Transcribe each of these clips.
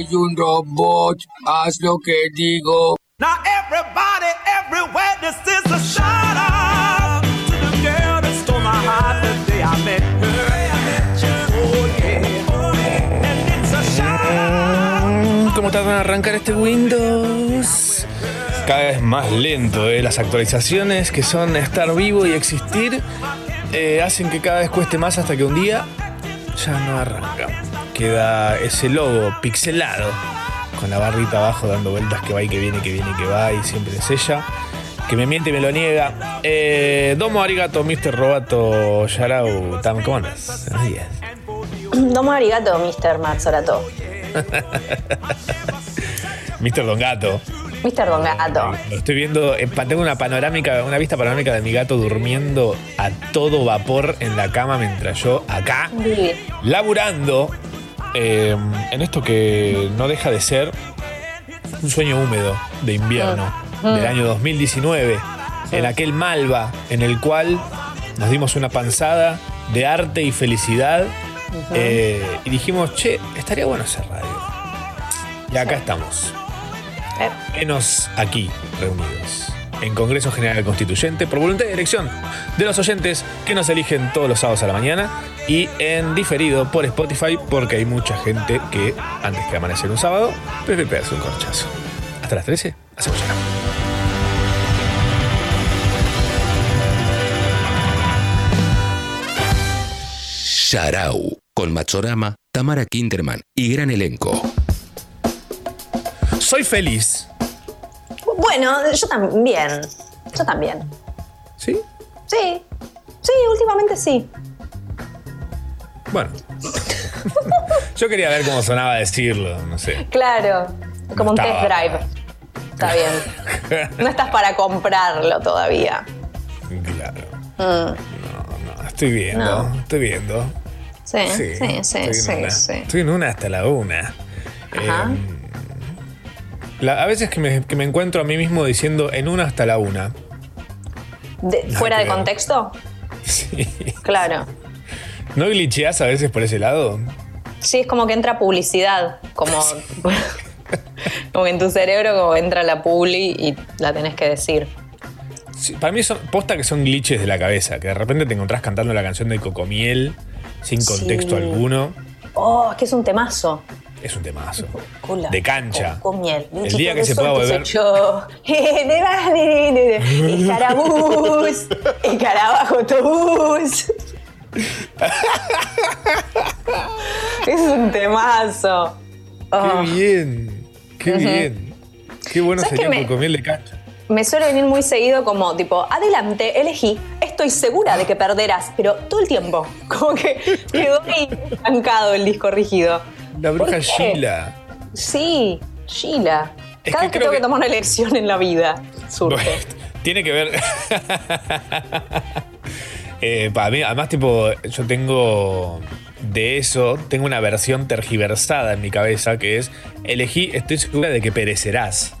soy un robot, haz lo que digo. Now everybody, everywhere, this is a shout out to the girl that stole my heart the day I met her. Oh yeah, and it's a shout out. ¿Cómo tardan en arrancar este Windows? Cada vez más lento, ¿eh? Las actualizaciones que son estar vivo y existir eh, hacen que cada vez cueste más hasta que un día ya no arranca. Queda ese logo pixelado con la barrita abajo dando vueltas que va y que viene, que viene y que va y siempre es ella. Que me miente y me lo niega. Eh, Domo arigato, Mr. Robato Yarau. Tam, ¿cómo andas? Buenos días. Domo arigato, Mr. Mazzorato. Mr. Don Gato. Mr. Don Gato. Lo estoy viendo, eh, tengo una panorámica, una vista panorámica de mi gato durmiendo a todo vapor en la cama mientras yo acá, laburando eh, en esto que no deja de ser un sueño húmedo de invierno del año 2019, en aquel Malva en el cual nos dimos una panzada de arte y felicidad eh, y dijimos, che, estaría bueno hacer radio. Y acá estamos. Eh, Menos aquí reunidos. En Congreso General Constituyente por voluntad de elección de los oyentes que nos eligen todos los sábados a la mañana y en diferido por Spotify porque hay mucha gente que antes que amanecer un sábado prefiere pegarse un corchazo. Hasta las 13, hacemos ya. Sharau, con Machorama, Tamara Kinderman y gran elenco. Soy feliz. Bueno, yo también. Yo también. ¿Sí? Sí. Sí, últimamente sí. Bueno. Yo quería ver cómo sonaba decirlo, no sé. Claro. Como un test drive. Está bien. No estás para comprarlo todavía. Claro. No, no, estoy viendo, No. estoy viendo. Sí, sí, sí, estoy en sí, una. sí. Estoy en una hasta la una. Ajá. Eh, la- a veces que me, que me encuentro a mí mismo diciendo en una hasta la una. De- No ¿Fuera de contexto? Sí. Claro. ¿No glitcheás a veces por ese lado? Sí, es como que entra publicidad. Como, como en tu cerebro como entra la publi y la tenés que decir. Sí, para mí son posta que son glitches de la cabeza, que de repente te encontrás cantando la canción de Cocomiel sin contexto Sí. alguno. Oh, es que es un temazo. Es un temazo. De cancha. Con, con miel. El día que se pueda volver. Yo. De vas, de, de, de, de. Y carabús. Y carabajo autobús. es un temazo. Oh. ¡Qué bien! ¡Qué bien! ¡Qué bueno ¿Sabes sería me- Cocomiel de cancha! Me suele venir muy seguido como tipo, adelante, elegí, estoy segura de que perderás, pero todo el tiempo. Como que quedó ahí estancado el disco rígido. La bruja. Sheila. Sí, Sheila. Es Cada que vez que tengo que... que- tomar una elección en la vida, surge. Bueno, tiene que ver. Eh, para mí, además, tipo, yo tengo de eso, tengo una versión tergiversada en mi cabeza que es: elegí, estoy segura de que perecerás.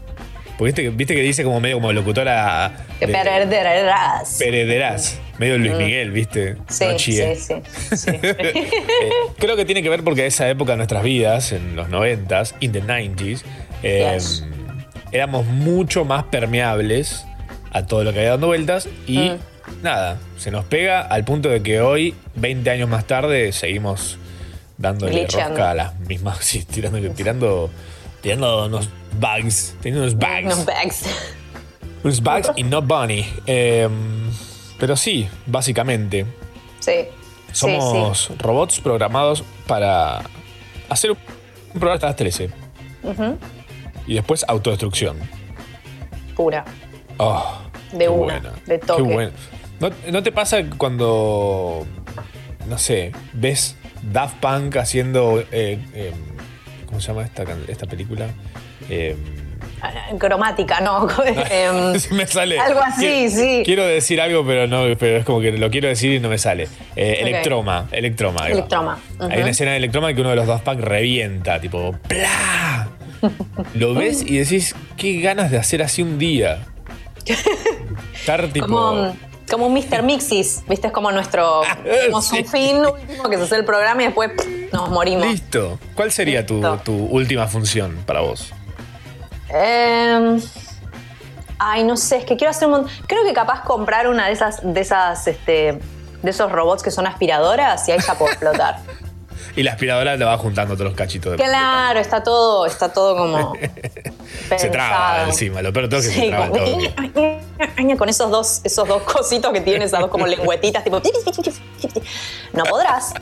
Porque viste, que- viste que dice como medio como locutora. Que de- perderás. Perederás. Medio Luis Miguel, ¿viste? Mm. Sí, No sí, sí, sí. Eh, creo que tiene que ver porque esa época de nuestras vidas, en los 90s, in the 90s, eh, Yes. éramos mucho más permeables a todo lo que había dando vueltas y Mm. nada, se nos pega al punto de que hoy, 20 años más tarde, seguimos dándole Glitchando. rosca a las mismas, sí, tirando, tirando, tirando unos bugs, teniendo unos bugs. No bags. Unos bugs y no bunny. Eh, pero sí, básicamente. Sí. Somos Sí, robots programados para hacer un programa hasta las 13. Y después autodestrucción. Pura. Oh, De una, buena, de toque. Qué bueno. ¿No, no te pasa cuando, no sé, ves Daft Punk haciendo, eh, eh, ¿cómo se llama esta, esta película? Eh, Ah, Cromática, no. Em, me sale. Algo así, Quiero- sí. Quiero decir algo, pero no, pero es como que lo quiero decir y no me sale. Eh. Electroma, Electroma. Electroma, Hay una escena de Electroma que uno de los Daft Punk revienta, tipo, ¡plá! Lo ves y decís, qué ganas de hacer así un día. Estar tipo. como, como un Mr. Mixis, ¿viste? Es como nuestro. Tenemos Sí. un fin último que se hace el programa y después nos morimos. Listo. ¿Cuál sería tu, última función para vos? Em, ay, no sé, es que quiero hacer un montón. Creo que capaz comprar una de esas, de esas, este, de esos robots que son aspiradoras y ahí ya puedo explotar. Y la aspiradora le va juntando todos los cachitos de claro, está todo, está todo como. Se traba encima, lo peor todo es que se traba todo. con esos dos, esos dos cositos que tiene, esas dos como lengüetitas, tipo. No podrás.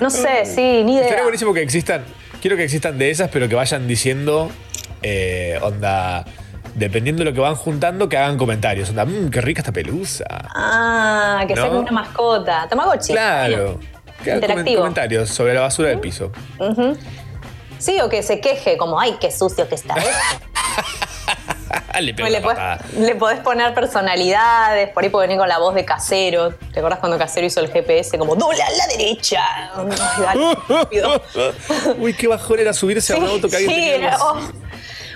No sé, sí, ni idea. Estaría buenísimo que existan, quiero que existan de esas, pero que vayan diciendo, eh, onda, dependiendo de lo que van juntando, que hagan comentarios. Onda, mmm, qué rica esta pelusa. Ah, que sea ¿No? como una mascota. Tamagotchi. Claro. Que Interactivo. comentarios sobre la basura del piso. Sí, o que se queje, como, ay, qué sucio que está esto. le pego le, podés, le podés poner personalidades, por ahí puede venir con la voz de Casero. ¿Te acuerdas cuando Casero hizo el GPS como doble a la derecha? Uy, qué bajón era subirse a un auto que alguien sí, tenía era- oh.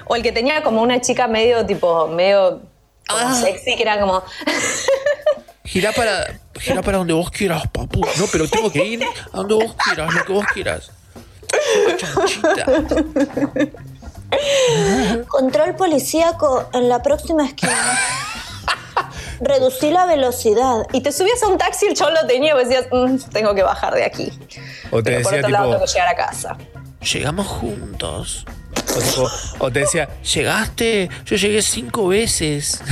O el que tenía como una chica medio tipo, medio Ah. sexy, que era como. Girá para, girá para donde vos quieras, papu. No, pero tengo que ir a donde vos quieras, lo que vos quieras. Chanchita. Control policíaco en la próxima esquina. Reducí la velocidad. Y te subías a un taxi, el cholo tenía y vos decías, "Mm, tengo que bajar de aquí. O te Pero por decía lado tengo que llegar a casa. llegamos juntos. O, tipo, o te decía, llegaste, yo llegué cinco veces.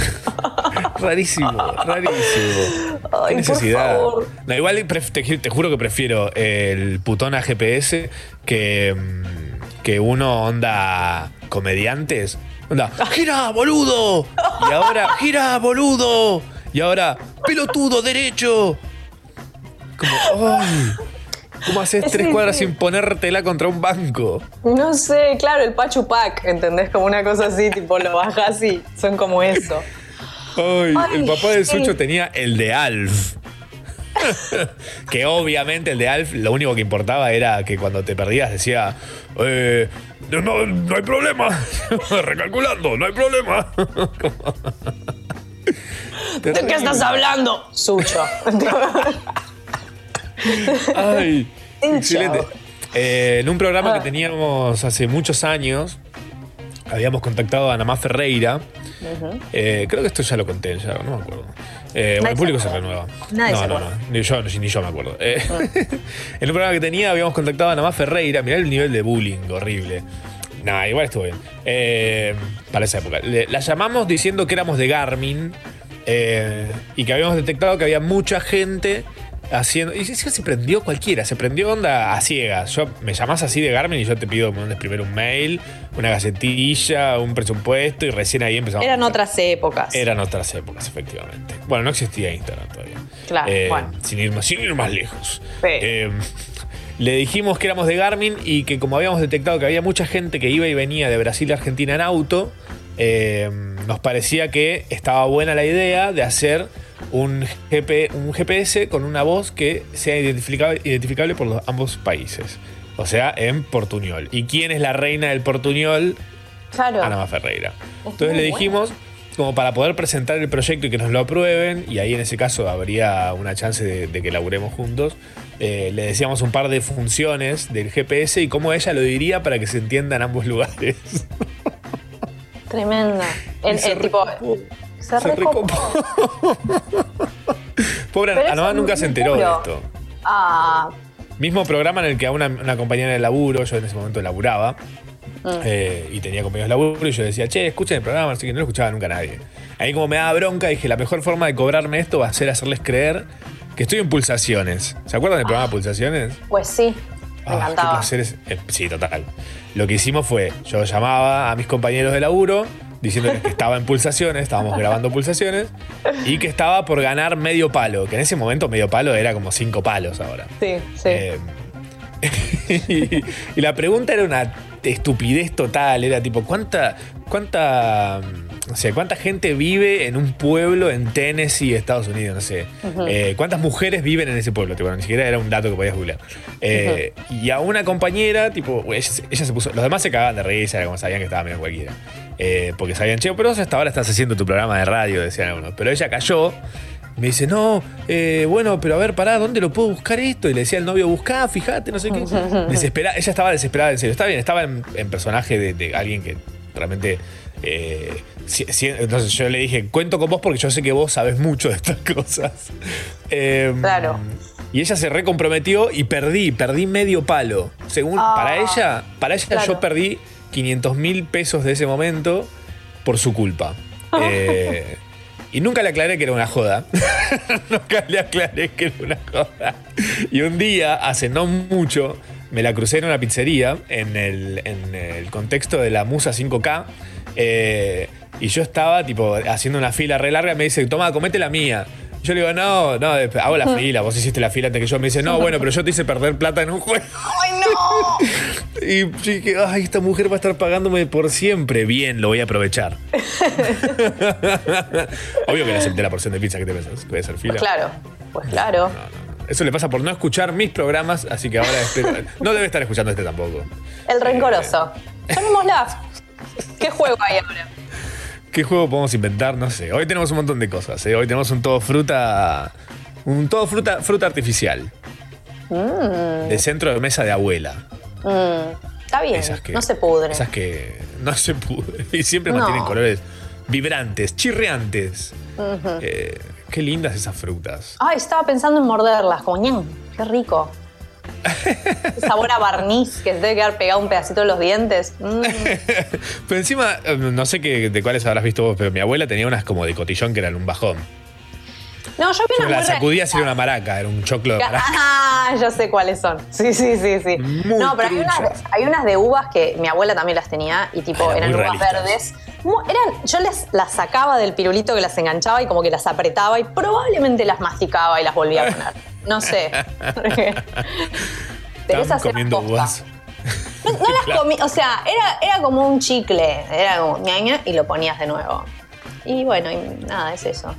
rarísimo, rarísimo. Ay, Qué por necesidad. favor. No, igual te, te juro que prefiero el putón a GPS que, mm, que uno onda comediantes. Onda, gira, boludo. Y ahora, gira, boludo. Y ahora, pelotudo, derecho. Como, ay. ¿Cómo haces tres cuadras sin ponértela contra un banco? No sé, claro, el Pachu Pac, ¿entendés? Como una cosa así, tipo, lo bajas y son como eso. Ay, Ay, el papá de. Sucho tenía el de Alf. que obviamente el de Alf lo único que importaba era que cuando te perdías decía, eh, no, no hay problema, recalculando, no hay problema. ¿De qué estás hablando? Sucho. Ay, excelente. Eh, en un programa que teníamos hace muchos años, habíamos contactado a Namá Ferreira. Eh, creo que esto ya lo conté, ya no me acuerdo. Eh, bueno, el público se renueva. Nadie no, se no, no, ni yo, ni yo me acuerdo. Eh, en un programa que tenía habíamos contactado a Namá Ferreira. Mirá el nivel de bullying horrible. Nah, igual estuvo bien. Eh, para esa época. Le- la llamamos diciendo que éramos de Garmin y que habíamos detectado que había mucha gente haciendo. Y se, se prendió cualquiera, se prendió onda a ciegas. Yo me llamás así de Garmin y yo te pido que me mandes primero un mail, una galletilla, un presupuesto y recién ahí empezamos. Eran otras épocas. eran otras épocas, efectivamente. Bueno, no existía Instagram todavía. Claro, Eh, bueno. sin, ir más, sin ir más lejos. Sí. Eh, le dijimos que éramos de Garmin y que como habíamos detectado que había mucha gente que iba y venía de Brasil a Argentina en auto, eh, nos parecía que estaba buena la idea de hacer un, GP, un GPS con una voz que sea identificable, identificable por los, ambos países. O sea, en portuñol. ¿Y quién es la reina del portuñol? Claro. Ana Ferreira. Entonces le dijimos, como para poder presentar el proyecto y que nos lo aprueben, y ahí en ese caso habría una chance de, de que laburemos juntos, eh, le decíamos un par de funciones del GPS y cómo ella lo diría para que se entienda en ambos lugares. Tremenda. El, el tipo. Se Se recopó. Pobre eso nunca se enteró de esto. Ah, Mismo programa en el que a una, una compañera de laburo, yo en ese momento laburaba, eh, y tenía compañeros de laburo, y yo decía, che, escuchen el programa, así que no lo escuchaba nunca nadie. Ahí como me daba bronca, dije, la mejor forma de cobrarme esto va a ser hacerles creer que estoy en pulsaciones. ¿Se acuerdan del programa Pulsaciones? pues sí. Me Ah, encantaba. qué placer es- eh, sí, total. Lo que hicimos fue, yo llamaba a mis compañeros de laburo diciéndoles que estaba en pulsaciones, estábamos grabando pulsaciones, y que estaba por ganar medio palo, que en ese momento medio palo era como cinco palos ahora. Sí, sí. Eh, y, y la pregunta era una estupidez total, era tipo, ¿cuánta, cuánta, no sé, cuánta gente vive en un pueblo en Tennessee, Estados Unidos? No sé. Eh, ¿Cuántas mujeres viven en ese pueblo? Tipo, ni siquiera era un dato que podías googlear. Eh, Y a una compañera, tipo, ella, se- ella se puso, los demás se cagaban de risa, era como sabían que estaba medio cualquiera. Eh, porque sabían, che, pero vos hasta ahora estás haciendo tu programa de radio, decían algunos. Pero ella cayó Me dice, no, eh, bueno, pero a ver, pará, ¿dónde lo puedo buscar esto? Y le decía al novio, buscá, fíjate, no sé qué. Desespera, ella estaba desesperada, en serio. Está bien, estaba en, en personaje de, de alguien que realmente. eh, si- si- entonces yo le dije, cuento con vos porque yo sé que vos sabes mucho de estas cosas. Eh, Claro. Y ella se recomprometió y perdí, perdí medio palo. Según, Ah, para ella, para ella claro. yo perdí 500 mil pesos de ese momento por su culpa. Eh, y nunca le aclaré que era una joda. nunca le aclaré que era una joda. Y un día, hace no mucho, me la crucé en una pizzería en el, en el contexto de la Musa 5K. eh, y yo estaba tipo haciendo una fila re larga. Me dice, toma, comete la mía. Yo le digo, no, no, hago la fila, vos hiciste la fila antes que yo. Me dice, no, bueno, pero yo te hice perder plata en un juego. ¡Ay, no! Y yo dije, ay, esta mujer va a estar pagándome por siempre. Bien, lo voy a aprovechar. Obvio que le acepté la porción de pizza que te Voy a hacer fila. Pues claro, pues claro. Eso le pasa por no escuchar mis programas, así que ahora espero. No debe estar escuchando este tampoco. El rencoroso. Llamémosla. ¿Qué juego hay ahora? ¿Qué juego podemos inventar? No sé. Hoy tenemos un montón de cosas. ¿eh? Hoy tenemos un todo fruta. Un todo fruta, fruta artificial. De centro de mesa de abuela. Mm, está bien, Esas que, no se pudre. Esas que no se pudre. Y siempre No. mantienen colores vibrantes, chirriantes. Eh, qué lindas esas frutas. Ay, estaba pensando en morderlas, como qué rico. Sabor a barniz que se debe quedar pegado un pedacito de los dientes. Mm. Pero encima, eh, no sé qué, de cuáles habrás visto vos, pero mi abuela tenía unas como de cotillón que eran un bajón. No, yo vi Yo unas la y era una maraca, era un choclo de maraca. Ah, yo sé cuáles son. Sí, sí, sí, sí. Muy no, pero hay unas, hay unas de uvas que mi abuela también las tenía y tipo Ah, eran uvas realistas. verdes. Eran, yo les, las sacaba del pirulito que las enganchaba y como que las apretaba y probablemente las masticaba y las volvía a poner. No sé. Pero esas comiendo uvas. No, no las comí, o sea, era, era como un chicle, era como ñaña y lo ponías de nuevo. Y bueno, y nada, es eso.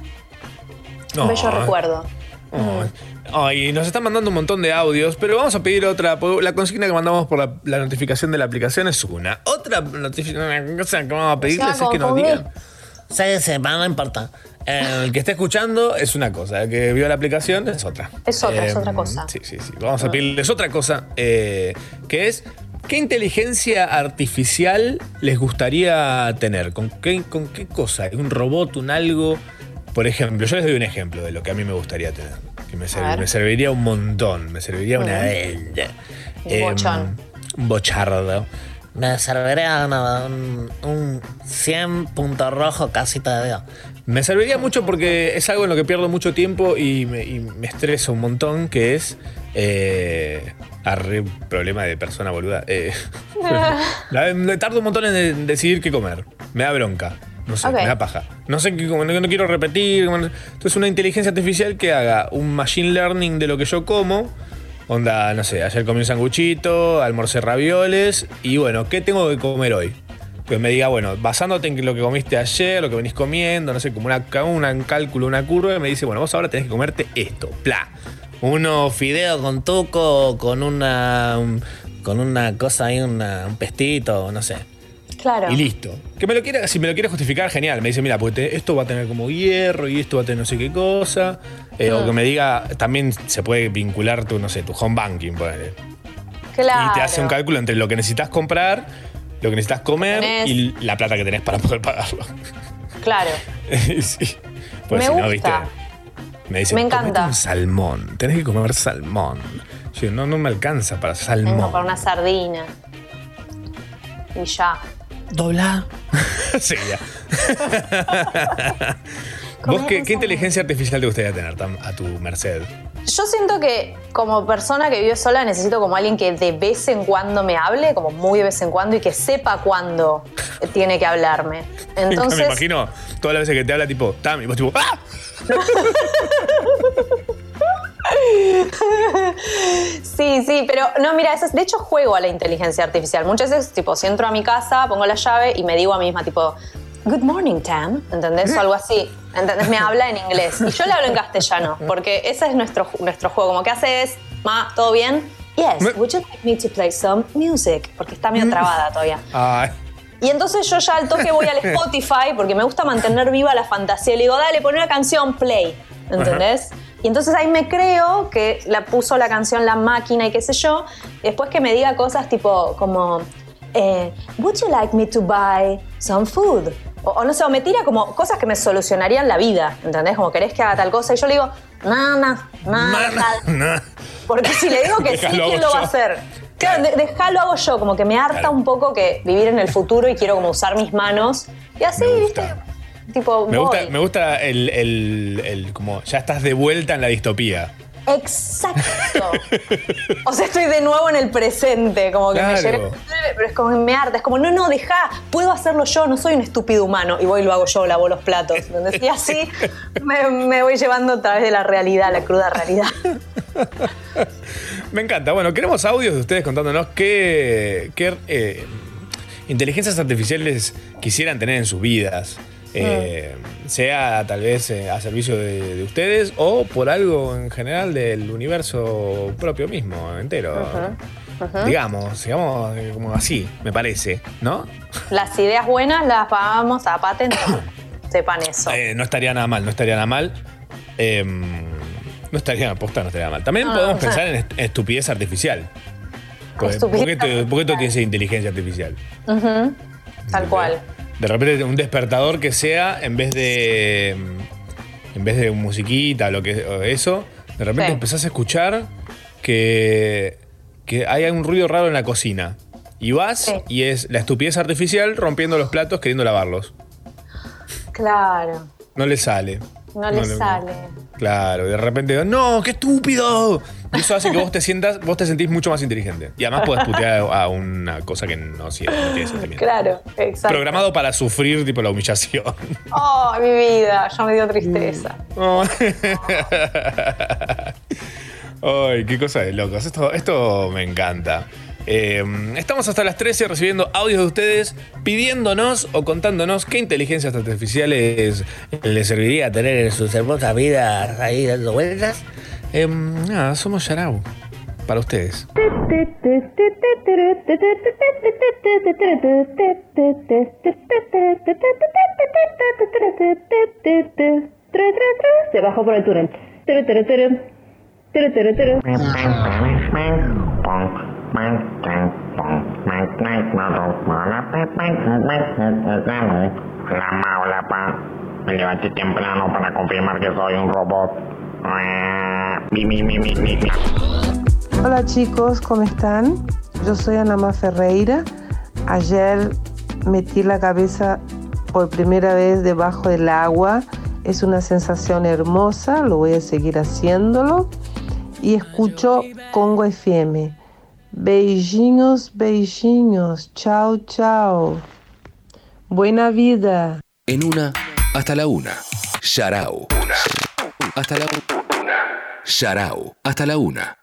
Un bello recuerdo. no. Ay, nos están mandando un montón de audios, pero vamos a pedir otra. La consigna que mandamos por la, la notificación de la aplicación es una. Otra notificación, que vamos a pedirles es que nos digan. Sí, sí, no importa. El que esté escuchando es una cosa, el que vio la aplicación es otra. Es otra, es Em, otra cosa. Sí, sí, sí. Vamos a pedirles otra cosa, eh, que es, ¿qué inteligencia artificial les gustaría tener? ¿Con qué, ¿Con qué cosa? ¿Un robot, un algo? Por ejemplo, yo les doy un ejemplo de lo que a mí me gustaría tener. Que me, serviría un montón, me serviría una... Un Em, bochón. un bochardo. Me serviría una- un, un 100 punto rojo casi te digo. Me serviría mucho porque es algo en lo que pierdo mucho tiempo y me, y me estreso un montón, que es... Eh, arre, problema de persona boluda. Eh, tardo un montón en, de- decidir qué comer. Me da bronca. No sé, me da paja. No sé qué comer, no, no quiero repetir. Entonces una inteligencia artificial que haga un machine learning de lo que yo como. Onda, no sé, ayer comí un sanguchito, almorcé ravioles y bueno, ¿qué tengo que comer hoy? Que me diga, bueno, basándote en lo que comiste ayer, lo que venís comiendo, no sé, como una, una- un cálculo, una curva, y me dice, bueno, vos ahora tenés que comerte esto, pla. Uno fideo con tuco, con una, un- con una cosa ahí, una- un pestito, no sé. Claro. Y listo. Que me lo quiera, si me lo quiere justificar, genial. Me dice, mira, pues te- esto va a tener como hierro y esto va a tener no sé qué cosa. Eh, Ah. O que me diga, también se puede vincular tu, no sé, tu home banking, ponele. Claro. Y te hace un cálculo entre lo que necesitas comprar, lo que necesitas comer Tenés. y la plata que tenés para poder pagarlo. Claro. sí. Pues Me si no, gusta. viste. Me dice, Me "Comete encanta. un salmón. Tenés que comer salmón. Yo no, no me alcanza para salmón. Vengo para una sardina. Y ya. Dobla. sí, ya. ¿Vos qué, qué inteligencia artificial te gustaría tener Tam, a tu merced? Yo siento que como persona que vive sola necesito como alguien que de vez en cuando me hable, como muy de vez en cuando, y que sepa cuándo tiene que hablarme. me Entonces, imagino todas las veces que te habla tipo, Tam, y vos tipo, ¡ah! Sí, sí, pero no, mira, eso es- de hecho juego a la inteligencia artificial. Muchas veces, tipo, si entro a mi casa, pongo la llave y me digo a mí misma, tipo, Good morning, Tam, ¿entendés? O algo así. ¿Entendés? Me habla en inglés. Y yo le hablo en castellano, porque ese es nuestro, nuestro juego. Como que hace es, ma, ¿todo bien? Yes, Me- would you like me to play some music? Porque está medio trabada todavía. Ay. Y entonces yo ya al toque voy al Spotify porque me gusta mantener viva la fantasía. Le digo, dale, pon una canción, play. ¿entendés? Y entonces ahí me creo que la puso la canción La Máquina y qué sé yo, después que me diga cosas tipo como, eh, Would you like me to buy some food? O, o no sé, o me tira como cosas que me solucionarían la vida, ¿entendés? Como querés que haga tal cosa y yo le digo, no, no, no, porque si le digo que sí, ¿quién lo va a hacer? Claro, de- déjalo hago yo, como que me harta Claro. un poco que vivir en el futuro y quiero como usar mis manos. Y así, ¿viste? Tipo, Me gusta, me gusta el, el- el- como ya estás de vuelta en la distopía. Exacto. o sea, estoy de nuevo en el presente, como que me llega, pero es como que me harta, es como, no, no, deja, puedo hacerlo yo, no soy un estúpido humano. Y voy y lo hago yo, lavo los platos. ¿entendés? Y así me, me voy llevando a través de la realidad, la cruda realidad. Me encanta. Bueno, queremos audios de ustedes contándonos qué, qué, eh, inteligencias artificiales quisieran tener en sus vidas. Eh, Sea tal vez eh, a servicio de, de ustedes o por algo en general del universo propio mismo, entero. Digamos, digamos eh, como así, me parece, ¿no? Las ideas buenas las vamos a patentar. Sepan eso. Eh, no estaría nada mal, no estaría nada mal. Eh, no estaría, posta, no estaría mal. También podemos o sea. pensar en est- estupidez artificial. Estupidez ¿Por qué, te- por qué todo tiene inteligencia artificial? Tal cual. De repente un despertador que sea, en vez de. En vez de musiquita, lo que eso, de repente Sí. empezás a escuchar que. que hay un ruido raro en la cocina. Y vas Sí. y es la estupidez artificial rompiendo los platos queriendo lavarlos. Claro. No le sale. No le sale. Claro, de repente, no, qué estúpido. Y eso hace que vos te sientas, vos te sentís mucho más inteligente. Y además podés putear a una cosa que no, sí, no tiene sentimiento. Claro, exacto. Programado para sufrir tipo la humillación. Oh, mi vida, ya me dio tristeza. Ay, qué cosa de locos. Esto, esto me encanta. Eh, estamos hasta las 13 recibiendo audios de ustedes pidiéndonos o contándonos qué inteligencias artificiales les serviría tener en sus hermosas vidas ahí dando vueltas. Eh, nada, somos Yarau. Para ustedes. Se bajó por el túnel. La maula, pa. Me levanté temprano para confirmar que soy un robot. Hola chicos, ¿cómo están? Yo soy Anama Ferreira. Ayer metí la cabeza por primera vez debajo del agua. Es una sensación hermosa, lo voy a seguir haciéndolo. Y escucho Congo FM. Beijinhos, beijinhos. Chao, chao. Buena vida. En una, hasta la una. Sharau. Hasta la una. Sharau. Hasta la una.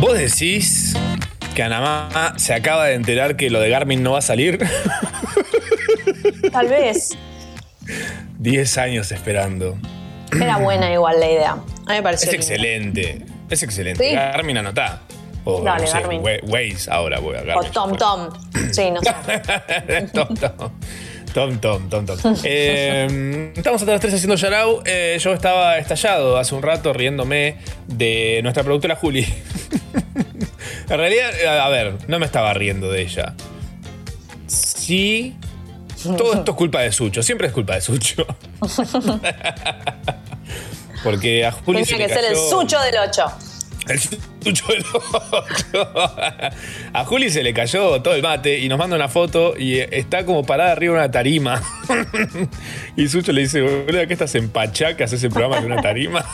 ¿Vos decís que Anamá se acaba de enterar que lo de Garmin no va a salir? Tal vez. 10 años esperando. Era buena igual la idea. A mí me pareció. Es linda. excelente. Es excelente. Sí. Garmin anotá. O Dale, no sé, Garmin. Wa- Waze ahora voy a O Garmin. Tom Tom. Sí, no sé. Tom, Tom. Tom, Tom, Tom, Tom. Eh, estamos las 3 haciendo Yarau. Eh, yo estaba estallado hace un rato riéndome de nuestra productora Juli. en realidad, a ver, no me estaba riendo de ella. Sí. Todo esto es culpa de Sucho. Siempre es culpa de Sucho. Porque a Juli se Tenía le que ser el cayó- sucho del 8. el sucho del ocho. A Juli se le cayó todo el mate y nos manda una foto y está como parada arriba de una tarima. Y Sucho le dice, boludo, ¿qué estás en Pachá que haces el programa de una tarima?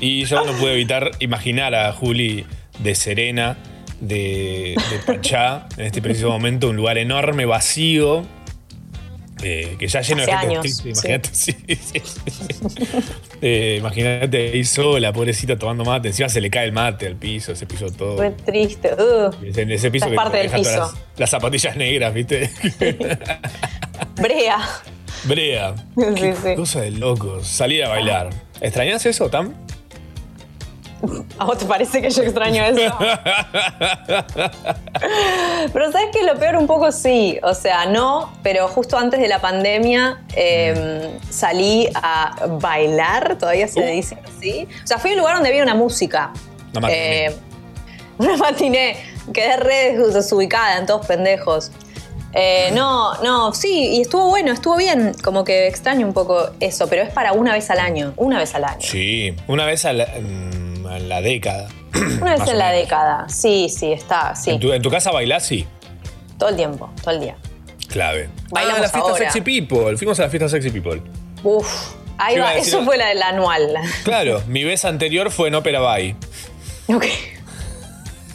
Y yo no pude evitar imaginar a Juli de Serena, de, de Pachá, en este preciso momento, un lugar enorme, vacío, eh, que ya lleno de gente años, triste, Imagínate, sí, sí, sí. Eh, imagínate ahí sola, pobrecita, tomando mate. Encima se le cae el mate al piso, ese piso todo. Fue triste. Uh. En ese piso que parte del piso. Las, las zapatillas negras, ¿viste? Brea. Brea. Sí, Qué sí. cosa de locos. Salir a bailar. ¿Extrañas eso, Tam? ¿A vos te parece que yo extraño eso? Pero ¿sabes qué? Lo peor un poco sí. O sea, no, pero justo antes de la pandemia eh, salí a bailar, todavía se dice así. O sea, fui a un lugar donde había una música. Una matiné. Eh, una matiné. Quedé re desubicada en todos pendejos. Eh, no, no, sí, y estuvo bueno, estuvo bien. Como que extraño un poco eso, pero es para una vez al año. Una vez al año. Sí, una vez a la, a la década. Una vez en la década. Sí, sí, está, sí. ¿En, tu, en tu casa bailás? Sí. Todo el tiempo, todo el día. Clave. Bailamos ah, la fiesta ahora. Sexy People. Fuimos a la fiesta Sexy People. Uf, ahí va, decir- eso fue la del anual. Claro, mi vez anterior fue en Opera Bay. Ok.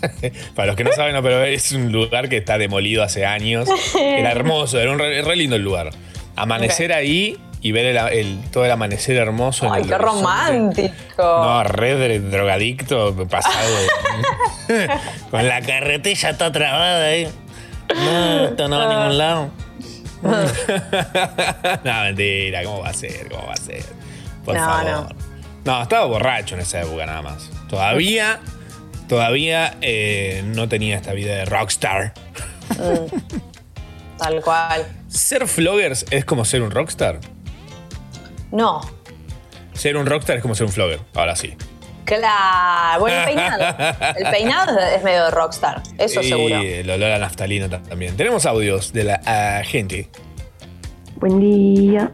Para los que no saben, Opera Bay es un lugar que está demolido hace años. Era hermoso, era un re, re lindo el lugar. Amanecer ahí y ver el, el- todo el amanecer hermoso. en Ay, el qué romántico. No, red drogadicto pasado. Con la carretilla toda trabada ahí. No, esto no va a ningún lado. no, mentira, ¿cómo va a ser? ¿Cómo va a ser? Por No, favor. no. No. estaba borracho en esa época nada más. Todavía, todavía eh, no tenía esta vida de rockstar. Tal cual. ¿Ser floggers es como ser un rockstar? No. Ser un rockstar es como ser un flogger. Ahora sí. Claro. Bueno, el peinado. El peinado es medio de rockstar. Eso y seguro. el olor a naftalina ta- también. Tenemos audios de la ah, gente. Buen día.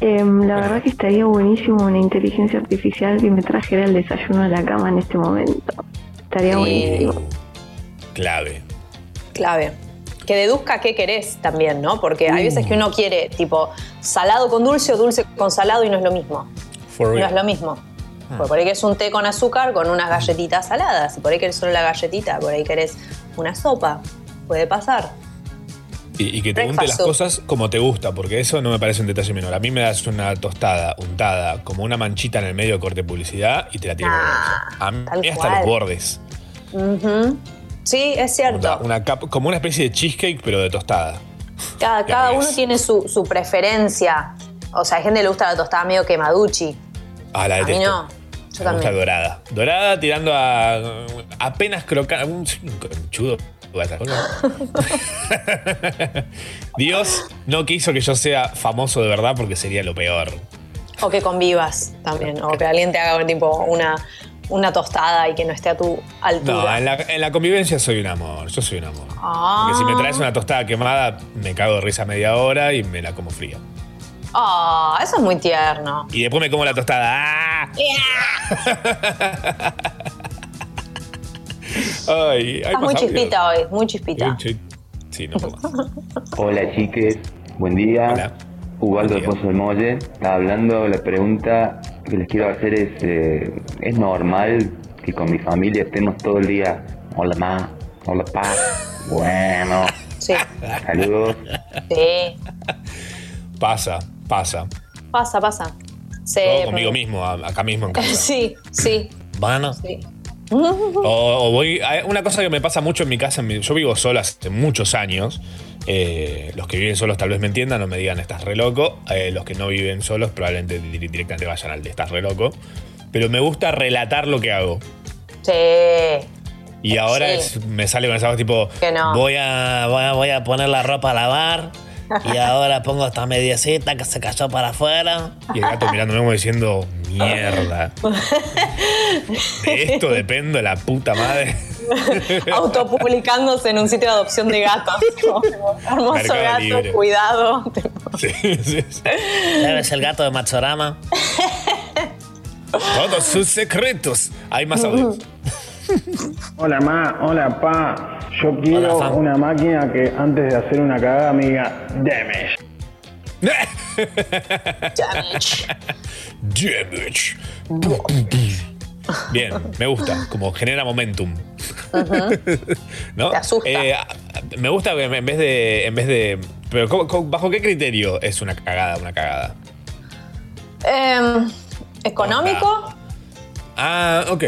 Em, la verdad que estaría buenísimo una inteligencia artificial que me trajera el desayuno a la cama en este momento. Estaría buenísimo. Clave. Clave. Que deduzca qué querés también, ¿no? Porque hay veces que uno quiere, tipo, salado con dulce o dulce con salado y no es lo mismo. For No real. es lo mismo. Porque por ahí querés un té con azúcar con unas galletitas saladas. Y por ahí querés solo la galletita. Por ahí querés una sopa. Puede pasar. Y, y que te unte las Breakfast soup. cosas como te gusta, porque eso no me parece un detalle menor. A mí me das una tostada untada como una manchita en el medio de corte de publicidad y te la tiro bolso. A mí hasta cual. los bordes. Sí, es cierto. Una como una especie de cheesecake, pero de tostada. Cada, cada uno tiene su, su preferencia. O sea, hay gente que le gusta la tostada medio quemaduchi. Ah, la A mí no. Yo me gusta también. dorada. Dorada tirando a apenas crocante. Un conchudo. Dios no quiso que yo sea famoso de verdad porque sería lo peor. O que convivas también. O que alguien te haga tipo una, una tostada y que no esté a tu No, altura. en la, en la convivencia soy un amor. Yo soy un amor. Ah. Porque si me traes una tostada quemada, me cago de risa media hora y me la como fría. Ah, eso es muy tierno. Y después me como la tostada. ¡Ah! Ay, hay Estás muy chispita hoy, muy chispita. Sí, Sí, no puedo más. Hola chiques, buen día. Ubaldo de Pozo del Molle está hablando. La pregunta que les quiero hacer es: eh, ¿es normal que con mi familia estemos todo el día? Hola, ma. Hola, pa. Bueno. Sí. Saludos. Sí. Pasa, pasa. Pasa, pasa. Yo conmigo mismo, acá mismo en casa. Sí, sí. Bueno. Sí. O, o voy. Una cosa que me pasa mucho en mi casa, en mi- yo vivo solo hace muchos años. eh, los que viven solos tal vez me entiendan, no me digan estás re loco. eh, los que no viven solos probablemente di- directamente vayan al de estás re loco. Pero me gusta relatar lo que hago. Sí. Y ahora Sí. es- me sale con esa voz tipo. Que no. Voy a, voy, a, voy a poner la ropa a lavar. Y ahora pongo esta mediecita que se cayó para afuera. Y el gato mirándome como diciendo, mierda. De esto dependo la puta madre. Autopublicándose en un sitio de adopción de gatos. Hermoso Mercado gato, Libre. cuidado. Sí, sí, sí. ¿Sabes el gato de Machorama? Todos sus secretos. Hay más audios. Hola ma, hola pa. Yo quiero Hola, una máquina que antes de hacer una cagada me diga damage. Damage. Bien, me gusta, como genera momentum. ¿No? Te asusta. Eh, me gusta que en vez de. En vez de pero ¿cómo- cómo- ¿bajo qué criterio es una cagada una cagada? Em, ¿Económico? Ah, ok.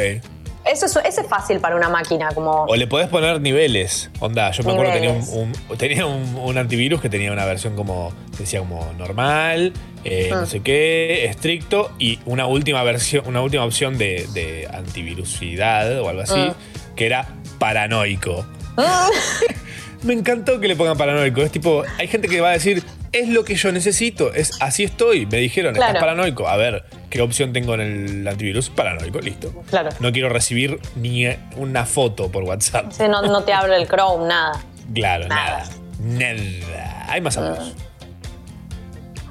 Eso es, fácil para una máquina, como. O le podés poner niveles. Onda, yo me acuerdo tenía, un, tenía un, un antivirus que tenía una versión como, decía como normal, eh, Ah. no sé qué, estricto, y una última versión, una última opción de, de antivirusidad o algo así, Ah. que era paranoico. Me encantó que le pongan paranoico. Es tipo, hay gente que va a decir, es lo que yo necesito, es así estoy. Me dijeron, Claro. estás paranoico. A ver, ¿qué opción tengo en el antivirus? Paranoico, listo. Claro. No quiero recibir ni una foto por WhatsApp. Sí, no, no te abre el Chrome, nada. Claro, nada. Nada. Hay más audios.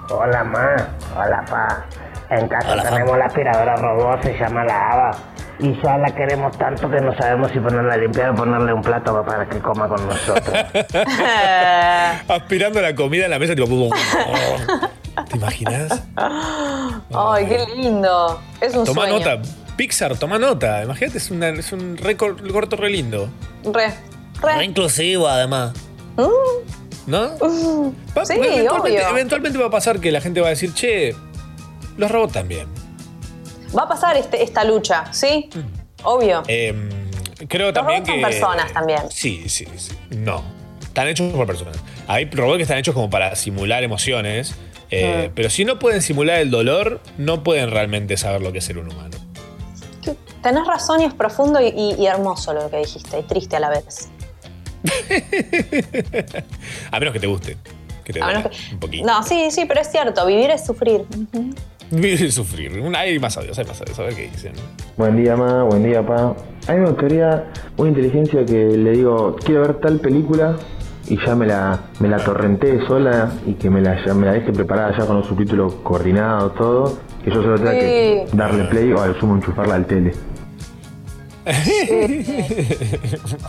Hola, ma. Hola, pa. En casa Hola, tenemos la aspiradora robot, se llama la Ava. Y ya la queremos tanto que no sabemos si ponerla a limpiar o ponerle un plato para que coma con nosotros. Aspirando la comida en la mesa, tipo. ¿Te imaginas? Ay, qué lindo. Es un Toma sueño. nota. Pixar, toma nota. Imagínate, es, una- es un récord corto re lindo. Re. Re inclusivo, además. ¿No? Va- Sí, eventualmente, obvio. eventualmente va a pasar que la gente va a decir, che, los robots también. Va a pasar este- esta lucha, ¿sí? Obvio. Em, creo Los también robots son que. personas también. Sí, sí, sí. No. Están hechos por personas. Hay robots que están hechos como para simular emociones. eh, Mm. Pero si no pueden simular el dolor, no pueden realmente saber lo que es ser un humano. Tenés razón y es profundo y, y- y hermoso lo que dijiste, y triste a la vez. A menos que te guste. Que te A menos duela un poquito. No, sí, sí, pero es cierto, vivir es sufrir. Y sufrir. Un- Hay más audios, hay más audios. A ver qué dicen. Buen día, ma, buen día, pa. A mí me gustaría una inteligencia que le digo, quiero ver tal película y ya me la, me la torrenté sola y que me la, ya me la deje preparada ya con los subtítulos coordinados, todo. Que yo solo tenga que darle play o al sumo enchufarla al tele.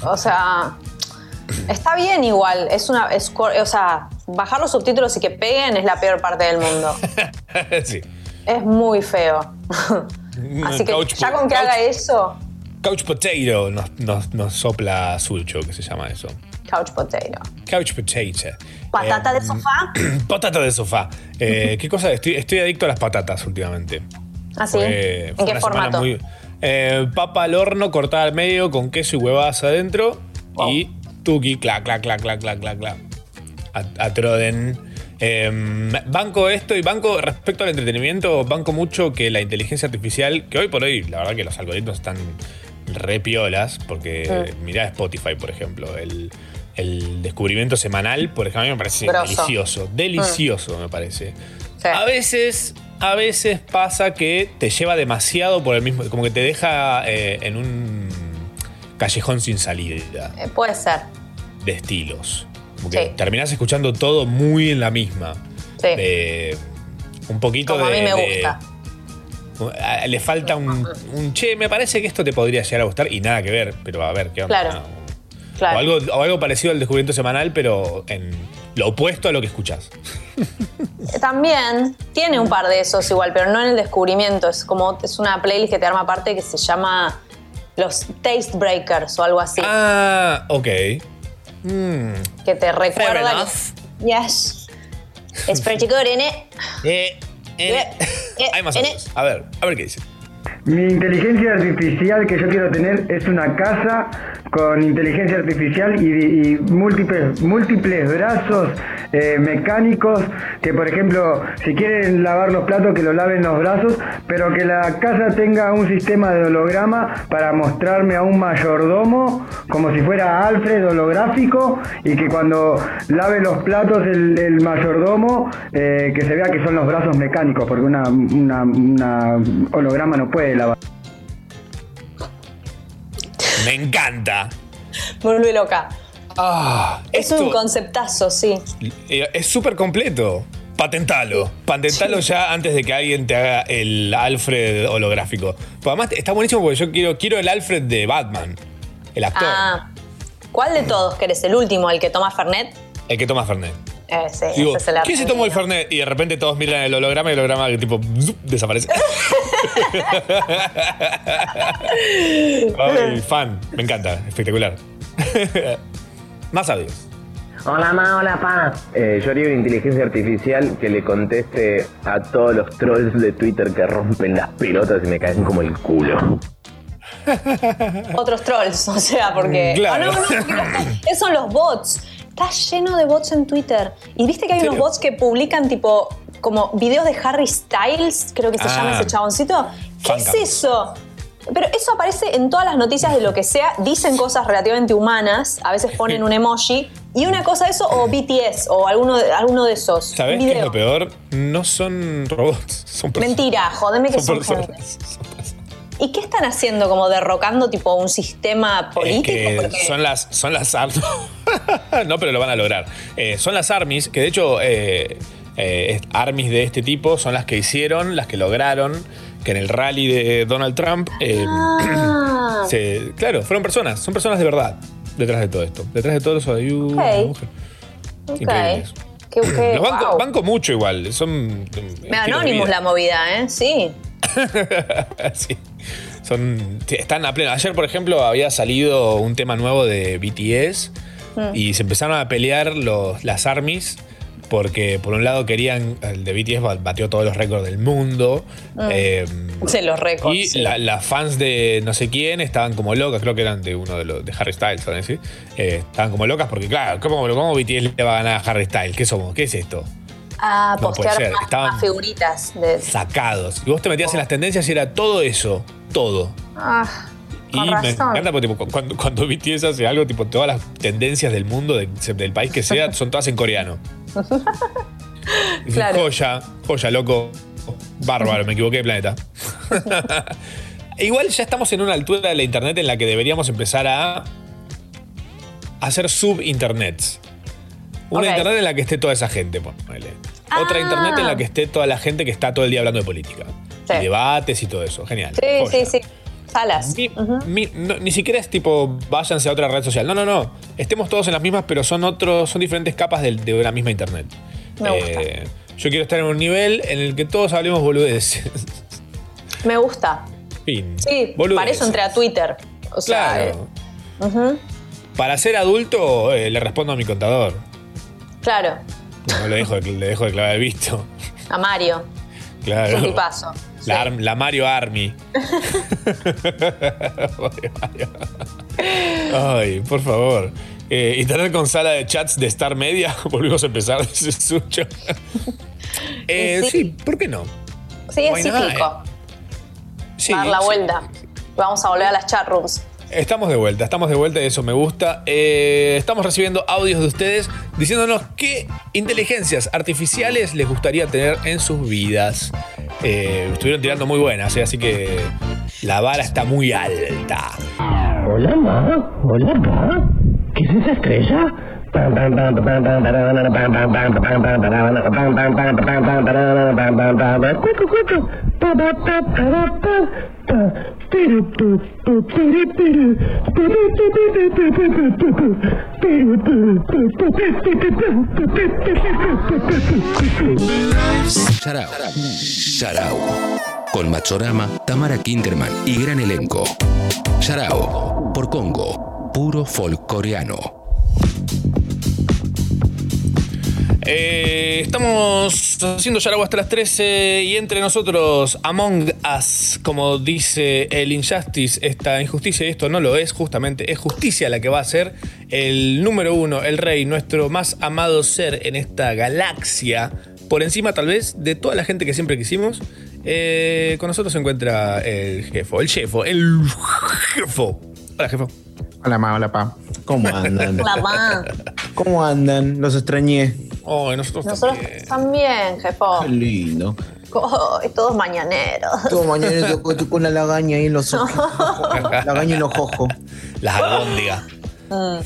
O sea, está bien igual. Es una. Es, o sea, bajar los subtítulos y que peguen es la peor parte del mundo. sí. Es muy feo. Así que Couch ya con que couch- haga eso, Couch Potato nos, nos, nos sopla Sucho, que se llama eso. couch potato. Couch Potato. Patata Eh, de sofá. Patata de sofá. Eh, ¿Qué cosa? Estoy, estoy adicto a las patatas últimamente. Así. Fue- ¿En qué formato? muy- eh, papa al horno, cortada al medio, con queso y huevas adentro. Y tuki, clac, clac, clac, clac, clac, clac, clac. A, a Troden. Eh, banco esto y banco, respecto al entretenimiento, banco mucho que la inteligencia artificial, que hoy por hoy, la verdad que los algoritmos están re piolas, porque Mm. mirá Spotify, por ejemplo, el, el descubrimiento semanal, por ejemplo, a mí me parece delicioso, delicioso me parece. Sí. A veces, a veces pasa que te lleva demasiado por el mismo, como que te deja eh, en un callejón sin salida Eh, puede ser. de estilos. Como que Sí. terminás escuchando todo muy en la misma. Sí. De- un poquito Como a de. mí me de- gusta. le falta un, un che, me parece que esto te podría llegar a gustar y nada que ver, pero a ver qué onda. Claro. Claro. O, algo, o algo parecido al descubrimiento semanal, pero en lo opuesto a lo que escuchás. También tiene un par de esos igual, pero no en el descubrimiento. Es como es una playlist que te arma aparte que se llama los Taste Breakers o algo así. Ah, ok. Mm. que te recuerda. que- yes. It's pretty good, isn't it? Eh, Yeah. Yeah, Hay más innit? A ver, a ver qué dice. Mi inteligencia artificial que yo quiero tener es una casa con inteligencia artificial y, múltiples, múltiples brazos eh, mecánicos que por ejemplo si quieren lavar los platos que lo laven los brazos pero que la casa tenga un sistema de holograma para mostrarme a un mayordomo como si fuera Alfred holográfico y que cuando lave los platos el, mayordomo eh, que se vea que son los brazos mecánicos porque una, una holograma no puede lavar. Me encanta. Me vuelve loca. Ah, Es esto un conceptazo, sí. eh, es súper completo. Patentalo. Patentalo ya antes de que alguien te haga el Alfred holográfico. Pero además está buenísimo porque yo quiero, quiero el Alfred de Batman. El actor. Ah, ¿cuál de todos querés? ¿El último, el que toma Fernet? El que toma Fernet. Ese, Digo, ese es el ¿quién se tomó el. Fernet? Y de repente todos miran el holograma y el holograma que tipo zup, desaparece. Ay, fan. Me encanta. Espectacular. Más audios. Hola, ma, hola, pa. Eh, yo haría una inteligencia artificial que le conteste a todos los trolls de Twitter que rompen las pelotas y me caen como el culo. Otros trolls, o sea, porque. Claro. Ah, no, no, no esos son los bots. Está lleno de bots en Twitter. Y viste que hay ¿En unos bots que publican tipo como videos de Harry Styles, creo que se Ah. llama ese chaboncito. ¿Qué es eso? Pero eso aparece en todas las noticias de lo que sea. Dicen cosas relativamente humanas. A veces ponen un emoji. Y una cosa de eso, o BTS, o alguno de, alguno de esos. ¿Sabés qué es video. lo peor? No son robots, son personas. Mentira, jodeme que son, Son gente. ¿Y qué están haciendo? ¿Como derrocando tipo un sistema Es político? que Porque- son las, son las armies. no, pero lo van a lograr. Eh, son las armies, que de hecho, eh, eh, es- armies de este tipo son las que hicieron, las que lograron que en el rally de Donald Trump. eh, Ah. se- claro, fueron personas, son personas de verdad detrás de todo esto. Detrás de todo eso hay una Ok. mujer. Ok. Increíbles. Qué, qué- Los banco, wow. banco mucho igual, son. Me Anonymous la movida, ¿eh? Sí. sí. Son, sí, están a pleno. Ayer, por ejemplo, había salido un tema nuevo de BTS Mm. y se empezaron a pelear los, las armies porque por un lado querían, el de BTS ba- batió todos los récords del mundo. Mm. eh, Se los récords. y sí. la- las fans de no sé quién estaban como locas, creo que eran de uno de los de Harry Styles, ¿saben decir? Eh, estaban como locas porque, claro, ¿cómo, cómo BTS le va a ganar a Harry Styles? ¿Qué somos? ¿Qué es esto? Ah, No postear más, estaban- más figuritas de. Sacados. Y vos te metías en las tendencias y era todo eso, todo. Ah, Y me encanta porque tipo, cuando, cuando BTS hace algo, tipo, todas las tendencias del mundo, de- del país que sea, son todas en coreano. Claro. Joya, joya, loco. Bárbaro, me equivoqué de planeta. Igual ya estamos en una altura de la internet en la que deberíamos empezar a hacer sub-internets. Una internet en la que esté toda esa gente, ponele. Otra Ah. internet en la que esté toda la gente que está todo el día hablando de política. Sí. Y debates y todo eso. Genial. Sí, Joya. sí, sí. Salas. Mi- no, ni siquiera es tipo váyanse a otra red social. No, no, no. Estemos todos en las mismas, pero son otros, son diferentes capas de, una misma internet. Me gusta. Eh, yo quiero estar en un nivel en el que todos hablemos boludeces. Me gusta. fin. Sí, Boludeces. para eso entré a Twitter. O sea, Claro. eh, Para ser adulto, eh, le respondo a mi contador. claro. No le dejo, de- le dejo de clavar el visto. A Mario. Claro. Es un tipazo. La, Ar- la Mario Army. Ay, por favor. Eh, internet con sala de chats de Star Media. Volvimos a empezar, dice Sucho. Eh, sí. sí, ¿por qué no? Sí, es not? cíclico. Sí, dar la sí. vuelta. Vamos a volver a las chatrooms. Estamos de vuelta, estamos de vuelta y eso me gusta. Eh, estamos recibiendo audios de ustedes diciéndonos qué inteligencias artificiales les gustaría tener en sus vidas. Eh, estuvieron tirando muy buenas, eh, así que la vara está muy alta. Hola, ma. Hola, ma. ¿Qué es esa estrella? Sharau. Sharau. Con Machorama, Tamara Kinderman y gran elenco. Sharau. Por Congo. Puro folk coreano. Eh, estamos haciendo Yaragua hasta las 13 y entre nosotros, Among Us, como dice el Injustice, esta injusticia y esto no lo es, justamente es justicia la que va a ser el número uno, el rey, nuestro más amado ser en esta galaxia, por encima tal vez de toda la gente que siempre quisimos. Eh, con nosotros se encuentra el jefo, el chefo, el jefo. Hola, jefo. Hola, ma, hola, pa. ¿Cómo andan? La ma. ¿Cómo andan? Los extrañé. Oh, nosotros, Nosotros también, jefo. Qué lindo. Todos mañaneros. Todo mañana tocó con la lagaña ahí en los ojos. Lagaña en los ojos. Las albóndigas. Mm.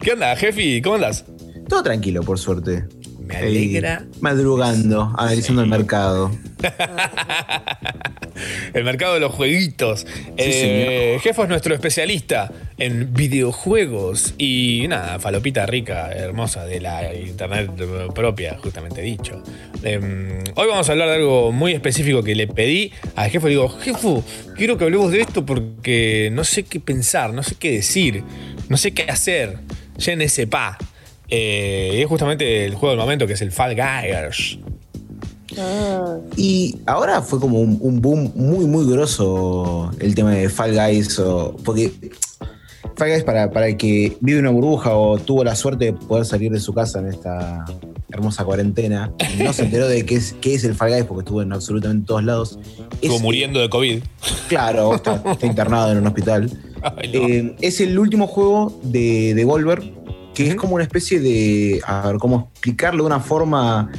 ¿Qué onda, jefi? ¿Cómo andas? Todo tranquilo, por suerte. Me alegra. Ahí, madrugando, analizando el mercado. El mercado de los jueguitos. Eh, Jefo es nuestro especialista en videojuegos y nada, falopita rica, hermosa de la internet propia, justamente dicho. Eh, hoy vamos a hablar de algo muy específico que le pedí al jefe. Le digo, Jefo, quiero que hablemos de esto porque no sé qué pensar, no sé qué decir, no sé qué hacer. Ne sais pas. Eh, y es justamente el juego del momento que es el Fall Guys. Y ahora fue como un, un boom muy, muy grosso el tema de Fall Guys. o- porque Fall Guys para, para el que vive una burbuja o tuvo la suerte de poder salir de su casa en esta hermosa cuarentena y no se enteró de qué es, qué es el Fall Guys porque estuvo en absolutamente todos lados. Estuvo muriendo de COVID. Claro, está, está internado en un hospital. Eh, es el último juego de Devolver, que es como una especie de. A ver, ¿cómo explicarlo de una forma.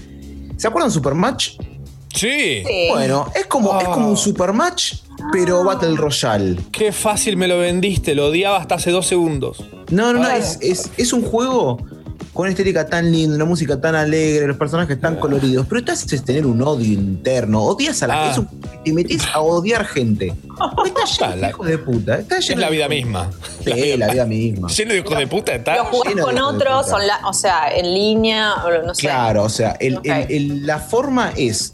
¿Se acuerdan de Supermatch? Sí. Bueno, es como, es como un Supermatch, pero Battle Royale. Qué fácil me lo vendiste, lo odiaba hasta hace dos segundos. No, no, no, es, es, es un juego con una estética tan linda, una música tan alegre, los personajes tan coloridos, pero te haces tener un odio interno, odias a la Ah. gente, te metes a odiar gente. Está lleno de hijos de puta. Está lleno Es la de- vida misma. Sí, la vida misma. Lleno de hijos de puta está. Lo jugás lleno con otros, o sea, en línea, o no sé. Claro, o sea, el- el- el- la forma es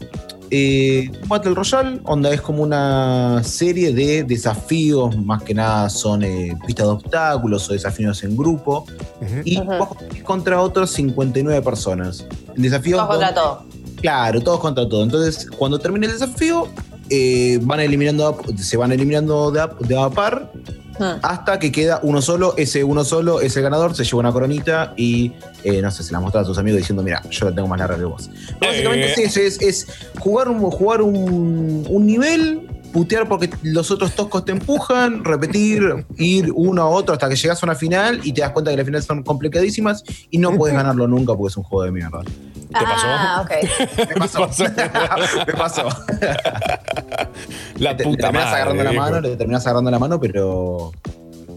eh, Battle Royale, onda es como una serie de desafíos, más que nada son eh, pistas de obstáculos o desafíos en grupo, y vos competís contra otros 59 personas. El desafío Todos contra donde- todo. Claro, todos contra todos. Entonces, cuando termine el desafío, eh, van eliminando, a- se van eliminando de a, de a par Hmm. hasta que queda uno solo. Ese uno solo es el ganador, se lleva una coronita y eh, no sé, se la muestra a sus amigos diciendo: Mira, yo la tengo más larga que vos. Básicamente Eh. es eso: es, es jugar, un, jugar un, un nivel. Putear porque los otros toscos te empujan, repetir, ir uno a otro hasta que llegas a una final y te das cuenta que las finales son complicadísimas y no puedes ganarlo nunca porque es un juego de mierda. Ah, ok. Me pasó. Me pasó. La te, puta madre, agarrando la mano, le terminás agarrando la mano, pero.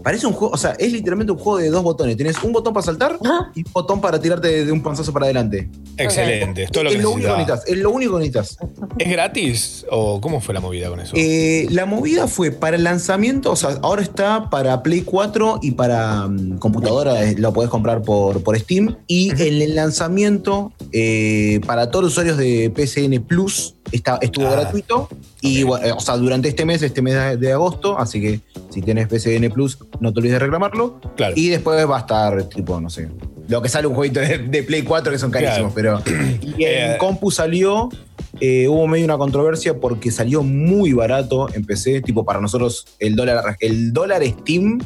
Parece un juego, o sea, es literalmente un juego de dos botones. Tienes un botón para saltar y un botón para tirarte de, un panzazo para adelante. Excelente, es todo lo es que lo único que necesitas. Es lo único que necesitas. ¿Es gratis o cómo fue la movida con eso? Eh, la movida fue para el lanzamiento, o sea, ahora está para Play 4 y para mm, computadora, eh, lo podés comprar por, por Steam. Y en el lanzamiento, eh, para todos los usuarios de PSN Plus, está, estuvo Ah, gratuito. Y bueno, eh, o sea, durante este mes, este mes de, agosto, así que si tienes PSN Plus, no te olvides de reclamarlo. Claro. Y después va a estar, tipo, no sé, lo que sale un jueguito de, de Play 4 que son carísimos, pero. Y en Eh, compu salió, eh, hubo medio una controversia porque salió muy barato en PC, tipo para nosotros el dólar, el dólar Steam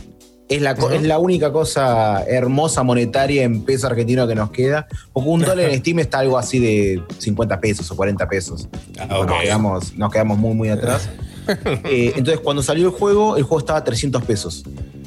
es la, es la única cosa hermosa monetaria en peso argentino que nos queda, porque un dólar en Steam está algo así de 50 pesos o 40 pesos. Ah, ok. nos, quedamos, nos quedamos muy, muy atrás. Eh, entonces, cuando salió el juego, el juego estaba a 300 pesos,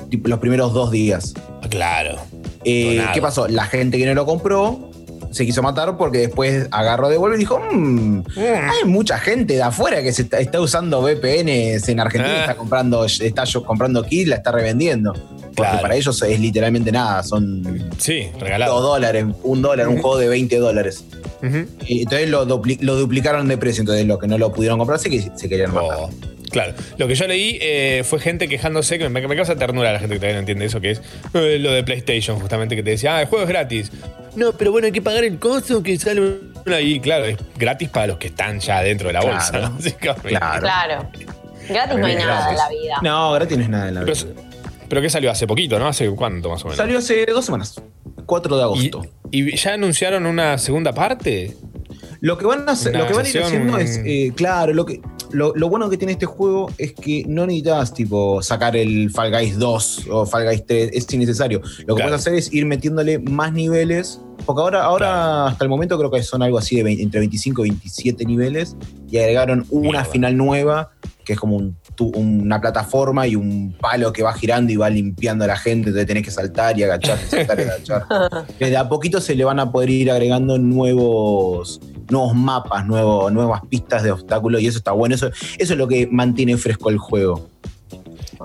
tipo, los primeros dos días. Claro. Eh. ¿Qué pasó? La gente que no lo compró se quiso matar porque después agarró de vuelta y dijo: "Mm, hay mucha gente de afuera que se está, está usando VPNs en Argentina, Ah. está comprando, está comprando kit, la está revendiendo. Porque Claro. para ellos es literalmente nada, son Sí, regalado. dos dólares, un dólar, un juego de 20 dólares. Y entonces lo, dupli- lo duplicaron de precio, entonces los que no lo pudieron comprar sí que se querían matar. Claro, lo que yo leí eh, fue gente quejándose, que me, me causa ternura la gente que todavía no entiende eso, que es eh, lo de PlayStation, justamente, que te decía, ah, el juego es gratis. No, pero bueno, hay que pagar el costo que sale ahí. Claro, es gratis para los que están ya dentro de la bolsa, Claro. ¿no? Claro. Claro. Gratis no hay Es nada en gratis. la vida. No, gratis no es nada en la Pero, vida. pero que salió hace poquito, ¿no? ¿Hace cuánto más o menos? Salió hace dos semanas, 4 de ¿Y, agosto. y ya anunciaron una segunda parte? Lo que van a hacer, lo que van a ir haciendo es, eh, claro, lo que lo, lo bueno que tiene este juego es que no necesitas tipo sacar el Fall Guys 2 o Fall Guys 3, es innecesario. Lo que Claro. puedes hacer es ir metiéndole más niveles, porque ahora, ahora hasta el momento creo que son algo así de 20 entre 25 y 27 niveles y agregaron una Mierda. final nueva que es como un tu- una plataforma y un palo que va girando y va limpiando a la gente, entonces tenés que saltar y agachar, saltar y agachar. Que de a poquito se le van a poder ir agregando nuevos, nuevos mapas, nuevo- nuevas pistas de obstáculos y eso está bueno. Eso, eso es lo que mantiene fresco el juego.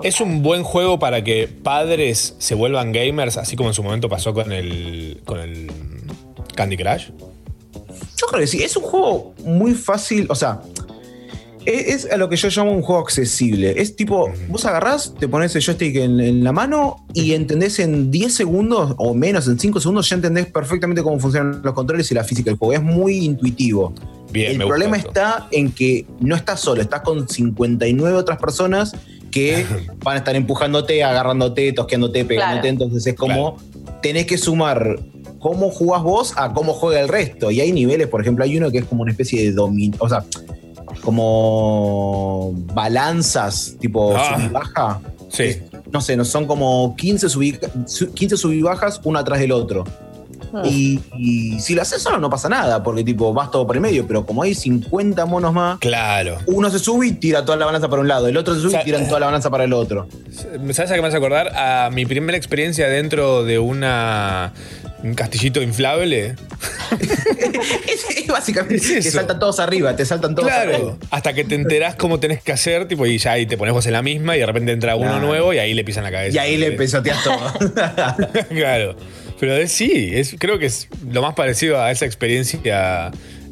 ¿Es un buen juego para que padres se vuelvan gamers, así como en su momento pasó con el, con el Candy Crush? Yo creo que sí, es un juego muy fácil, o sea, es, es a lo que yo llamo un juego accesible. Es tipo, vos agarrás, te pones el joystick en, en la mano y entendés en 10 segundos o menos, en 5 segundos, ya entendés perfectamente cómo funcionan los controles y la física del juego. Es muy intuitivo. Bien, el problema esto. está en que no estás solo, estás con 59 otras personas que van a estar empujándote, agarrándote, tosqueándote, pegándote. Claro. Entonces es como tenés que sumar cómo jugás vos a cómo juega el resto. Y hay niveles, por ejemplo, hay uno que es como una especie de dominio, o sea, como balanzas, tipo Ah. sub y baja. Sí. no sé, no son como 15, subí, su- 15 subibajas uno atrás del otro. Ah. Y, y si lo haces solo no pasa nada, porque tipo vas todo por el medio, pero como hay 50 monos más, Claro. uno se sube y tira toda la balanza para un lado, el otro se sube O sea, y tiran toda la balanza para el otro. ¿Sabes a qué me hace acordar? A mi primera experiencia dentro de una un castillito inflable. Es básicamente te eso. saltan todos arriba, te saltan todos arriba. Claro, hasta que te enterás cómo tenés que hacer, tipo, y ya ahí te pones vos en la misma y de repente entra uno Claro. nuevo y ahí le pisan la cabeza. Y ahí le pesoteas todo. claro. Pero es- sí, es, creo que es lo más parecido a esa experiencia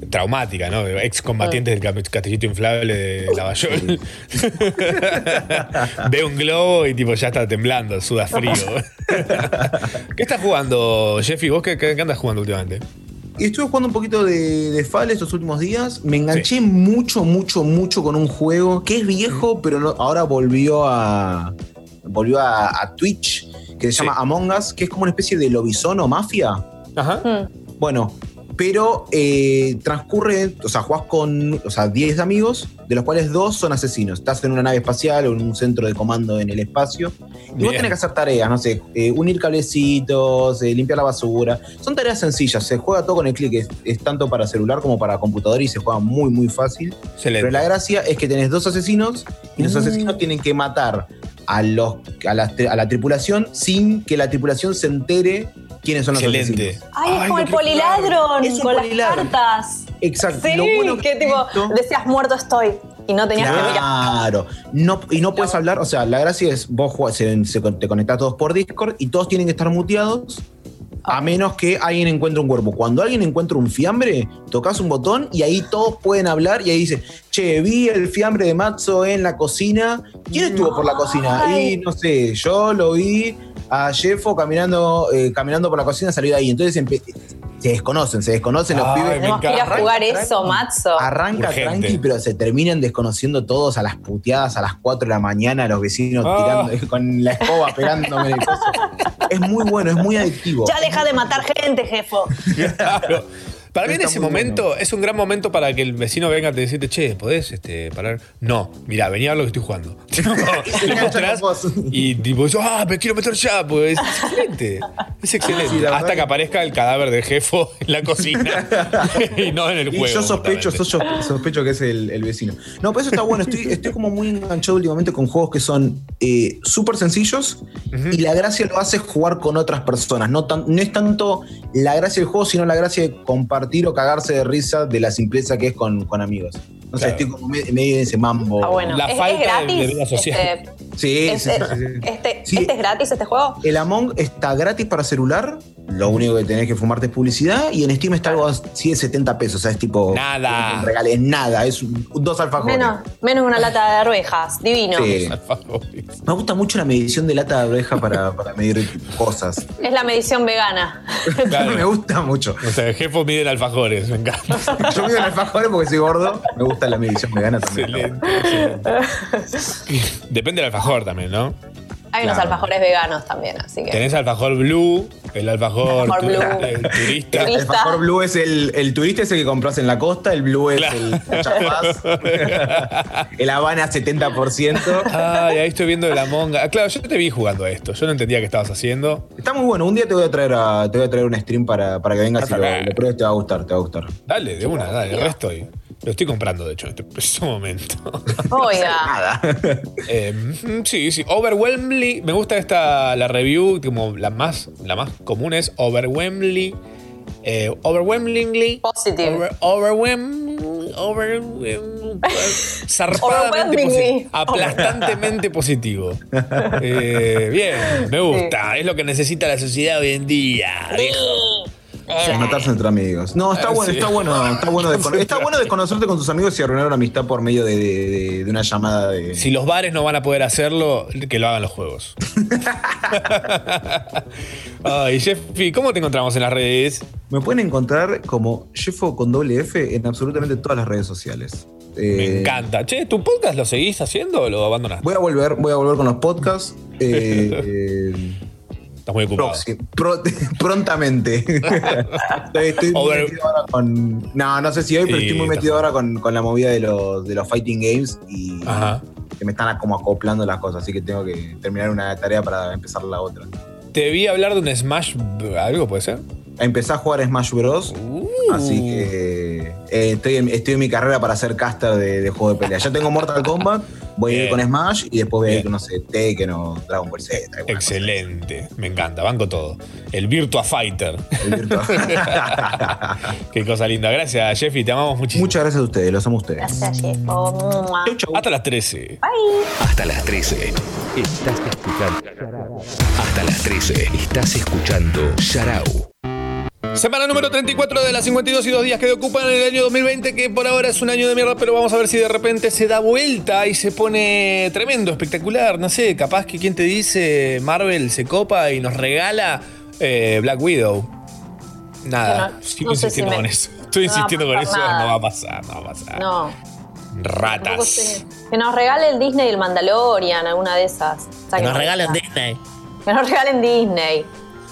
traumática, ¿no? Excombatientes del castillito inflable de Lavallol. Ve un globo y tipo ya está temblando, suda frío. ¿Qué estás jugando, Jeffy? ¿Vos qué, qué- andas jugando últimamente? Estuve jugando un poquito de, de Fall estos últimos días. Me enganché mucho, mucho, mucho con un juego que es viejo, pero no- ahora volvió a. volvió a, a Twitch, que se llama Among Us, que es como una especie de lobizón o mafia. Ajá. Bueno, pero eh, transcurre, o sea, jugás con, o sea, 10 amigos, de los cuales dos son asesinos. Estás en una nave espacial o en un centro de comando en el espacio. Y vos Bien. tenés que hacer tareas, no sé, eh, unir cablecitos, eh, limpiar la basura. Son tareas sencillas, se juega todo con el clic, es, es tanto para celular como para computadora y se juega muy, muy fácil. Excelente. Pero la gracia es que tenés dos asesinos y los Mm. asesinos tienen que matar a, los, a, la, a la tripulación sin que la tripulación se entere quiénes son los Excelente. asesinos. Ay, es como el poliladron Es con poliladron. las cartas. Exacto. Sí, Lo bueno que tipo, decías muerto estoy y no tenías que mirar. Claro. No, y no puedes hablar, o sea, la gracia es vos jugás- se, se- te conectás todos por Discord y todos tienen que estar muteados. A menos que alguien encuentre un cuerpo. Cuando alguien encuentra un fiambre, tocas un botón y ahí todos pueden hablar y ahí dice, che, vi el fiambre de Matzo en la cocina. ¿Quién estuvo por la cocina? Y no sé, yo lo vi a Jeffo caminando, eh, caminando por la cocina, salió de ahí. Entonces se desconocen, se desconocen los Ay, pibes. Tenemos que ir a jugar Arranca, eso, Matzo. Arranca Urgente. tranqui, pero se terminan desconociendo todos a las puteadas a las 4 de la mañana, los vecinos Ah. tirando con la escoba pegándome el coso. Es muy bueno, es muy adictivo. Ya deja de matar gente, jefo. Claro. Para mí en ese momento es un gran momento para que el vecino venga a te decirte, che, ¿podés este, parar? No, mira, vení a ver lo que estoy jugando. engancha mostrás y tipo, yo, ah, me quiero meter ya, pues es excelente. Es excelente. Sí, Hasta que aparezca el cadáver del jefo en la cocina y no en el Y juego. yo sospecho, justamente. sospecho, que es el, el vecino. No, pero eso está bueno. Estoy, estoy como muy enganchado últimamente con juegos que son eh, súper sencillos y la gracia lo hace jugar con otras personas. No, tan- no es tanto la gracia del juego, sino la gracia de compartir o cagarse de risa de la simpleza que es con, con amigos. No sé, Claro. estoy como me- medio en ese mambo. Ah, bueno. La ¿Es, falta de- gratis? de vida social. Este, Sí, es- sí, sí, este- Sí. ¿Este es gratis, este juego? El Among está gratis para celular. Lo único que tenés que fumarte es publicidad. Y en Steam está algo así de 70 pesos. O sea, es tipo. Nada. un regalo, es nada. Es un- dos alfajores. Menos, menos una lata de arvejas. Divino. Sí. Me gusta mucho la medición de lata de oreja para, para medir cosas. Es la medición vegana. Claro. Me gusta mucho. O sea, el jefe mide en alfajores, me encanta. Yo mido en alfajores porque soy gordo. Me gusta la medición vegana también. Excelente, excelente. Depende del alfajor también, ¿no? Hay unos Claro. alfajores veganos también, así que. Tenés alfajor blue, el alfajor, Alfajor tu- blue. el turista. El alfajor blue es el, el turista ese que compras en la costa, el blue es Claro. el chapaz, el Habana 70%. Ay, ahí estoy viendo el Among Us. Ah, Claro, yo te vi jugando a esto. Yo no entendía qué estabas haciendo. Está muy bueno. Un día te voy a traer a, te voy a traer un stream para, para que vengas y lo, lo pruebes, te va a gustar, te va a gustar. Dale, de una, dale. El resto y- lo estoy comprando, de hecho, en este preciso momento. Oiga. Nada. Eh, mm, sí, sí. Overwhelmingly. Me gusta esta, la review, como la más, la más común es Overwhelmingly. eh, overwhelmingly. Positive. Over, overwhelm, overwhelm- zarpadamente Overwhelmingly. positivo. Aplastantemente positivo. Eh, bien, me gusta. Es lo que necesita la sociedad hoy en día. viejo. Sí, matarse entre amigos. No, está Ah, bueno, sí. está bueno, está bueno, de, cono- está bueno de conocerte con tus amigos y arruinar una amistad por medio de, de- de- de una llamada de. Si los bares no van a poder hacerlo, que lo hagan los juegos. Ay, Jeffy, ¿cómo te encontramos en las redes? Me pueden encontrar como Jeffo con doble F en absolutamente todas las redes sociales. Me Eh, encanta. Che, ¿tu podcast lo seguís haciendo o lo abandonaste? Voy a volver, voy a volver con los podcasts. eh, eh, Estás muy ocupado. pro- prontamente. estoy estoy muy metido ahora con. No, no sé si hoy, pero estoy muy metido ahora con, con la movida de los, de los fighting games y, Ajá. se me están como acoplando las cosas, así que tengo que terminar una tarea para empezar la otra. Te vi hablar de un Smash, algo puede ser. Empecé a jugar Smash Bros. Así que eh, estoy, en, estoy en mi carrera para ser caster de, de juego de pelea. Ya tengo Mortal Kombat, voy a ir Bien. con Smash y después voy a ir con, no sé, Tekken o Dragon Ball Z. cosa. Excelente, me encanta, banco todo. El Virtua Fighter. Qué cosa linda. Gracias, Jeffy, te amamos muchísimo. Muchas gracias a ustedes, los amo a ustedes. Gracias, Jeffo. Hasta las 13. Hasta las 13. Estás escuchando. Hasta las 13. Estás escuchando Sharau. Semana número 34 de las 52 y 2 días que ocupan en el año 2020, que por ahora es un año de mierda, pero vamos a ver si de repente se da vuelta y se pone tremendo, espectacular. No sé, capaz que quien te dice Marvel se copa y nos regala eh, Black Widow. Nada, No, sigo no sé insistiendo si me- con eso. Estoy no insistiendo con eso, nada. no va a pasar, no va a pasar. No. Ratas. Que nos regale el Disney y el Mandalorian, alguna de esas. Que nos regalen Disney. Que nos regalen Disney.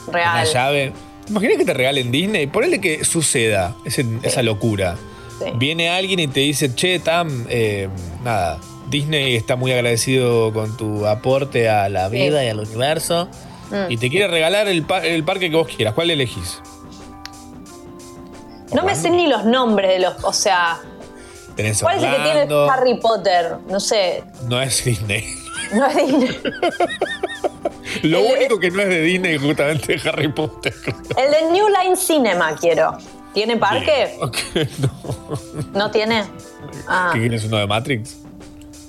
Una Real. llave. ¿Te imaginas que te regalen Disney? Ponele que suceda ese- esa locura. Sí. Viene alguien y te dice, che, Tam, eh, nada, Disney está muy agradecido con tu aporte a la Sí. vida y al universo. Mm. Y te quiere regalar el, pa- el parque que vos quieras. ¿Cuál elegís? No me sé ni los nombres de los. O sea, Tenés ¿cuál es el que tiene. Harry Potter? No sé. No es Disney. No es Disney. Lo único que no es de Disney es justamente Harry Potter. El de New Line Cinema quiero. ¿Tiene parque? Ok, no. ¿No tiene? Ah. ¿Qué quieres uno de Matrix?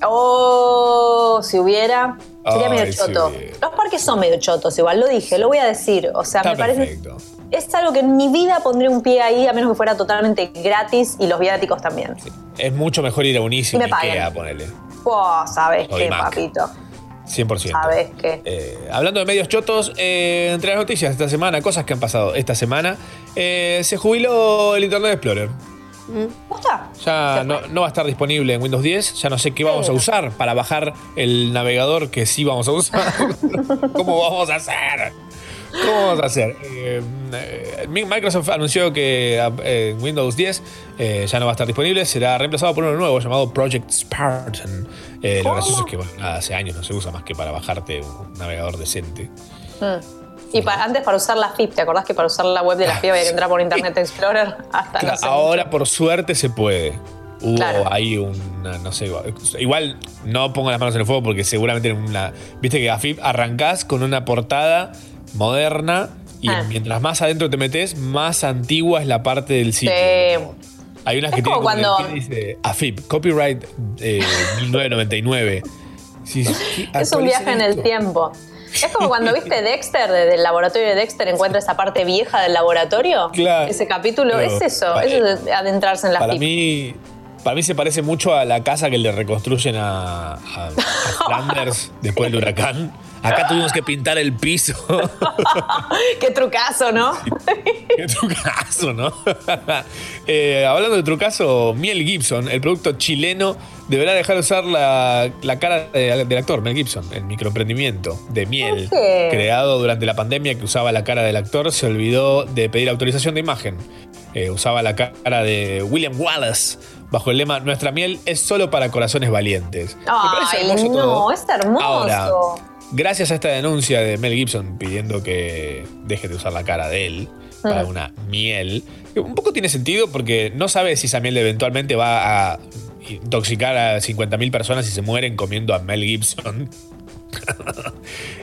Oh, si hubiera. Sería Ay, medio choto. Los parques son medio chotos, igual lo dije, lo voy a decir. O sea, Está me parece. perfecto. Es algo que en mi vida pondría un pie ahí, a menos que fuera totalmente gratis y los viáticos también. Es mucho mejor ir a y paguen. Ikea, ponele. Oh, ¿sabes qué, iMac. papito? 100%. ¿Sabes qué? Eh, hablando de medios chotos, eh, entre las noticias esta semana, cosas que han pasado esta semana, eh, se jubiló el Internet Explorer. ¿Gusta? Ya no, no va a estar disponible en Windows 10, ya no sé qué vamos a usar para bajar el navegador que sí vamos a usar. ¿Cómo vamos a hacer? ¿Cómo vamos a hacer? Eh, eh, Microsoft anunció que eh, Windows 10 eh, ya no va a estar disponible, será reemplazado por uno nuevo llamado Project Spartan. Lo gracioso es que bueno, nada, hace años no se usa más que para bajarte un navegador decente. Mm. Y pa- antes para usar la FIP, ¿te acordás que para usar la web de la FIP había que entrar por Internet Explorer? Hasta no Claro, sé ahora por suerte se puede. Hubo Claro. ahí una, no sé, igual no pongo las manos en el fuego porque seguramente en una, viste que AFIP arrancás con una portada moderna y Ah. mientras más adentro te metes, más antigua es la parte del Sí. sitio. Hay unas Es que tienen cuando- dice AFIP, copyright eh, 1999. Sí, sí. Es un viaje en el tiempo. Es como cuando viste Dexter, desde el laboratorio de Dexter, encuentra esa parte vieja del laboratorio. Claro. Ese capítulo, es eso, es adentrarse en la Para mí, para mí se parece mucho a la casa que le reconstruyen a, a- a Flanders después del huracán. Acá tuvimos que pintar el piso. Qué trucazo, ¿no? Qué trucazo, ¿no? Eh, hablando de trucazo, Miel Gibson, el producto chileno, deberá dejar de usar la, la cara de- del actor, Mel Gibson, el microemprendimiento de Miel, creado durante la pandemia que usaba la cara del actor, se olvidó de pedir autorización de imagen. Eh, usaba la cara de William Wallace bajo el lema Nuestra miel es solo para corazones valientes. Me parece Ay, hermoso no, todo. es hermoso. Ahora, gracias a esta denuncia de Mel Gibson pidiendo que deje de usar la cara de él para Mm. una miel, que un poco tiene sentido porque no sabe si esa miel eventualmente va a intoxicar a 50.000 personas y se mueren comiendo a Mel Gibson.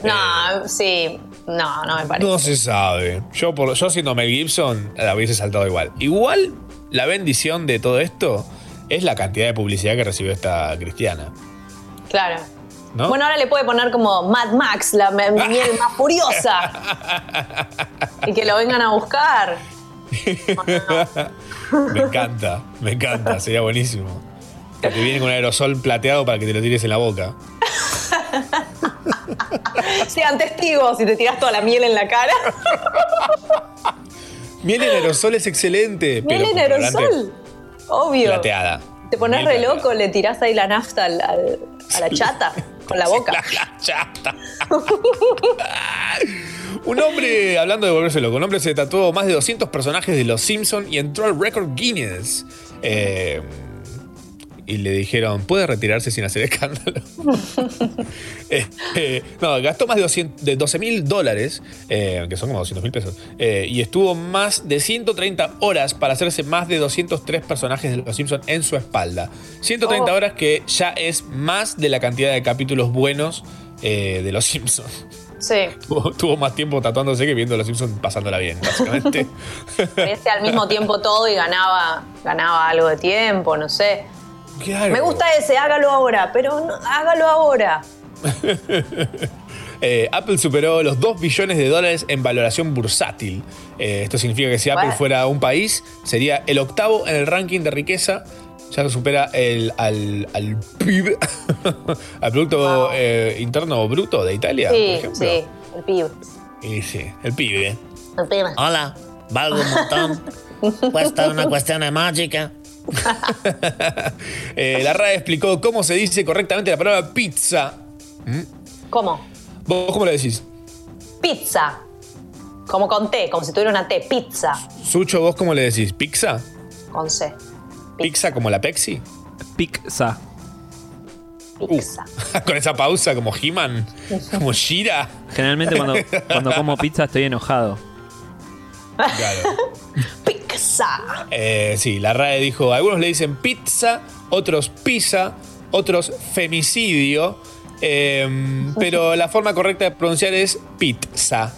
No, sí, no, no me parece. No se sabe. Yo, por, yo siendo Mel Gibson la hubiese saltado igual. Igual, la bendición de todo esto es la cantidad de publicidad que recibió esta cristiana. Claro. ¿No? Bueno, ahora le puede poner como Mad Max, la miel más furiosa. y que lo vengan a buscar. me encanta, me encanta, sería buenísimo. Que te viene con un aerosol plateado para que te lo tires en la boca. Sean testigos si te tiras toda la miel en la cara. Miel en aerosol es excelente. miel en aerosol. Obvio. Plateada. Te pones re loco, le tirás ahí la nafta al- al- a la chata con la boca. Un hombre, hablando de volverse loco, un hombre se tatuó más de 200 personajes de Los Simpsons y entró al récord Guinness. Eh, y le dijeron, ¿puede retirarse sin hacer escándalo? Eh, eh, no, gastó más de, 200 de 12 mil dólares, eh, que son como 200 mil pesos, eh, y estuvo más de 130 horas para hacerse más de 203 personajes de Los Simpsons en su espalda. 130 Oh. horas que ya es más de la cantidad de capítulos buenos de Los Simpsons. Sí. Tuvo, tuvo más tiempo tatuándose que viendo a Los Simpsons pasándola bien, básicamente. Este al mismo tiempo todo y ganaba, ganaba algo de tiempo, no sé. Claro. Me gusta ese, hágalo ahora, pero no, hágalo ahora. Eh, Apple superó los 2 billones de dólares en valoración bursátil. Eh, esto significa que si Apple Bueno. fuera un país, sería el octavo en el ranking de riqueza. Ya supera el, al, al PIB, al Producto eh, Interno Bruto de Italia, por Sí, ejemplo. sí, el PIB. Y sí, el PIB. ¿eh? El PIB. Hola, valgo un montón. Cuesta una cuestión de mágica. Eh, la RAE explicó cómo se dice correctamente la palabra pizza. ¿Mm? ¿Cómo? ¿Vos cómo le decís? Pizza. Como con T, como si tuviera una T. Pizza. Sucho, ¿vos cómo le decís? ¿Pizza? Con C. ¿Pizza como la Pepsi? Pizza. Pizza. Con esa pausa como He-Man, como Shira. Generalmente cuando, cuando como pizza estoy enojado. Claro. Pizza. Eh, sí, la RAE dijo, algunos le dicen pizza, otros pizza, otros femicidio, eh, pero la forma correcta de pronunciar es pizza.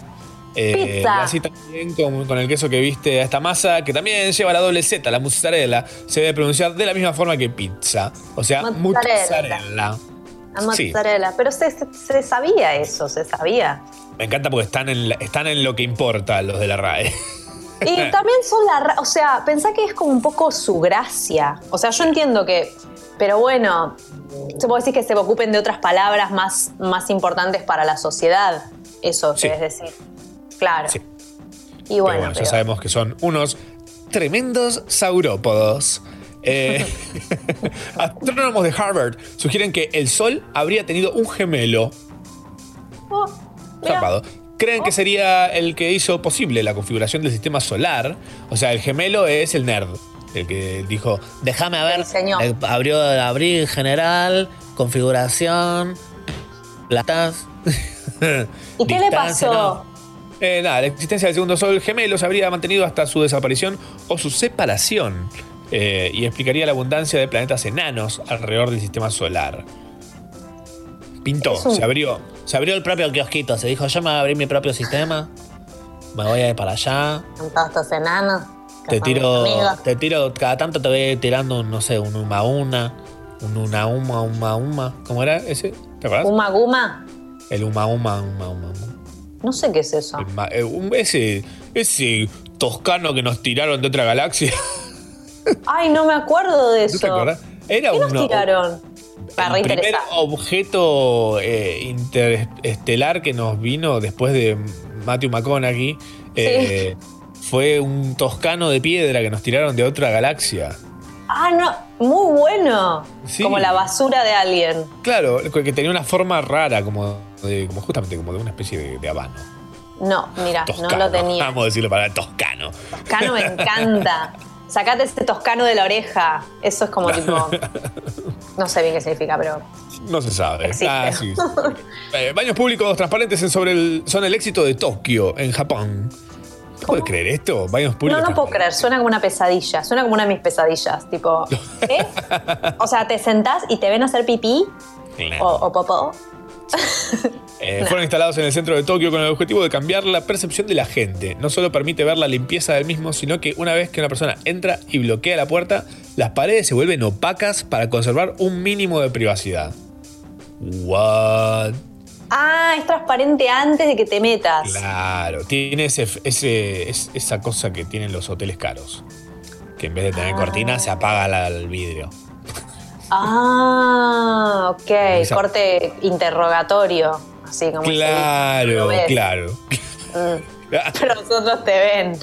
Eh, Pizza. así también con, con el queso que viste a esta masa, que también lleva la doble Z, la mozzarella, se debe pronunciar de la misma forma que pizza. O sea, Mozzarella. mozzarella. La Sí. mozzarella. Pero se, se- se sabía eso, se sabía. Me encanta porque están en, la- están en lo que importa los de la RAE. Y también son la... O sea, pensá que es como un poco su gracia. O sea, yo entiendo que... Pero bueno, se puede decir que se ocupen de otras palabras más, más importantes para la sociedad. Eso querés decir. Claro. Sí. Y bueno, pero bueno, ya sabemos que son unos tremendos saurópodos. Eh, astrónomos de Harvard sugieren que el Sol habría tenido un gemelo. Oh. Zarpado. Creen que sería el que hizo posible la configuración del sistema solar. O sea, el gemelo es el nerd. El que dijo, Déjame ver. diseñó. eh, abrió abrir general, configuración, platas. ¿Y qué le pasó? no. Eh, nada, la existencia del segundo sol gemelo se habría mantenido hasta su desaparición o su separación eh, y explicaría la abundancia de planetas enanos alrededor del sistema solar. Pintó, un- se abrió. Se abrió el propio kiosquito, se dijo, yo me voy a abrir mi propio sistema, me voy a ir para allá, Con todos estos enanos. te tiro, te tiro, cada tanto te voy tirando, un, no sé, un uma una, un una uma, uma uma, ¿Cómo era ese? ¿Te acuerdas? Uma Guma. El uma uma uma uma. uma. No sé qué es eso. El eh, un- ese, ese toscano que nos tiraron de otra galaxia. Ay, no me acuerdo de eso. ¿No te acuerdas? Era ¿Qué nos tiraron? El primer objeto eh, interestelar que nos vino después de Matthew McConaughey eh, fue un toscano de piedra que nos tiraron de otra galaxia. Ah, no, muy bueno. Sí. Como la basura de alguien. Claro, que tenía una forma rara, como, de, como justamente como de una especie de, de habano. No, mira, Toscano. no lo tenía. Vamos a decirlo para toscano. Toscano me encanta. Sacate ese toscano de la oreja. Eso es como tipo. No sé bien qué significa, pero. No se sabe. Ah, sí. Eh, baños públicos transparentes en sobre el- son el éxito de Tokio, en Japón. ¿Puedes creer esto? Baños No, públicos no puedo creer. Suena como una pesadilla. Suena como una de mis pesadillas. Tipo. ¿eh? O sea, te sentás y te ven hacer pipí o, o popó. Eh, fueron instalados en el centro de Tokio con el objetivo de cambiar la percepción de la gente. No solo permite ver la limpieza del mismo, sino que una vez que una persona entra y bloquea la puerta, las paredes se vuelven opacas para conservar un mínimo de privacidad. What? Ah, es transparente antes de que te metas. Claro, tiene ese, ese- es- esa cosa que tienen los hoteles caros. Que en vez de tener Ah. cortina se apaga la- el vidrio. Ah, ok. Esa- Corte interrogatorio. Así como. dice, Claro, claro, Mm. Pero nosotros te ven.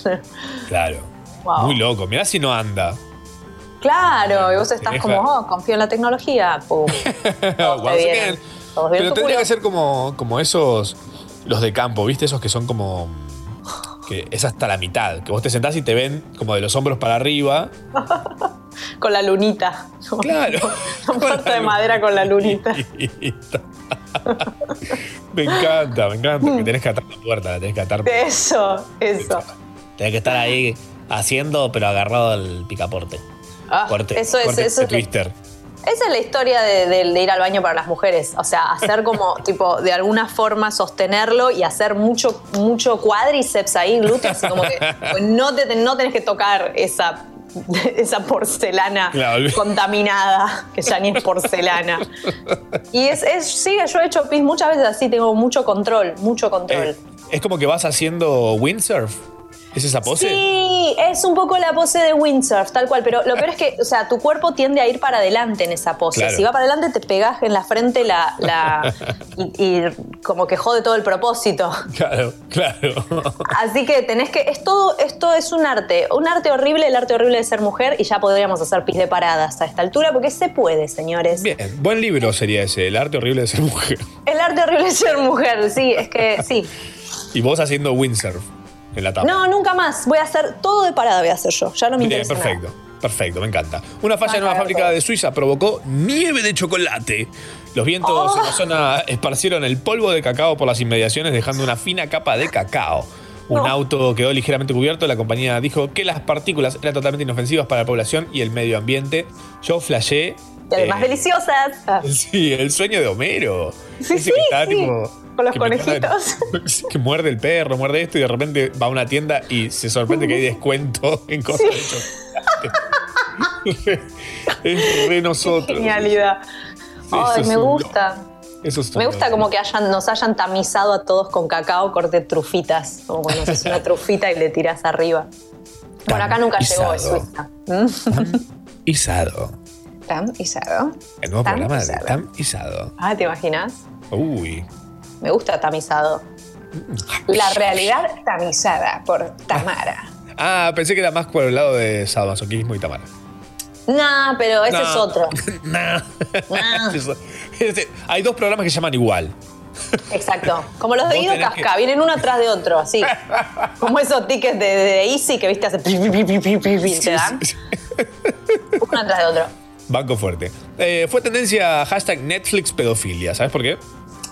claro. Wow. Muy loco. Mirá si no anda. Claro, y vos estás como, oh, confío en la tecnología. Pum. Pero tendría que ser como, como esos, los de campo, ¿viste? Esos que son como. Que es hasta la mitad. Que vos te sentás y te ven como de los hombros para arriba. Con la lunita. Claro. Puerta de madera con la lunita. Me encanta, me encanta. Que tenés que atar la puerta, la tenés que atar. Eso, eso. Tienes que estar ahí haciendo, pero agarrado al picaporte. Ah, Corte, eso es, corte eso es twister. Esa es la historia de, de- de ir al baño para las mujeres. O sea, hacer como, tipo, de alguna forma sostenerlo y hacer mucho, mucho cuádriceps ahí, glúteos, y como que pues, no, te, no tenés que tocar esa, esa porcelana Claro. contaminada, que ya ni es porcelana. Y es, es, sí, yo he hecho pis muchas veces así, tengo mucho control, mucho control. Eh, es como que vas haciendo windsurf. ¿Es esa pose? Sí, es un poco la pose de windsurf, tal cual, pero lo peor es que, o sea, tu cuerpo tiende a ir para adelante en esa pose. Claro. Si va para adelante, te pegas en la frente la, la- y, y como que jode todo el propósito. Claro, claro. Así que tenés que, es todo, esto es un arte, un arte horrible, el arte horrible de ser mujer, y ya podríamos hacer pis de paradas a esta altura, porque se puede, señores. Bien, buen libro sería ese, El arte horrible de ser mujer. El arte horrible de ser mujer, sí, es que sí. Y vos haciendo windsurf en la tapa. No, nunca más. Voy a hacer todo de parada, voy a hacer yo. Ya no me Bien, interesa. nada. perfecto. Perfecto, me encanta. Una falla en una fábrica de Suiza provocó nieve de chocolate. Los vientos Oh. en la zona esparcieron el polvo de cacao por las inmediaciones, dejando una fina capa de cacao. Un auto quedó ligeramente cubierto. La compañía dijo que las partículas eran totalmente inofensivas para la población y el medio ambiente. Yo flashé. Y además eh, deliciosas. Sí, el sueño de Homero. Sí, Ese sí, que está, sí. tipo, Con los que conejitos. que muerde el perro, muerde esto y de repente va a una tienda y se sorprende que hay descuento en cosas de chocolate. es re nosotros. Genialidad. Ay, Eso me gusta. Eso Me gusta como que hayan, nos hayan tamizado a todos con cacao, corte trufitas. Como cuando haces una trufita y le tiras arriba. Bueno, acá nunca llegó Tamizado. Suiza. ¿Mm? Isado. Tamizado. El nuevo programa de Tamizado. Ah, ¿te imaginas? Uy. Me gusta tamizado. La realidad tamizada por Tamara. Ah, pensé que era más por el lado de sadomasoquismo y Tamara. Nah, pero ese es otro. Nah. Nah. Hay dos programas que se llaman igual. Exacto. Como los de Guido Casca, vienen uno atrás de otro, así. Como esos tickets de, de Easy que viste hace te dan. Uno atrás de otro. Banco fuerte. Eh, fue tendencia hashtag Netflix pedofilia. ¿Sabes por qué?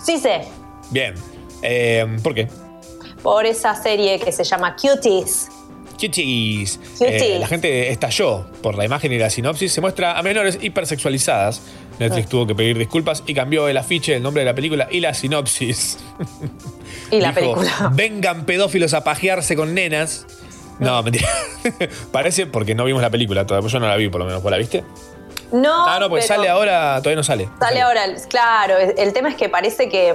Sí sé, Bien. Eh, ¿Por qué? por esa serie que se llama Cuties. Cuties. Cuties. Eh, la gente estalló por la imagen y la sinopsis. Se muestra a menores hipersexualizadas. Netflix tuvo que pedir disculpas y cambió el afiche, el nombre de la película y la sinopsis. Y la Dijo, película. Vengan pedófilos a pajearse con nenas. No, mentira. Parece porque no vimos la película todavía. Yo no la vi, por lo menos. ¿Vos la viste? No, ah, no, porque pero sale ahora, todavía no sale. Sale ahora, claro. El tema es que parece que.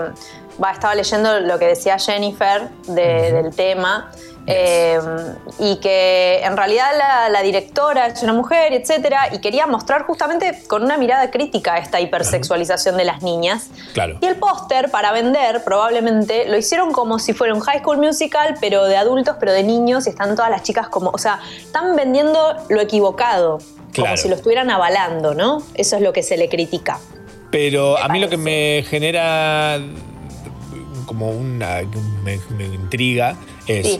Va, estaba leyendo lo que decía Jennifer de- del tema. eh, y que en realidad la, la directora es una mujer, etcétera, y quería mostrar justamente con una mirada crítica esta hipersexualización de las niñas. Claro. Y el póster, para vender, probablemente lo hicieron como si fuera un high school musical, pero de adultos, pero de niños, y están todas las chicas como. O sea, están vendiendo lo equivocado. Como Claro. si lo estuvieran avalando, ¿no? Eso es lo que se le critica. Pero a mí lo que me genera como una. me, me intriga es. Sí.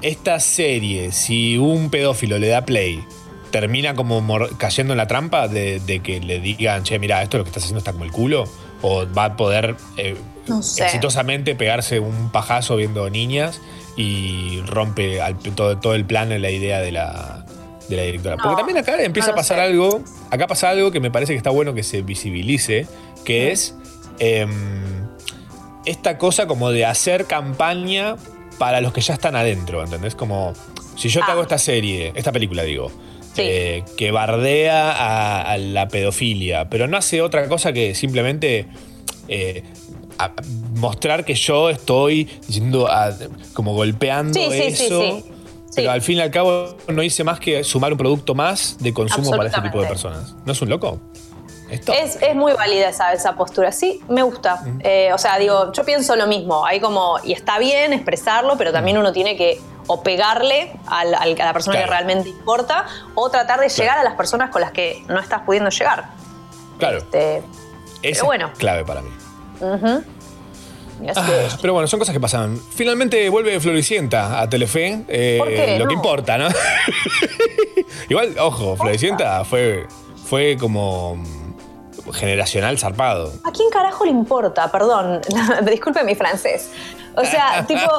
Esta serie, si un pedófilo le da play, termina como cayendo en la trampa de, de que le digan, che, mira, esto lo que estás haciendo está como el culo. O va a poder eh, No sé. exitosamente pegarse un pajazo viendo niñas y rompe al- todo, todo el plan en la idea de la, de la directora. Porque también acá empieza no a pasar sé. algo, acá pasa algo que me parece que está bueno que se visibilice, que es em, esta cosa como de hacer campaña para los que ya están adentro, ¿entendés? Como, si yo te Ah. hago esta serie, esta película digo, Sí. eh, que bardea a, a la pedofilia, pero no hace otra cosa que simplemente eh, a- mostrar que yo estoy diciendo, a- como golpeando Sí, eso. sí. Pero al fin y al cabo no hice más que sumar un producto más de consumo para este tipo de personas. ¿No es un loco? Es, es muy válida esa, esa postura. Sí, me gusta. Eh, o sea, digo, yo pienso lo mismo. Hay como, y está bien expresarlo, pero también uno tiene que o pegarle al- al- a la persona Claro. que realmente importa, o tratar de llegar a las personas con las que no estás pudiendo llegar. Claro. Este, Esa pero bueno. es clave para mí. Ah, pero bueno, son cosas que pasan. Finalmente vuelve Floricienta a Telefe. eh, ¿Por qué? Lo que importa, ¿no? Igual, ojo, Floricienta fue, fue como generacional zarpado. ¿A quién carajo le importa? Perdón, disculpe mi francés. O sea, tipo,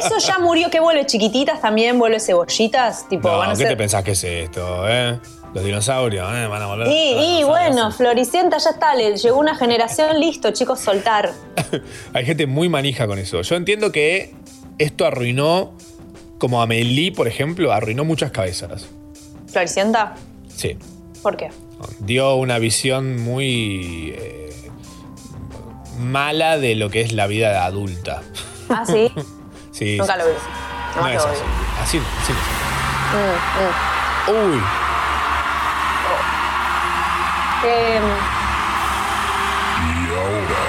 eso ya murió que vuelve chiquititas también, vuelve cebollitas, tipo, No, van a ¿qué te pensás que es esto, eh? Los dinosaurios, eh, van a volver. Y, y bueno, Floricienta ya está, le llegó una generación, listo, chicos, soltar. Hay gente muy manija con eso. Yo entiendo que esto arruinó, como Amelie, por ejemplo, arruinó muchas cabezas. ¿Floricienta? Sí. ¿Por qué? Dio una visión muy eh, mala de lo que es la vida adulta. Ah, sí. Sí. Nunca lo vi. No Nunca es lo así. Así no, así no. Mm, mm. Uy. Eh, Y ahora,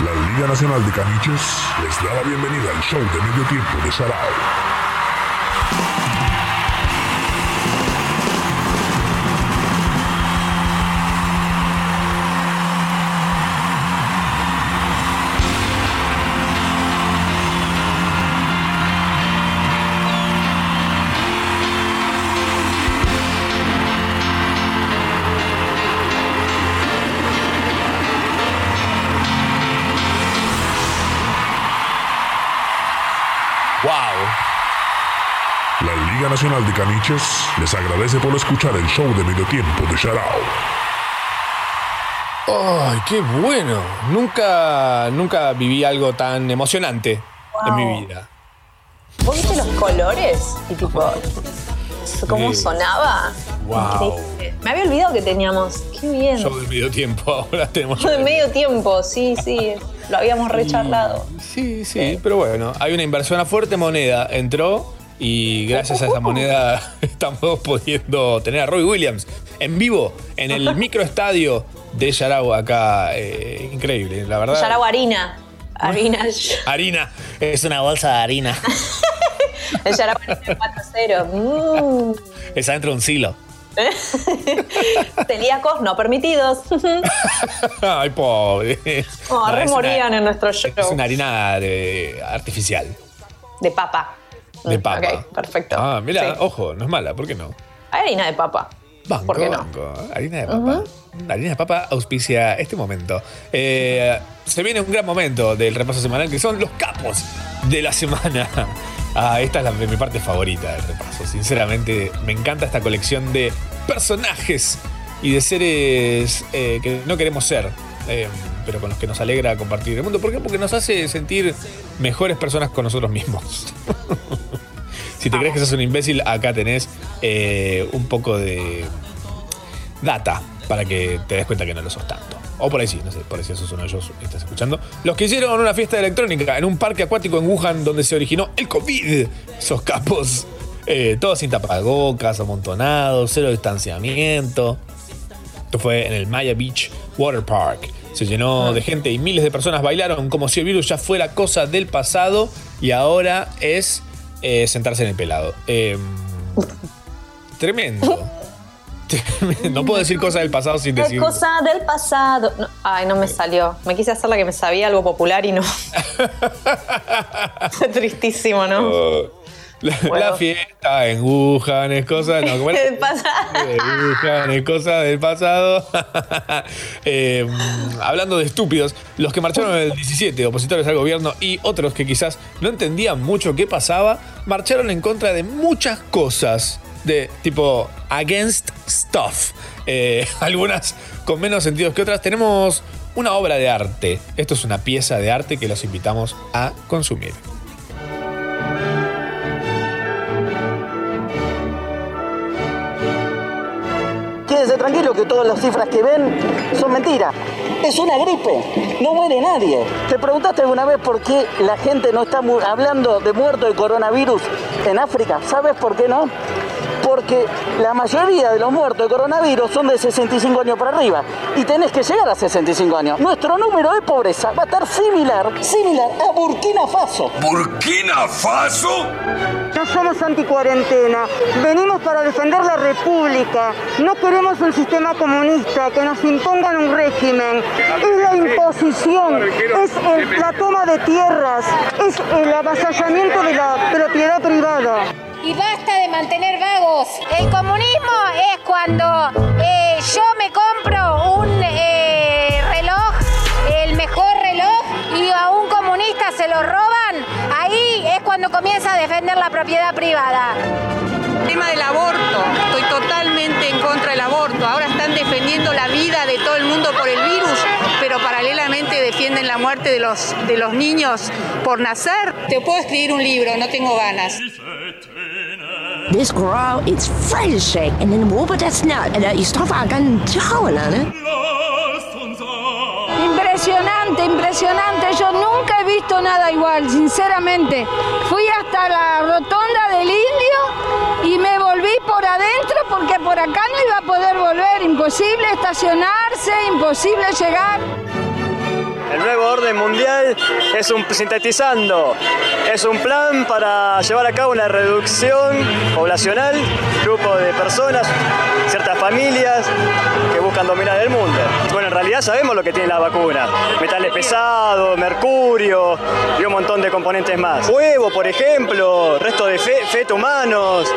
la Liga Nacional de Caniches les da la bienvenida al show de medio tiempo de Sarao. Nacional de Caniches les agradece por escuchar el show de medio tiempo de Sarao. ¡Ay, qué bueno! Nunca, nunca viví algo tan emocionante en mi vida. ¿Vos viste los colores? Y tipo, ¿cómo Sí. sonaba? ¡Wow! Increíble. Me había olvidado que teníamos. Qué bien. Show de medio tiempo, ahora tenemos. De medio tiempo, sí, sí. Lo habíamos recharlado. Sí, sí, pero bueno, hay una inversión a fuerte moneda, entró y gracias a esa moneda estamos pudiendo tener a Roy Williams en vivo en el microestadio de Yarao acá. eh, increíble, la verdad. Yarao harina. Harina. Harina. Es una bolsa de harina. El Yarao harina 4-0. Mm. Es adentro de un silo. Celíacos no permitidos. Ay, pobre. Oh, No, re es morían una- en nuestro show. Es una harina de- artificial, De papa. De papa. Ok, perfecto. Ah, mira, Sí. ojo, no es mala, ¿por qué no? Harina de papa. Banco, ¿Por qué no? banco. Harina de papa. Harina de papa auspicia este momento. Eh, se viene un gran momento del repaso semanal que son los capos de la semana. Ah, esta es la, mi parte favorita del repaso. Sinceramente, me encanta esta colección de personajes y de seres eh, que no queremos ser, eh, pero con los que nos alegra compartir el mundo. ¿Por qué? Porque nos hace sentir mejores personas con nosotros mismos. Si te crees que sos un imbécil, acá tenés eh, un poco de data para que te des cuenta que no lo sos tanto. O por ahí sí, no sé, por ahí sí sos uno de ellos que estás escuchando. Los que hicieron una fiesta electrónica en un parque acuático en Wuhan donde se originó el COVID. Esos capos. eh, todos sin tapabocas, amontonados, cero distanciamiento. Esto fue en el Maya Beach Water Park. Se llenó de gente y miles de personas bailaron como si el virus ya fuera cosa del pasado y ahora es eh, sentarse en el pelado. Eh, tremendo. No puedo decir cosas del pasado sin decir. cosa del pasado. No, ay, no me salió. Me quise hacer la que me sabía algo popular y no. Tristísimo, ¿no? Oh, la, la fiesta en Wuhan es cosa. No, ¿cómo era? El pasado. De Wuhan es cosa del pasado. Eh, hablando de estúpidos, los que marcharon el 17, opositores al gobierno y otros que quizás no entendían mucho qué pasaba, marcharon en contra de muchas cosas. De tipo against stuff. Eh, algunas con menos sentidos que otras. Tenemos una obra de arte. Esto es una pieza de arte que los invitamos a consumir. Quédense tranquilo que todas las cifras que ven son mentiras. Es una gripe, no muere nadie. ¿Te preguntaste alguna vez por qué la gente no está hablando de muerto de coronavirus en África? ¿Sabes por qué no? Porque la mayoría de los muertos de coronavirus son de 65 años para arriba y tenés que llegar a 65 años. Nuestro número de pobreza va a estar similar, similar a Burkina Faso. ¿Burkina Faso? No somos anticuarentena, venimos para defender la república. No queremos un sistema comunista, que nos impongan un régimen. Es la imposición, es el- la toma de tierras, es el avasallamiento de la propiedad privada y basta de mantener vagos. El comunismo es cuando eh, yo me compro un eh, reloj, el mejor reloj, y a un comunista se lo roban. Ahí es cuando comienza a defender la propiedad privada. El tema del aborto, estoy totalmente en contra del aborto. Ahora están defendiendo la vida de todo el mundo por el virus, pero paralelamente defienden la muerte de los, de los niños por nacer. Te puedo escribir un libro, no tengo ganas. This girl is French and then what das not? And ich stoffe ganz ne? Impresionante, impresionante. Yo nunca he visto nada igual, sinceramente. Fui hasta la rotonda del Indio y me volví por adentro porque por acá no iba a poder volver. Imposible estacionarse, imposible llegar. El nuevo orden mundial es un, sintetizando, es un plan para llevar a cabo una reducción poblacional, grupo de personas, ciertas familias que buscan dominar el mundo. Bueno, en realidad sabemos lo que tiene la vacuna, metales pesados, mercurio y un montón de componentes más. Huevo, por ejemplo, resto de fe- feto humanos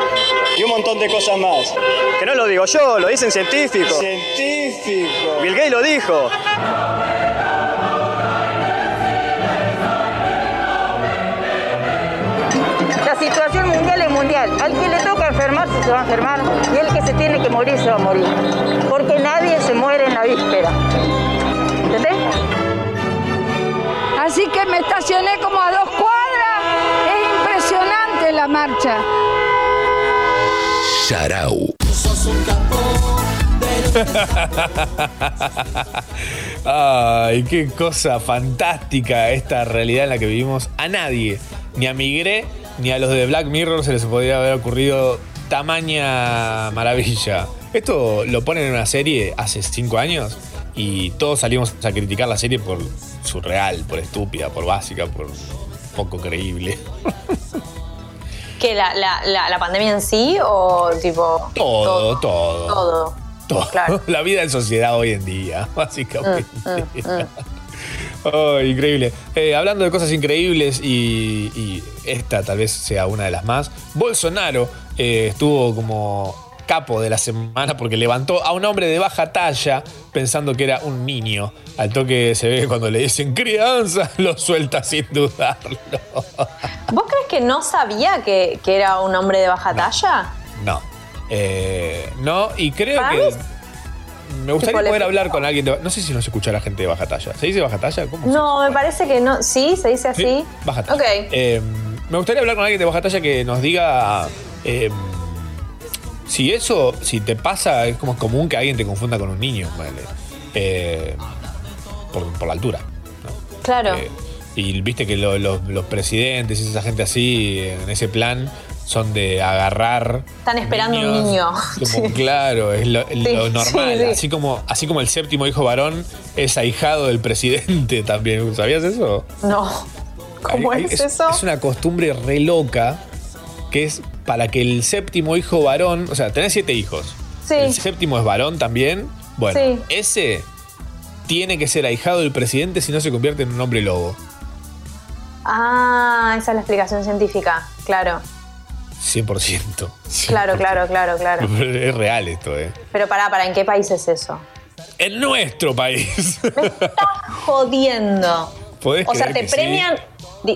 y un montón de cosas más. Que no lo digo yo, lo dicen científicos. Científico. Bill Gates lo dijo. Situación mundial es mundial. Al que le toca enfermarse se va a enfermar y el que se tiene que morir se va a morir. Porque nadie se muere en la víspera. ¿Entendés? Así que me estacioné como a dos cuadras. Es impresionante la marcha. Sharau. Ay, qué cosa fantástica esta realidad en la que vivimos. A nadie, ni a Migré, ni a los de Black Mirror se les podría haber ocurrido tamaña maravilla. Esto lo ponen en una serie hace cinco años y todos salimos a criticar la serie por surreal, por estúpida, por básica, por poco creíble. ¿Qué, la, la, la, la pandemia en sí o tipo... Todo, todo. Todo. todo. La vida en sociedad hoy en día, básicamente. Mm, mm, mm. Oh, increíble. Eh, hablando de cosas increíbles y, y esta tal vez sea una de las más, Bolsonaro eh, estuvo como capo de la semana porque levantó a un hombre de baja talla pensando que era un niño. Al toque se ve cuando le dicen crianza, lo suelta sin dudarlo. ¿Vos crees que no sabía que, que era un hombre de baja talla? No. Eh, no, y creo que. Me gustaría poder hablar con alguien de. No sé si nos escucha la gente de baja talla. ¿Se dice baja talla? ¿Cómo? No, me parece que no. ¿Sí? ¿Se dice así? Sí, baja talla. Ok. Eh, me gustaría hablar con alguien de baja talla que nos diga. eh, si eso, si te pasa, es como común que alguien te confunda con un niño, ponele. Eh, por, por la altura. Claro. Eh, y viste que lo- lo- los presidentes y esa gente así, en ese plan, son de agarrar Están esperando un niño. Como, Claro, es lo, normal. sí, sí. Así, como, así como el séptimo hijo varón es ahijado del presidente también. ¿Sabías eso? No. ¿Cómo Hay- hay- es, eso? Es una costumbre re loca que es para que el séptimo hijo varón, o sea, tenés siete hijos. Sí. El séptimo es varón también. Bueno, ese tiene que ser ahijado del presidente si no se convierte en un hombre lobo. Ah, esa es la explicación científica. Claro. 100%. Claro, claro, claro, claro. Es real esto, ¿eh? Pero pará, ¿para en qué país es eso? En nuestro país. Jodiendo. ¿Podés O sea, te sí? premian,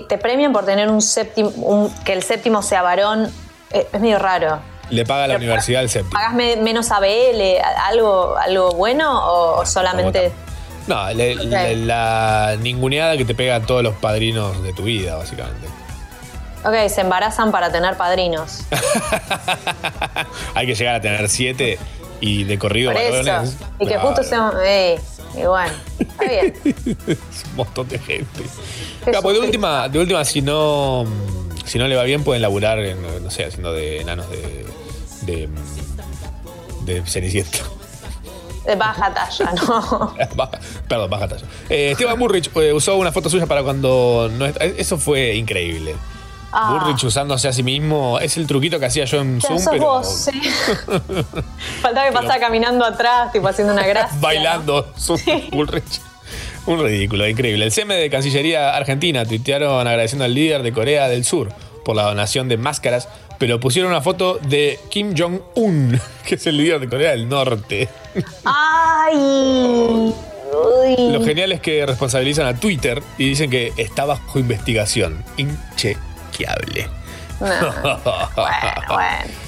te premian por tener un séptimo, un- que el séptimo sea varón. Eh, Es medio raro. Le paga la universidad al séptimo. ¿Pagás me- menos ABL? ¿Algo, algo bueno o, o solamente.? No, la, la ninguneada que te pega a todos los padrinos de tu vida, básicamente. Ok, se embarazan para tener padrinos. Hay que llegar a tener siete y de corrido Por eso. Y que Claro, justo sean. ey, bueno, está bien. es un montón de gente. Claro, porque de última, de última, si no, si no le va bien, pueden laburar, en, no sé, haciendo de enanos de. de. de Cenicienta. De baja talla, ¿no? Baja- perdón, baja talla. Eh, Esteban Burrich eh, usó una foto suya para cuando no Eso fue increíble. Ah. Burrich usándose a sí mismo. Es el truquito que hacía yo en Ya Zoom, sos pero. vos, sí. Faltaba que pasara caminando atrás, tipo haciendo una gracia. bailando Zoom Bullrich. Un ridículo, increíble. El CM de Cancillería Argentina tuitearon agradeciendo al líder de Corea del Sur por la donación de máscaras, pero pusieron una foto de Kim Jong-un, que es el líder de Corea del Norte. ¡Ay! Uy. Lo genial es que responsabilizan a Twitter y dicen que está bajo investigación. Inchequeable. No. bueno, bueno.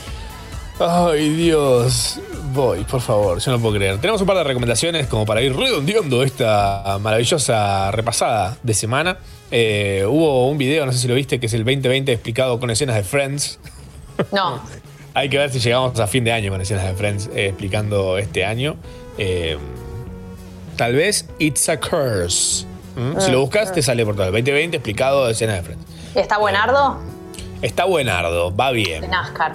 Ay, Dios. Voy, por favor, yo no puedo creer. Tenemos un par de recomendaciones como para ir redondeando esta maravillosa repasada de semana. Eh, hubo un video, no sé si lo viste, que es el 2020 explicado con escenas de Friends. No. Hay que ver si llegamos a fin de año con escenas de Friends eh, explicando este año. Eh, tal vez It's a Curse. ¿Mm? Si lo buscas, te sale por todo. El 2020 explicado de escenas de Friends. ¿Y está buenardo? Está buenardo, va De bien. NASCAR.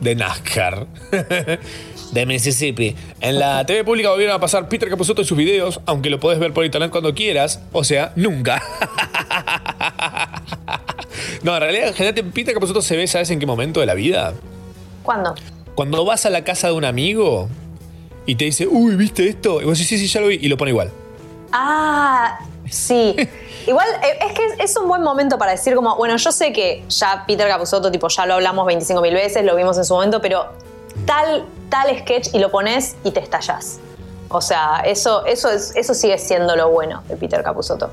De NASCAR. de Mississippi. En la TV pública volvieron a pasar Peter Capusotto y sus videos, aunque lo podés ver por internet cuando quieras, o sea, nunca. no, en realidad, generalmente Peter Capusotto se ve, ¿sabes en qué momento de la vida? ¿Cuándo? Cuando vas a la casa de un amigo y te dice, uy, ¿viste esto? Y vos decís, sí, sí, ya lo vi, y lo pone igual. Ah, sí. Igual eh, es que es un buen momento para decir como, bueno, yo sé que ya Peter Capusotto, tipo, ya lo hablamos 25 mil veces, lo vimos en su momento, pero tal, tal sketch y lo pones y te estallas. O sea, eso, eso, es, eso sigue siendo lo bueno de Peter Capusotto.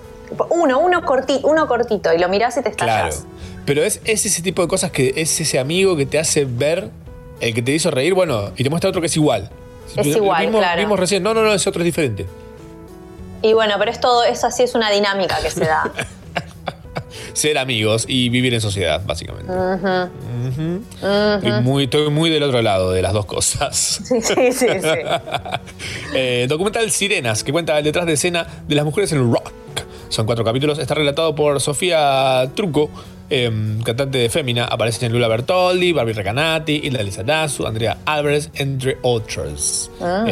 Uno, uno, corti, uno cortito y lo mirás y te Claro. estallas. Pero es, es ese tipo de cosas que es ese amigo que te hace ver, el que te hizo reír, bueno, y te muestra otro que es igual. Es igual, vimos, claro. vimos recién, no, no, no, ese otro es diferente. Y bueno, pero es todo, es así, es una dinámica que se da. Ser amigos y vivir en sociedad, básicamente. Ujú. Y Ujú. muy, estoy muy del otro lado de las dos cosas. Sí, sí, sí. Eh, documental Sirenas, que cuenta el detrás de escena de las mujeres en el rock. Son cuatro capítulos. Está relatado por Sofía Truco, em, cantante de Fémina. Aparecen Lula Bertoldi, Barbie Recanati, Hilda Lizarazu, Andrea Álvarez, entre otros. Ah.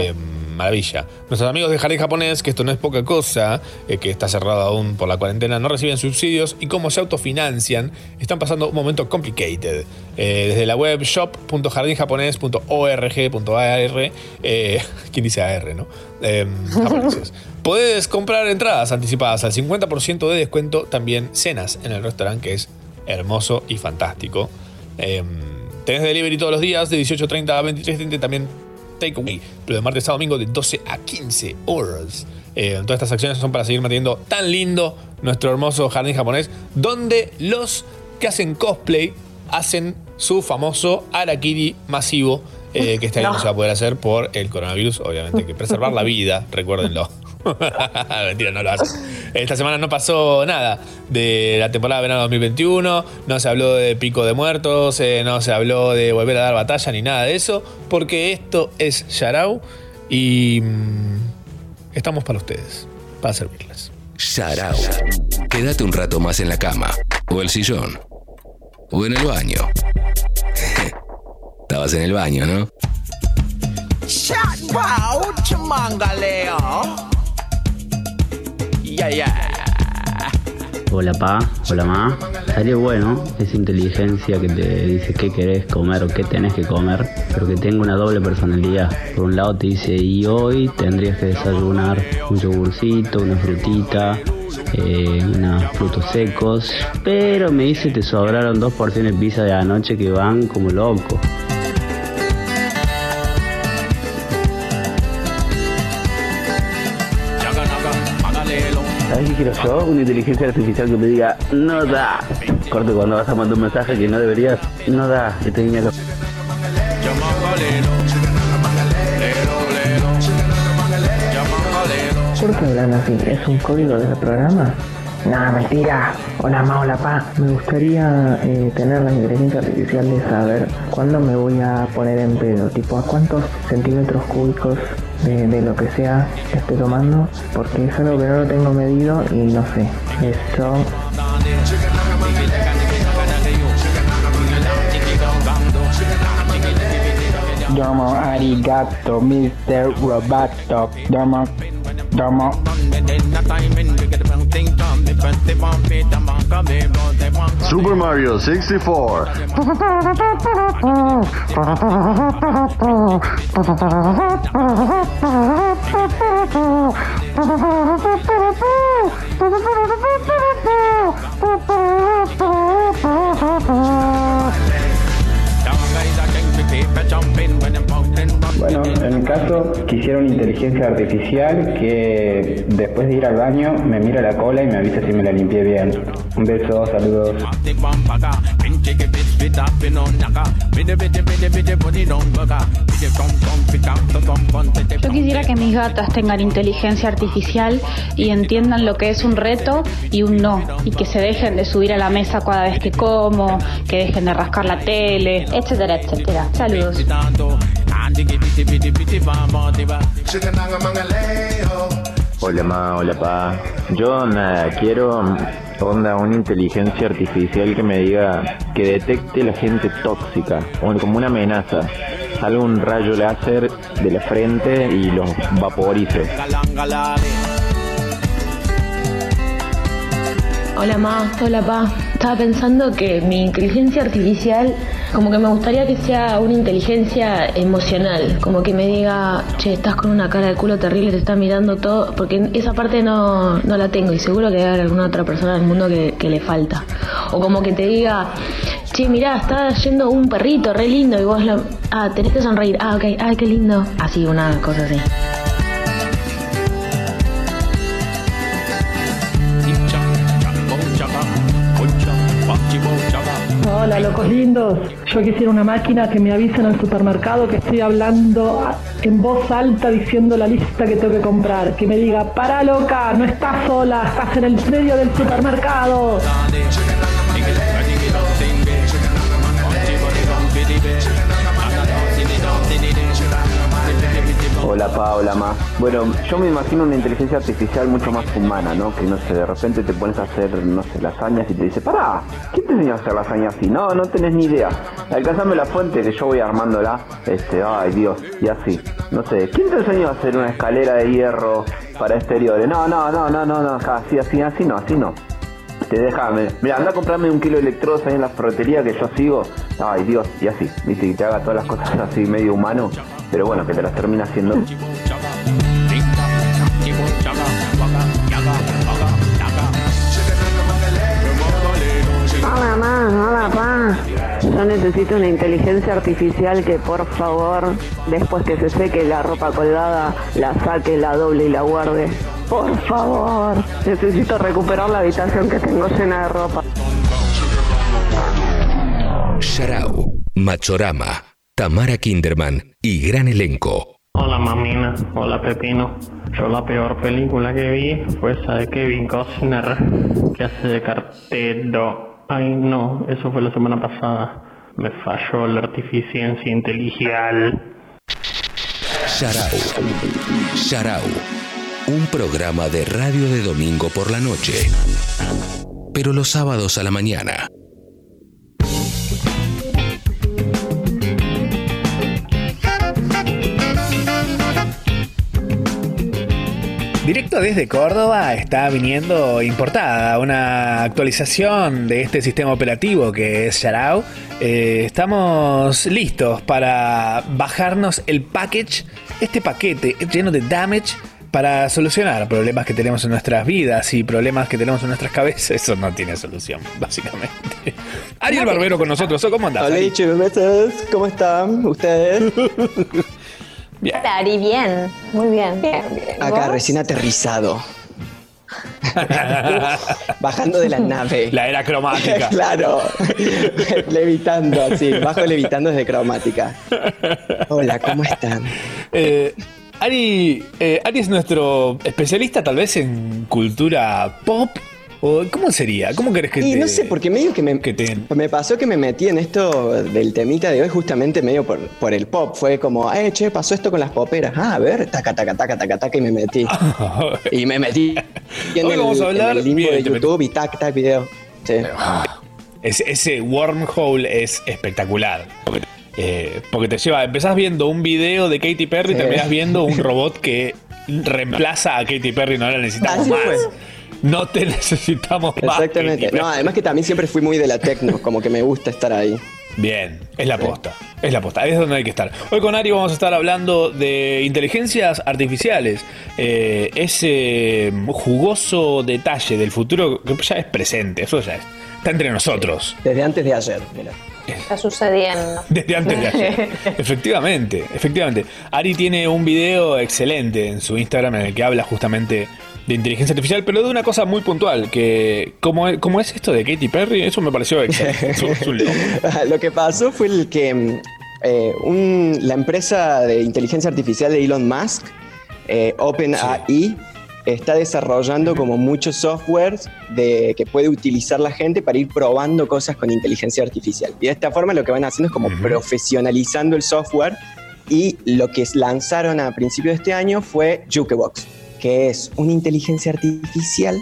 Maravilla. Nuestros amigos de Jardín Japonés, que esto no es poca cosa, eh, que está cerrado aún por la cuarentena, no reciben subsidios y como se autofinancian, están pasando un momento complicated. Eh, desde la web shop.jardinjaponés.org.ar, eh, ¿quién dice AR, no? Em, japoneses. Puedes comprar entradas anticipadas al 50% de descuento, también cenas en el restaurante, que es hermoso y fantástico. Em, tenés delivery todos los días, de 18.30 a 23.30, también takeaway, pero de martes a domingo de 12 a 15 horas. Eh, todas estas acciones son para seguir manteniendo tan lindo nuestro hermoso jardín japonés, donde los que hacen cosplay hacen su famoso Arakiri masivo, eh, que este año no. No. se va a poder hacer por el coronavirus. Obviamente hay que preservar la vida, recuérdenlo. Mentira, no lo hacen. Esta semana no pasó nada de la temporada de verano 2021, no se habló de pico de muertos, eh, no se habló de volver a dar batalla ni nada de eso, porque esto es Yarao y mm, estamos para ustedes, para servirles. Sharao. Quédate un rato más en la cama, o el sillón, o en el baño. Estabas en el baño, ¿no? Wow, chamangaleo. Hola pa, hola ma. Estaría bueno esa inteligencia que te dice qué querés comer o qué tenés que comer, pero que tenga una doble personalidad. Por un lado te dice, y hoy tendrías que desayunar un yogurcito, una frutita, eh, unos frutos secos, pero me dice te sobraron dos porciones de pizza de anoche que van como loco. Quiero yo? Una inteligencia artificial que me diga, no da. Corte cuando vas a mandar un mensaje que no deberías, no da. Que te diga lo- ¿Por qué hablan así? ¿Es un código del programa? No, mentira. Hola, ma, hola, pa. Me gustaría eh, tener la inteligencia artificial de saber cuándo me voy a poner en pedo. Tipo, a cuántos centímetros cúbicos de, lo que sea que esté tomando. Porque es algo que no lo tengo medido y no sé. Eso Domo arigato, Mr. Roboto. Domo, domo. Super Mario 64. Bueno, en mi caso quisiera una inteligencia artificial que después de ir al baño me mira la cola y me avisa si me la limpié bien. Un beso, saludos. Fit up in on naka. Bidi bidi bidi bidi body don't bugger. Bidi tom tom fit up tom tom tom bidi Yo quisiera que mis gatas tengan inteligencia artificial y entiendan lo que es un reto y un no. Y que se dejen de subir a la mesa cada vez que como, que dejen de rascar la tele, etcétera, etcétera. Saludos. Hola ma, hola pa. Yo nada, quiero onda una inteligencia artificial que me diga que detecte la gente tóxica, como una amenaza. Salga un rayo láser de la frente y los vaporice. Hola ma, hola pa. Estaba pensando que mi inteligencia artificial, como que me gustaría que sea una inteligencia emocional, como que me diga, che, estás con una cara de culo terrible, te está mirando todo, porque esa parte no, no la tengo y seguro que haber alguna otra persona del mundo que, le falta. O como que te diga, che, mirá, está yendo un perrito re lindo y vos lo, ah, tenés que sonreír, ah, ok, ay, qué lindo. Así, una cosa así. Hola, locos lindos. Yo quisiera una máquina que me avise en el supermercado que estoy hablando en voz alta diciendo la lista que tengo que comprar. Que me diga, para loca, no estás sola, estás en el medio del supermercado. Hola pa, hola ma. Bueno, yo me imagino una inteligencia artificial mucho más humana, ¿no? Que no sé, de repente te pones a hacer, no sé, lasañas y te dice, pará, ¿quién te enseñó a hacer lasañas así? No, no tenés ni idea. Alcanzame la fuente que yo voy armándola. Este, ay Dios, y así. No sé, ¿quién te enseñó a hacer una escalera de hierro para exteriores? No, no, no, no, no, no, así, así, así no, así no. Te déjame. Mira, anda a comprarme un kilo de electrodos ahí en la ferretería que yo sigo. Ay Dios, y así. Viste, que te haga todas las cosas así medio humano. Pero bueno, que te las termina haciendo. Hola ma, hola pa. Yo necesito una inteligencia artificial que por favor, después que se seque la ropa colgada, la saque, la doble y la guarde. Por favor, necesito recuperar la habitación que tengo llena de ropa. Sharau, Machorama, Tamara Kinderman y gran elenco. Hola mamina, hola Pepino. Yo la peor película que vi fue esa de Kevin Costner que hace de cartero. Ay no, eso fue la semana pasada. Me falló la artificiencia inteligial. Sharau, Sharau, un programa de radio de domingo por la noche, pero los sábados a la mañana. Directo desde Córdoba está viniendo importada una actualización de este sistema operativo que es Sharau. Eh, estamos listos para bajarnos el package, este paquete lleno de damage para solucionar problemas que tenemos en nuestras vidas y problemas que tenemos en nuestras cabezas. Eso no tiene solución, básicamente. Ariel Barbero con nosotros. ¿Cómo andás? Hola, Ari? chivemetes. ¿Cómo están ustedes? Bien. Hola, Ari, bien. Muy bien. Bien, bien. Acá ¿Vos? recién aterrizado. Bajando de la nave. La era cromática. claro. levitando, así. Bajo levitando desde cromática. Hola, ¿cómo están? Eh, Ari, eh, Ari es nuestro especialista tal vez en cultura pop. ¿O ¿Cómo sería? ¿Cómo querés que Y te- no sé, porque medio que me, que te- me pasó que me metí en esto del temita de hoy justamente medio por, por el pop. Fue como, eh, che, pasó esto con las poperas. Ah, a ver, taca, taca, taca, taca, taca, y me metí. y me metí en Hoy el, vamos a hablar- en el limbo bien, de. YouTube y tac, tac, video. Sí. Ese, ese wormhole es espectacular. Eh, porque te lleva, empezás viendo un video de Katy Perry y Sí. terminás viendo un robot que reemplaza a Katy Perry, no la necesitamos Así más. fue. No te necesitamos más. Exactamente. No, además que también siempre fui muy de la techno, como que me gusta estar ahí. Bien, es la posta, es la posta, es donde hay que estar. Hoy con Ari vamos a estar hablando de inteligencias artificiales, eh, ese jugoso detalle del futuro que ya es presente, eso ya es- está entre nosotros. Desde antes de ayer, mira. Está sucediendo. Desde antes de ayer. efectivamente, efectivamente. Ari tiene un video excelente en su Instagram en el que habla justamente de inteligencia artificial, pero de una cosa muy puntual, que como, como es esto de Katy Perry, eso me pareció excelente. Loco. Lo que pasó fue el que eh, un- la empresa de inteligencia artificial de Elon Musk, eh, OpenAI, está desarrollando como muchos softwares de, que puede utilizar la gente para ir probando cosas con inteligencia artificial. Y de esta forma lo que van haciendo es como profesionalizando el software. Y lo que lanzaron a principios de este año fue Jukebox, que es una inteligencia artificial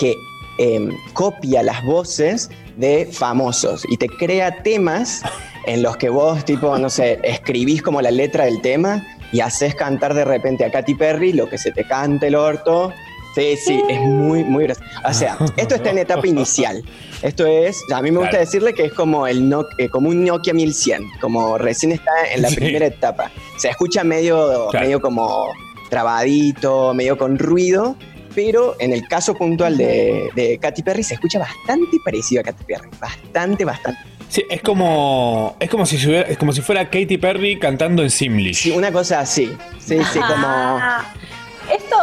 que em, copia las voces de famosos y te crea temas en los que vos, tipo, no sé, escribís como la letra del tema y haces cantar de repente a Katy Perry lo que se te cante el orto. Sí, sí, es muy, muy gracioso. O sea, esto está en etapa inicial. Esto es, a mí me gusta Claro. decirle que es como, el Nok- eh, como un Nokia 1100, como recién está en la Sí. primera etapa. Se escucha medio, Claro. medio como trabadito, medio con ruido, pero en el caso puntual de, de Katy Perry se escucha bastante parecido a Katy Perry. Bastante, bastante. Sí, es como, es como si, se hubiera- es como si fuera Katy Perry cantando en Simlish. Sí, una cosa así. Sí, sí, como. Ah, esto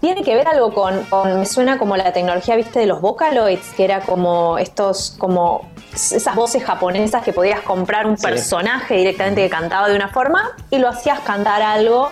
tiene que ver algo con, con- me suena como la tecnología, viste, de los Vocaloids, que era como estos, como esas voces japonesas que podías comprar un Sí. personaje directamente que cantaba de una forma y lo hacías cantar algo,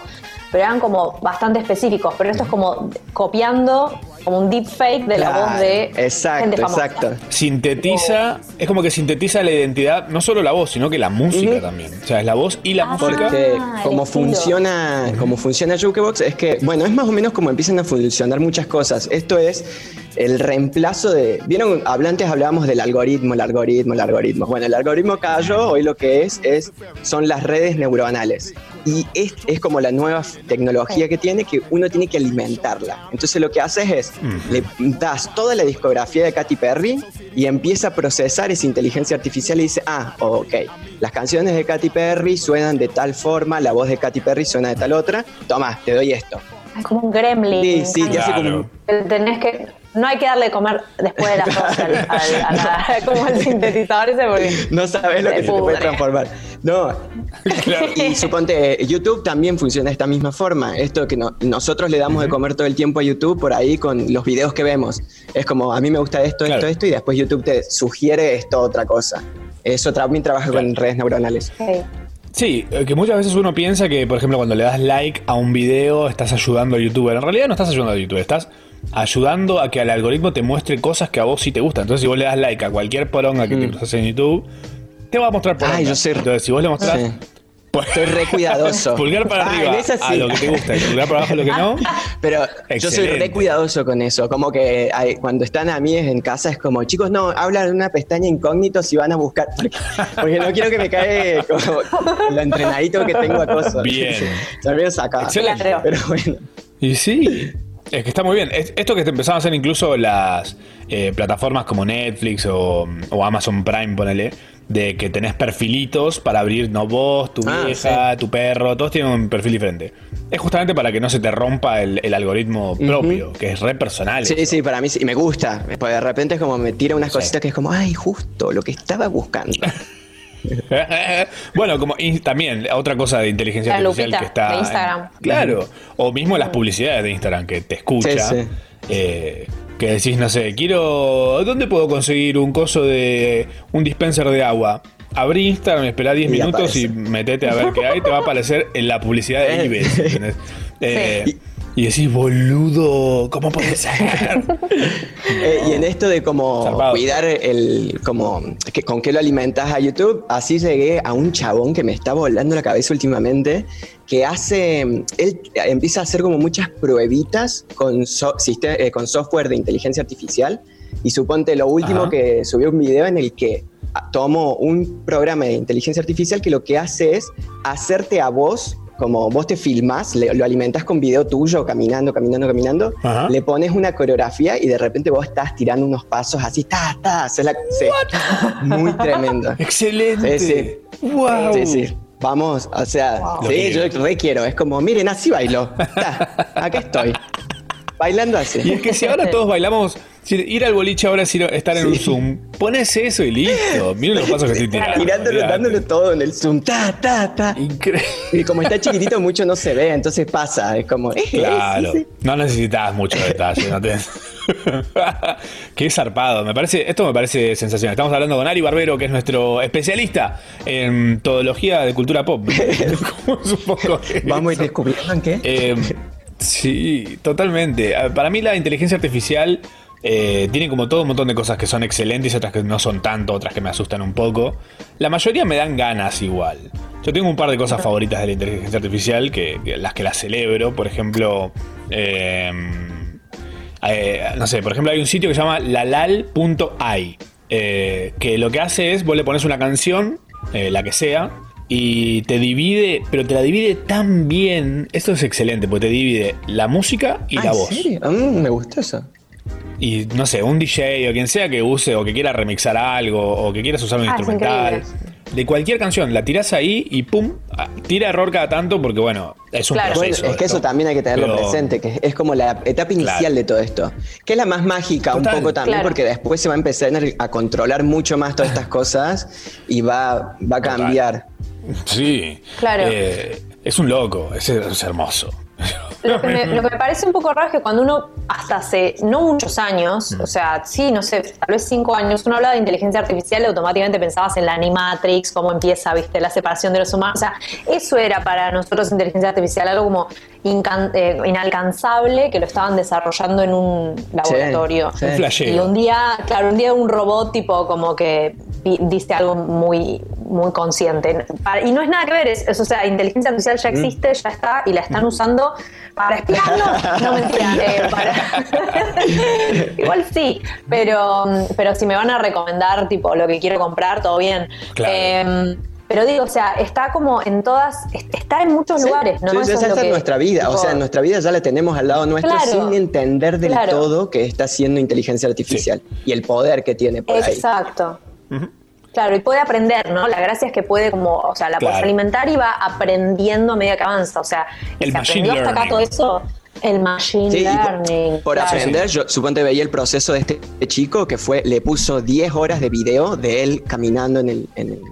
pero eran como bastante específicos, pero esto es como copiando como un deepfake de la voz de Exacto, gente famosa. exacto. Sintetiza, es como que sintetiza la identidad, no solo la voz, sino que la música también. O sea, es la voz y la música. Porque Ah, como estilo. funciona, como funciona Jukebox es que, bueno, es más o menos como empiezan a funcionar muchas cosas. Esto es el reemplazo de. ¿Vieron? Habla- Antes hablábamos del algoritmo, el algoritmo, el algoritmo. Bueno, el algoritmo cayó, hoy lo que es, es son las redes neuronales. Y es, es como la nueva tecnología que tiene que uno tiene que alimentarla. Entonces lo que haces es, le das toda la discografía de Katy Perry y empieza a procesar esa inteligencia artificial y dice, ah, ok, las canciones de Katy Perry suenan de tal forma, la voz de Katy Perry suena de tal otra, toma, te doy esto. Es como un gremlin. Sí, sí, te hace como Tenés que. No hay que darle de comer después de las 12 al, al- a la- como el sintetizador ese porque. No sabes lo que se te puede transformar. No. Y suponte, YouTube también funciona de esta misma forma. Esto que no- nosotros le damos de comer todo el tiempo a YouTube por ahí con los videos que vemos. Es como, a mí me gusta esto, esto, esto, y después YouTube te sugiere esto, otra cosa. Eso también trabaja con redes neuronales. Sí, eh, que muchas veces uno piensa que, por ejemplo, cuando le das like a un video, estás ayudando al youtuber. En realidad no estás ayudando al youtuber, estás ayudando a que al algoritmo te muestre cosas que a vos sí te gustan. Entonces, si vos le das like a cualquier poronga que te cruzas en YouTube, te va a mostrar poronga. Ay, yo sé. Entonces, si vos le mostrás Sí. Estoy re cuidadoso. pulgar para arriba en esa a sí. lo que te gusta y pulgar para abajo a lo que no, Pero yo soy Excelente. re cuidadoso con eso. Como que hay- cuando están a mí en casa es como, chicos, no, hablan en una pestaña incógnito si van a buscar. Porque, porque no quiero que me cae como lo entrenadito que tengo a cosas. Bien. También saca. Excelente. Pero bueno. Y sí, es que está muy bien. Es- Esto que te empezaron a hacer incluso las eh, plataformas como Netflix o, o Amazon Prime, ponele, de que tenés perfilitos para abrir, no vos, tu Ah, vieja, tu perro, todos tienen un perfil diferente. Es justamente para que no se te rompa el, el algoritmo propio, que es re personal. Sí, sí, para mí sí. Y me gusta. Pues de repente es como me tira unas cositas que es como, ay, justo lo que estaba buscando. bueno, como y también otra cosa de inteligencia La artificial lupita que está. de Instagram. Claro. O mismo las publicidades de Instagram que te escucha. Sí, sí. eh, que decís, no sé, quiero. ¿Dónde puedo conseguir un coso de. un dispenser de agua? Abrí Instagram, esperá 10 Y minutos aparece. y metete a ver qué hay, te va a aparecer en la publicidad de eBay. ¿entendés? Eh, Y decís, boludo, ¿cómo puede ser? Eh, y en esto de como Zarpado. cuidar el, como, que, con qué lo alimentas a YouTube, así llegué a un chabón que me está volando la cabeza últimamente, que hace, él empieza a hacer como muchas pruebitas con, so- eh, con software de inteligencia artificial. Y suponte lo último Ajá. que subió un video en el que tomó un programa de inteligencia artificial que lo que hace es hacerte a vos, como vos te filmás, le- lo alimentas con video tuyo, caminando, caminando, caminando, Ajá. le pones una coreografía y de repente vos estás tirando unos pasos así, ta, ta, haces la- muy tremendo. Excelente. Sí, sí. Wow. Sí, sí. Vamos, o sea, Lo sí, yo re quiero. Es como, miren, así bailo. Ta, acá estoy. Bailando así. Y es que si ahora todos bailamos, si ir al boliche ahora es ir- estar en un Zoom, pones eso y listo. Miren los pasos que estoy tirando. Tirándolo, dándolo todo en el Zoom. Ta, ta, ta. Increíble. Y como está chiquitito, mucho no se ve, entonces pasa. Es como. eh, Claro, sí, sí. no necesitas mucho detalle. No te... Qué zarpado. Me parece, esto me parece sensacional. Estamos hablando con Ari Barbero, que es nuestro especialista en todología de cultura pop. ¿Cómo es un poco Vamos a ir descubriendo en qué. Eh, sí, totalmente. Ah, Para mí la inteligencia artificial eh, tiene como todo un montón de cosas que son excelentes otras que no son tanto, otras que me asustan un poco. La mayoría me dan ganas igual. Yo tengo un par de cosas favoritas de la inteligencia artificial que, que- las que las celebro. Por ejemplo, eh, eh, no sé, por ejemplo hay un sitio que se llama lalal.ai eh, que lo que hace es vos le pones una canción, eh, la que sea, y te divide, pero te la divide tan bien. Esto es excelente, porque te divide la música y Ah, la ¿en voz. serio? Mm, me gustó eso. Y no sé, un DJ o quien sea que use o que quiera remixar algo o que quieras usar un Ah, instrumental. De cualquier canción, la tirás ahí y pum, ah, tira error cada tanto porque bueno, es un Bueno, proceso. es que eso también hay que tenerlo Pero- presente, que es como la etapa inicial Claro. de todo esto. Que es la más mágica Total. un poco también, Claro. porque después se va a empezar a controlar mucho más todas estas cosas y va, va a cambiar. Sí. Claro. Eh, es un loco, es, es hermoso. Lo que, me, lo que me parece un poco raro es que cuando uno, hasta hace no muchos años, Mm. o sea, sí, no sé, tal vez cinco años, uno hablaba de inteligencia artificial y automáticamente pensabas en la Animatrix, cómo empieza, viste, la separación de los humanos. O sea, eso era para nosotros inteligencia artificial, algo como eh, inalcanzable que lo estaban desarrollando en un laboratorio. sí. Un flasheo. Y un día, claro, un día un robot tipo como que di- diste algo muy, muy consciente. Y no es nada que ver, es, es, o sea, inteligencia artificial ya existe, ya está, y la están usando para espiarnos. No mentira, eh, para- Igual sí, pero, pero si me van a recomendar tipo lo que quiero comprar, todo bien. Claro. Eh, pero digo, o sea, está como en todas, está en muchos lugares, ¿no? Sí, Eso esa es es que- nuestra vida, o sea, en nuestra vida ya la tenemos al lado nuestro Claro. sin entender del Claro. todo que está haciendo inteligencia artificial y el poder que tiene por ahí. Exacto. Claro, y puede aprender, ¿no? La gracia es que puede como, o sea, la puedes Claro. alimentar y va aprendiendo a medida que avanza. O sea, y El se machine aprendió hasta acá learning. todo eso, el machine Sí, y por- learning. Por claro. aprender, yo suponte veía el proceso de este chico que fue, le puso 10 horas de video de él caminando en, el, en, el-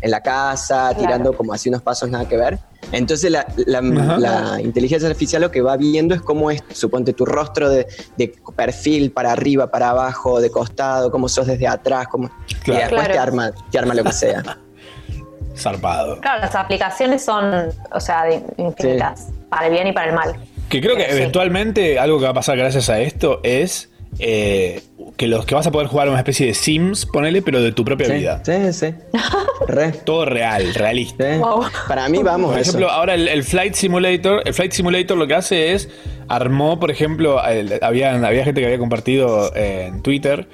en la casa, Claro. tirando como así unos pasos nada que ver. Entonces la, la- Ajá. la inteligencia artificial lo que va viendo es cómo es, suponte tu rostro de, de perfil para arriba, para abajo, de costado, cómo sos desde atrás, cómo, y después Claro. te, arma, te arma lo que sea. Zarpado. Claro, las aplicaciones son, o sea, infinitas, para el bien y para el mal. Que creo que sí. eventualmente algo que va a pasar gracias a esto es eh, que los que vas a poder jugar una especie de Sims, ponele, pero de tu propia Sí, vida. sí, sí. Re. Todo real, realista. Para mí vamos Por a eso. ejemplo, ahora el, el Flight Simulator, el Flight Simulator lo que hace es armó, por ejemplo, el- había, había gente que había compartido eh, en Twitter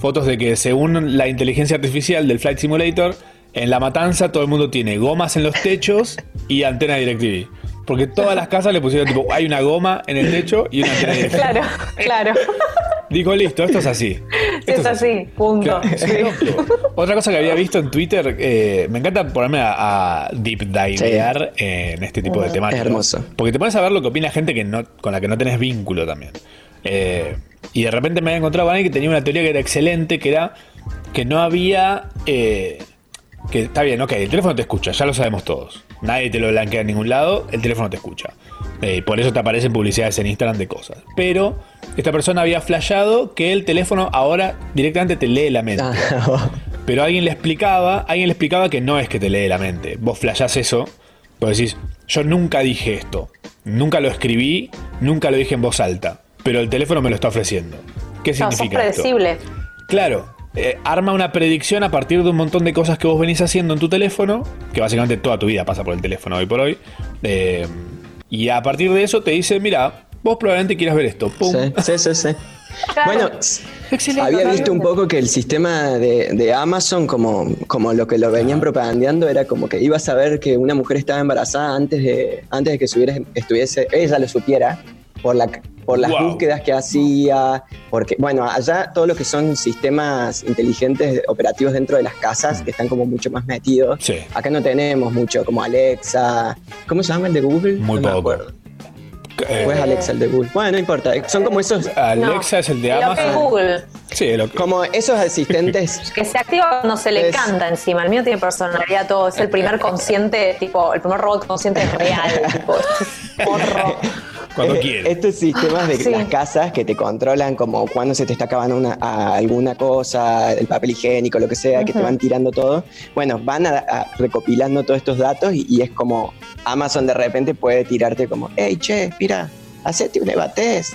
fotos de que según la inteligencia artificial del Flight Simulator, en la matanza todo el mundo tiene gomas en los techos y antena de DirecTV. Porque todas las casas le pusieron tipo, hay una goma en el techo y una DirecTV. Claro, claro. Digo, listo, esto es así. Si es así, punto. Claro, loco. Otra cosa que había visto en Twitter, eh, me encanta ponerme a, a deep divear en este tipo de Es temáticas. hermoso. Porque te pones a ver lo que opina gente que no, con la que no tenés vínculo también. Eh, y de repente me había encontrado con alguien que tenía una teoría que era excelente, que era que no había... eh, que está bien, ok, el teléfono te escucha, ya lo sabemos todos. Nadie te lo blanquea en ningún lado, el teléfono te escucha. Eh, y por eso te aparecen publicidades en Instagram de cosas. Pero esta persona había flashado que el teléfono ahora directamente te lee la mente. Pero alguien le explicaba, alguien le explicaba que no es que te lee la mente. Vos flashás eso, vos decís, yo nunca dije esto, nunca lo escribí, nunca lo dije en voz alta, pero el teléfono me lo está ofreciendo. ¿Qué No, sos esto? predecible. Claro, eh, arma una predicción a partir de un montón de cosas que vos venís haciendo en tu teléfono, que básicamente toda tu vida pasa por el teléfono hoy por hoy. eh, y a partir de eso te dice, mira, vos probablemente quieras ver esto. Pum. Sí, sí, sí, sí. Bueno, había visto un poco que el sistema de, de Amazon, como, como lo que lo venían propagandeando, era como que iba a saber que una mujer estaba embarazada antes de, antes de que estuviera- estuviese, ella lo supiera, por, la, por las Wow. búsquedas que hacía, porque, bueno, allá todo lo que son sistemas inteligentes operativos dentro de las casas, que están como mucho más metidos. Acá no tenemos mucho, como Alexa, ¿cómo se llama el de Google? Muy No me poco. acuerdo. Eh, ¿O es Alexa el de Google? Bueno, no importa. Son como esos. Alexa es el de Lo que Amazon. es Google. Sí, lo que- Como esos asistentes. Que se activa cuando se le Es- canta encima. El mío tiene personalidad todo. Es el primer consciente, tipo, el primer robot consciente real. tipo, porro. Cuando Eh. Estos sistemas de Sí. las casas que te controlan como cuando se te está acabando una, a- alguna cosa, el papel higiénico, lo que sea, que te van tirando todo. Bueno, van a- a- recopilando todos estos datos y, y es como Amazon de repente puede tirarte como, hey, che, mira, hacete un EVA test.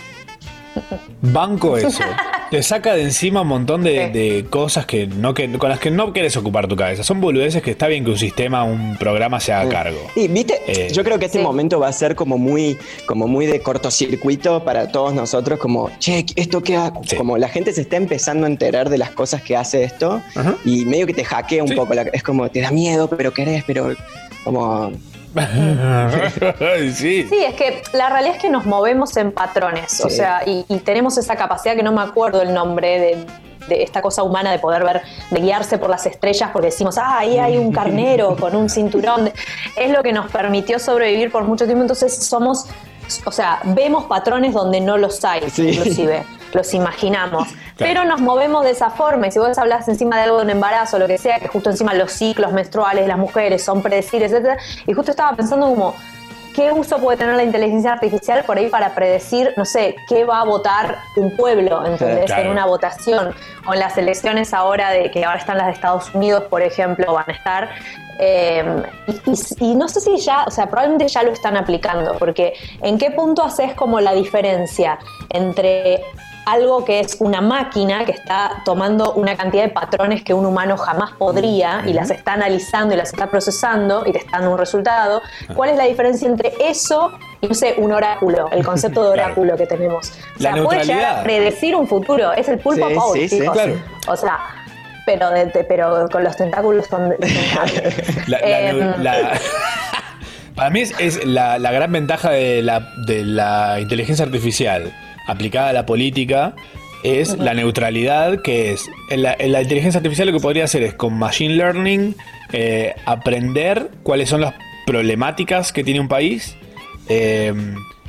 Banco eso. Te saca de encima un montón de, de cosas que no que, con las que no quieres ocupar tu cabeza. Son boludeces que está bien que un sistema, un programa se haga cargo. Y viste, Eh, yo creo que este sí. momento va a ser como muy, como muy de cortocircuito para todos nosotros, como, che, esto que como la gente se está empezando a enterar de las cosas que hace esto y medio que te hackea un poco, la- es como te da miedo, pero querés, pero como sí. Sí, es que la realidad es que nos movemos en patrones, o Sí. sea, y, y tenemos esa capacidad que no me acuerdo el nombre de, de esta cosa humana de poder ver, de guiarse por las estrellas porque decimos, ah, ahí hay un carnero con un cinturón. Es lo que nos permitió sobrevivir por mucho tiempo, entonces somos, o sea, vemos patrones donde no los hay, inclusive, los imaginamos. Pero nos movemos de esa forma, y si vos hablas encima de algo de un embarazo, lo que sea, que justo encima los ciclos menstruales de las mujeres son predecibles, etcétera, y justo estaba pensando como, ¿qué uso puede tener la inteligencia artificial por ahí para predecir, no sé, qué va a votar un pueblo, ¿entendés? Claro. En una votación, o en las elecciones ahora de que ahora están las de Estados Unidos, por ejemplo, van a estar. eh, y, y- y no sé si ya, o sea, probablemente ya lo están aplicando, porque ¿en qué punto haces como la diferencia entre algo que es una máquina que está tomando una cantidad de patrones que un humano jamás podría y las está analizando y las está procesando y te está dando un resultado. ¿Cuál es la diferencia entre eso y, no sé, un oráculo, el concepto de Claro. oráculo que tenemos? O La sea, puede llegar a predecir un futuro, es el pulpo Sí, sí, sí, claro. O sea, pero, de- de- pero con los tentáculos son... La- la- Em, la- para mí es, es la, la gran ventaja de la, de la inteligencia artificial aplicada a la política es la neutralidad que es en la, en la inteligencia artificial lo que podría hacer es con machine learning eh, aprender cuáles son las problemáticas que tiene un país eh,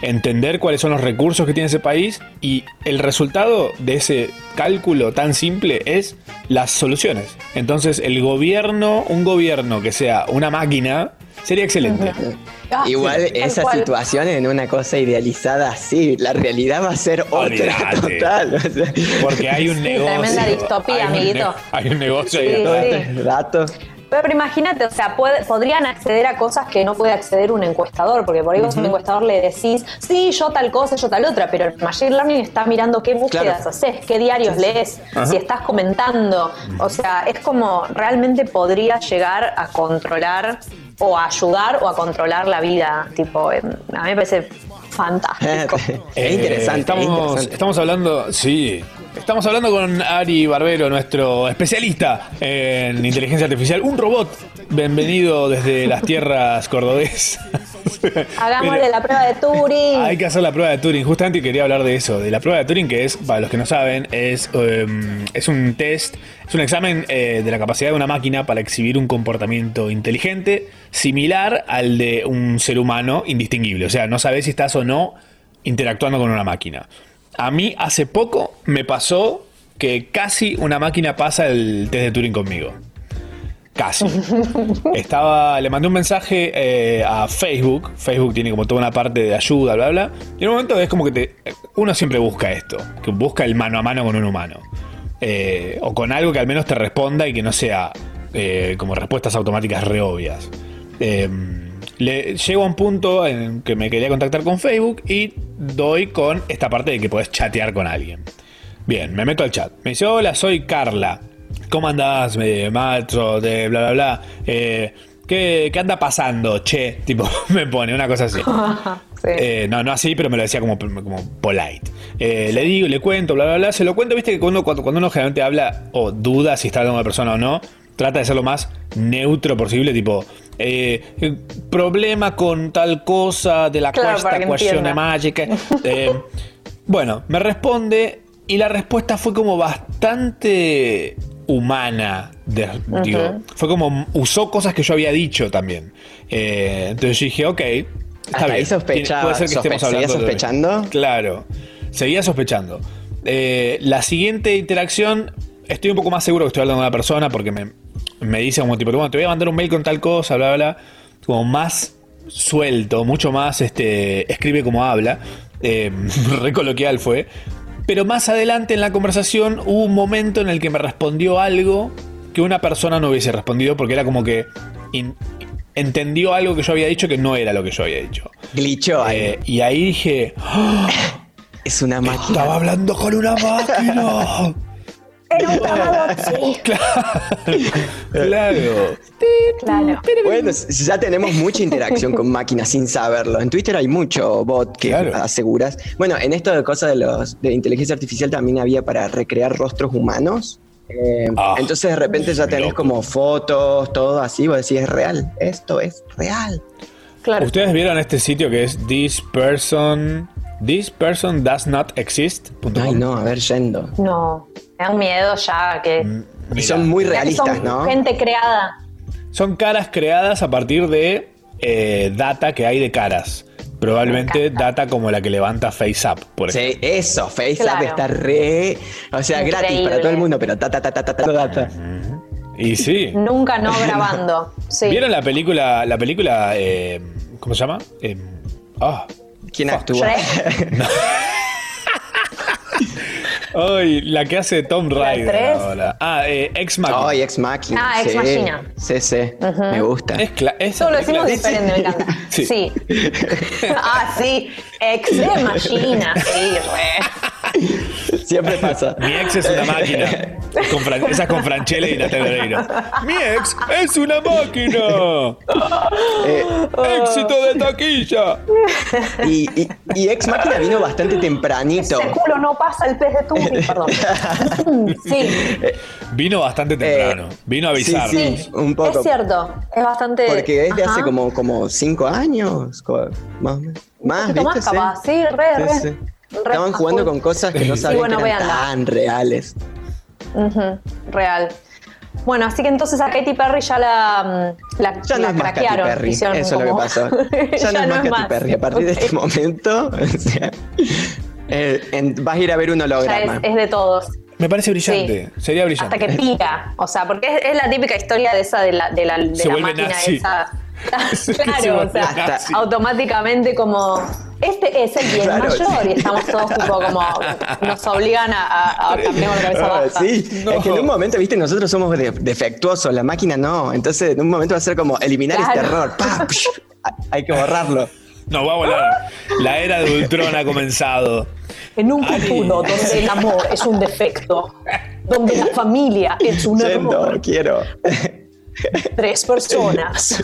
entender cuáles son los recursos que tiene ese país y el resultado de ese cálculo tan simple es las soluciones. Entonces el gobierno, un gobierno que sea una máquina, sería excelente. Ah, Igual sí, esa cual. situación en una cosa idealizada así, la realidad va a ser otra total. o sea. Porque hay un Sí, negocio. tremenda distopía, hay amiguito. hay un negocio Sí, ahí sí. este dato. Pero, imagínate, o sea, puede- podrían acceder a cosas que no puede acceder un encuestador, porque por ahí vos a un encuestador le decís, sí, yo tal cosa, yo tal otra, pero el Machine Learning está mirando qué búsquedas Claro. haces, qué diarios lees, Ajá. si estás comentando. O sea, es como realmente podría llegar a controlar o a ayudar o a controlar la vida. Tipo, em, a mí me parece fantástico. es interesante, Eh, Estamos, es interesante. estamos hablando, sí. Estamos hablando con Ari Barbero, nuestro especialista en inteligencia artificial, un robot. Bienvenido desde las tierras cordobesas. Hagámosle la prueba de Turing. Hay que hacer la prueba de Turing. Justamente quería hablar de eso, de la prueba de Turing, que es, para los que no saben, es, em, es un test, es un examen eh, de la capacidad de una máquina para exhibir un comportamiento inteligente similar al de un ser humano indistinguible. O sea, no sabes si estás o no interactuando con una máquina. A mí hace poco me pasó que casi una máquina pasa el test de Turing conmigo. Casi. Estaba, le mandé un mensaje eh, a Facebook. Facebook tiene como toda una parte de ayuda, bla, bla. Y en un momento es como que te, uno siempre busca esto, que busca el mano a mano con un humano. Eh, o con algo que al menos te responda y que no sea eh, como respuestas automáticas re obvias. Eh, le, llego a un punto en que me quería contactar con Facebook y doy con esta parte de que podés chatear con alguien. Bien, me meto al chat. Me dice, hola, soy Carla. ¿Cómo andás, me- macho? De bla, bla, bla. Eh, ¿qué, qué anda pasando, che? Tipo, me pone una cosa así. Eh, no, no así, pero me lo decía como, como polite. Eh, Le digo, le cuento, bla, bla, bla. Se lo cuento, viste que cuando, cuando, cuando uno generalmente habla o duda si está hablando con una persona o no, trata de ser lo más neutro posible, tipo, eh, problema con tal cosa de la Claro, cuesta cuestión mágica. Eh, bueno, me responde y la respuesta fue como bastante humana. de- Ujú. digo, fue como usó cosas que yo había dicho también. Eh, entonces yo dije, ok, Está Hasta ahí bien. sospechaba- Puede ser que estemos sospe- ¿seguía de- sospechando? Claro. Seguía sospechando. Eh, la siguiente interacción, estoy un poco más seguro que estoy hablando de una persona porque me, me dice como tipo, bueno, te voy a mandar un mail con tal cosa, bla, bla, bla. Como más suelto, mucho más, este, escribe como habla. Eh, re coloquial fue. Pero más adelante en la conversación hubo un momento en el que me respondió algo que una persona no hubiese respondido porque era como que in- entendió algo que yo había dicho que no era lo que yo había dicho. Glitchó Eh, y ahí dije, "Ah, Es una máquina. estaba hablando con una máquina. Era un Tamagotchi. claro. Claro. Bueno, ya tenemos mucha interacción con máquinas sin saberlo. En Twitter hay mucho bot que aseguras. Bueno, en esto de cosas de los de inteligencia artificial también había para recrear rostros humanos. Eh, Ah, entonces de repente ya tenés como fotos, todo así, vos decís, es real, esto es real. Ustedes vieron este sitio que es this person this person does not exist. Ay, no, a ver, yendo. No, me da un miedo ya que. Y son muy que son realistas, ¿no? Gente creada. Son caras creadas a partir de eh, data que hay de caras. Probablemente data como la que levanta FaceApp, por ejemplo. Sí, eso, FaceApp Claro. está re. O sea, gratis para todo el mundo, pero ta ta ta ta ta ta data. Y sí. Nunca no grabando. Sí. ¿Vieron la película, la película, eh, ¿cómo se llama? Eh, ah, ¿Quién actúa? Ay, la que hace Tom Rider tres? ahora. Ah, eh, Ex Machina. Ay, Ex Machina. Ah, Ex sí. Machina. Sí, sí. Ujú. Me gusta. Es Todo lo decimos diferente, me encanta. Sí. Sí. ah, sí. Ex machina. Sí, re. Siempre pasa. Mi ex es una máquina. Con Fran- esa es con Franchella y Natalia Oreiro. Mi ex es una máquina. Eh, Éxito de taquilla. y, y, y Ex Machina vino bastante tempranito. Ese culo no pasa el pez de Tupi, perdón. sí, Vino bastante temprano. Vino a Sí, avisarnos. sí, un poco. es cierto. Es bastante. Porque es de hace Ajá. como, como cinco años. Más, o menos. más poquito ¿viste? más capaz, sí, re, Sí, re. sí. Re Estaban jugando con cosas que no sabían bueno, que eran véanla. tan reales. Real. Bueno, así que entonces a Katy Perry ya la, mm, la, Ya no la es más Katy craquearon. Perry. Eso es lo que pasó. Ya, no es más Katy Perry. A partir de este momento, o sea, eh, en- vas a ir a ver un holograma. es, es de todos. Me parece brillante. Sería brillante. Hasta que pica. O sea, porque es, es la típica historia de esa de la, de la, de Se la vuelve máquina nazi. esa. Claro, o sea, automáticamente como este es el bien Claro, mayor sí. y estamos todos tipo como nos obligan a, a, a cambiar la cabeza Ah, baja. sí, es que en un momento, viste, nosotros somos de- defectuosos, la máquina no. Entonces, en un momento va a ser como eliminar Claro. este error. Hay que borrarlo. Nos va a volar. La era de Ultron ha comenzado. En un futuro donde el amor es un defecto, donde la familia es un Yendo, error, quiero. tres personas,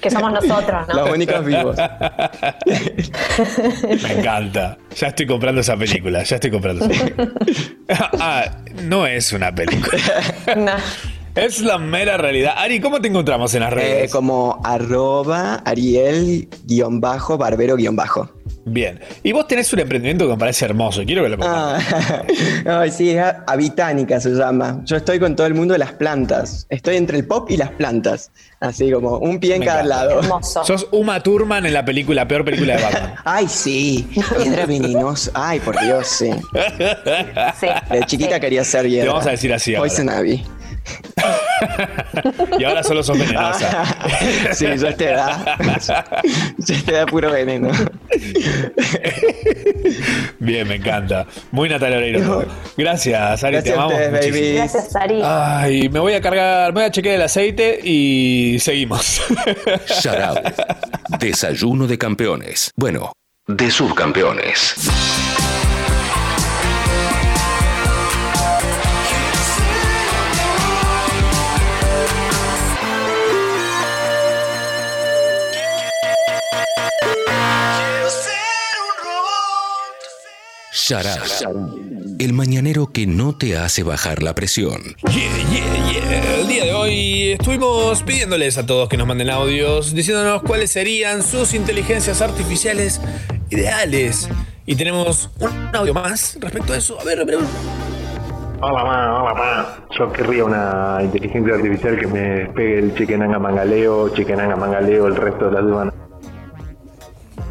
que somos nosotros, ¿no? Los únicos vivos. Me encanta. Ya estoy comprando esa película. Ya estoy comprando esa película. Ah, no es una película. No. Es la mera realidad. Ari, ¿cómo te encontramos en las Eh, redes? como arroba ariel-barbero-bajo. Bien. Y vos tenés un emprendimiento que me parece hermoso. Quiero que lo. Ah, ay, sí, es Habitánica se llama. Yo estoy con todo el mundo de las plantas. Estoy entre el pop y las plantas. Así como un pie en Me cada encanta. lado. Hermoso. Sos Uma Thurman en la película, la peor película de Batman. Ay, sí. Piedra venenosa. Ay, por Dios, sí. Sí. De chiquita quería ser hiedra. Te vamos a decir así ahora. Poison Ivy. Y ahora solo sos venenosa. sí, yo a esta edad. Yo a esta edad puro veneno. Bien, me encanta. Muy Natalia Oreiro. Gracias, Ari, te Gracias a amamos ustedes, muchísimo. baby. Gracias, Sari. Ay, me voy a cargar, me voy a chequear el aceite y seguimos. Sharau. Desayuno de campeones. Bueno, de subcampeones. Sharau. El mañanero que no te hace bajar la presión. Yeah, yeah, yeah. El día de hoy estuvimos pidiéndoles a todos que nos manden audios diciéndonos cuáles serían sus inteligencias artificiales ideales. Y tenemos un audio más respecto a eso. A ver, a ver. Hola, ma, hola, ma. Yo querría una inteligencia artificial que me pegue el chiquenanga mangaleo, chiquenanga mangaleo, el resto de las dudas.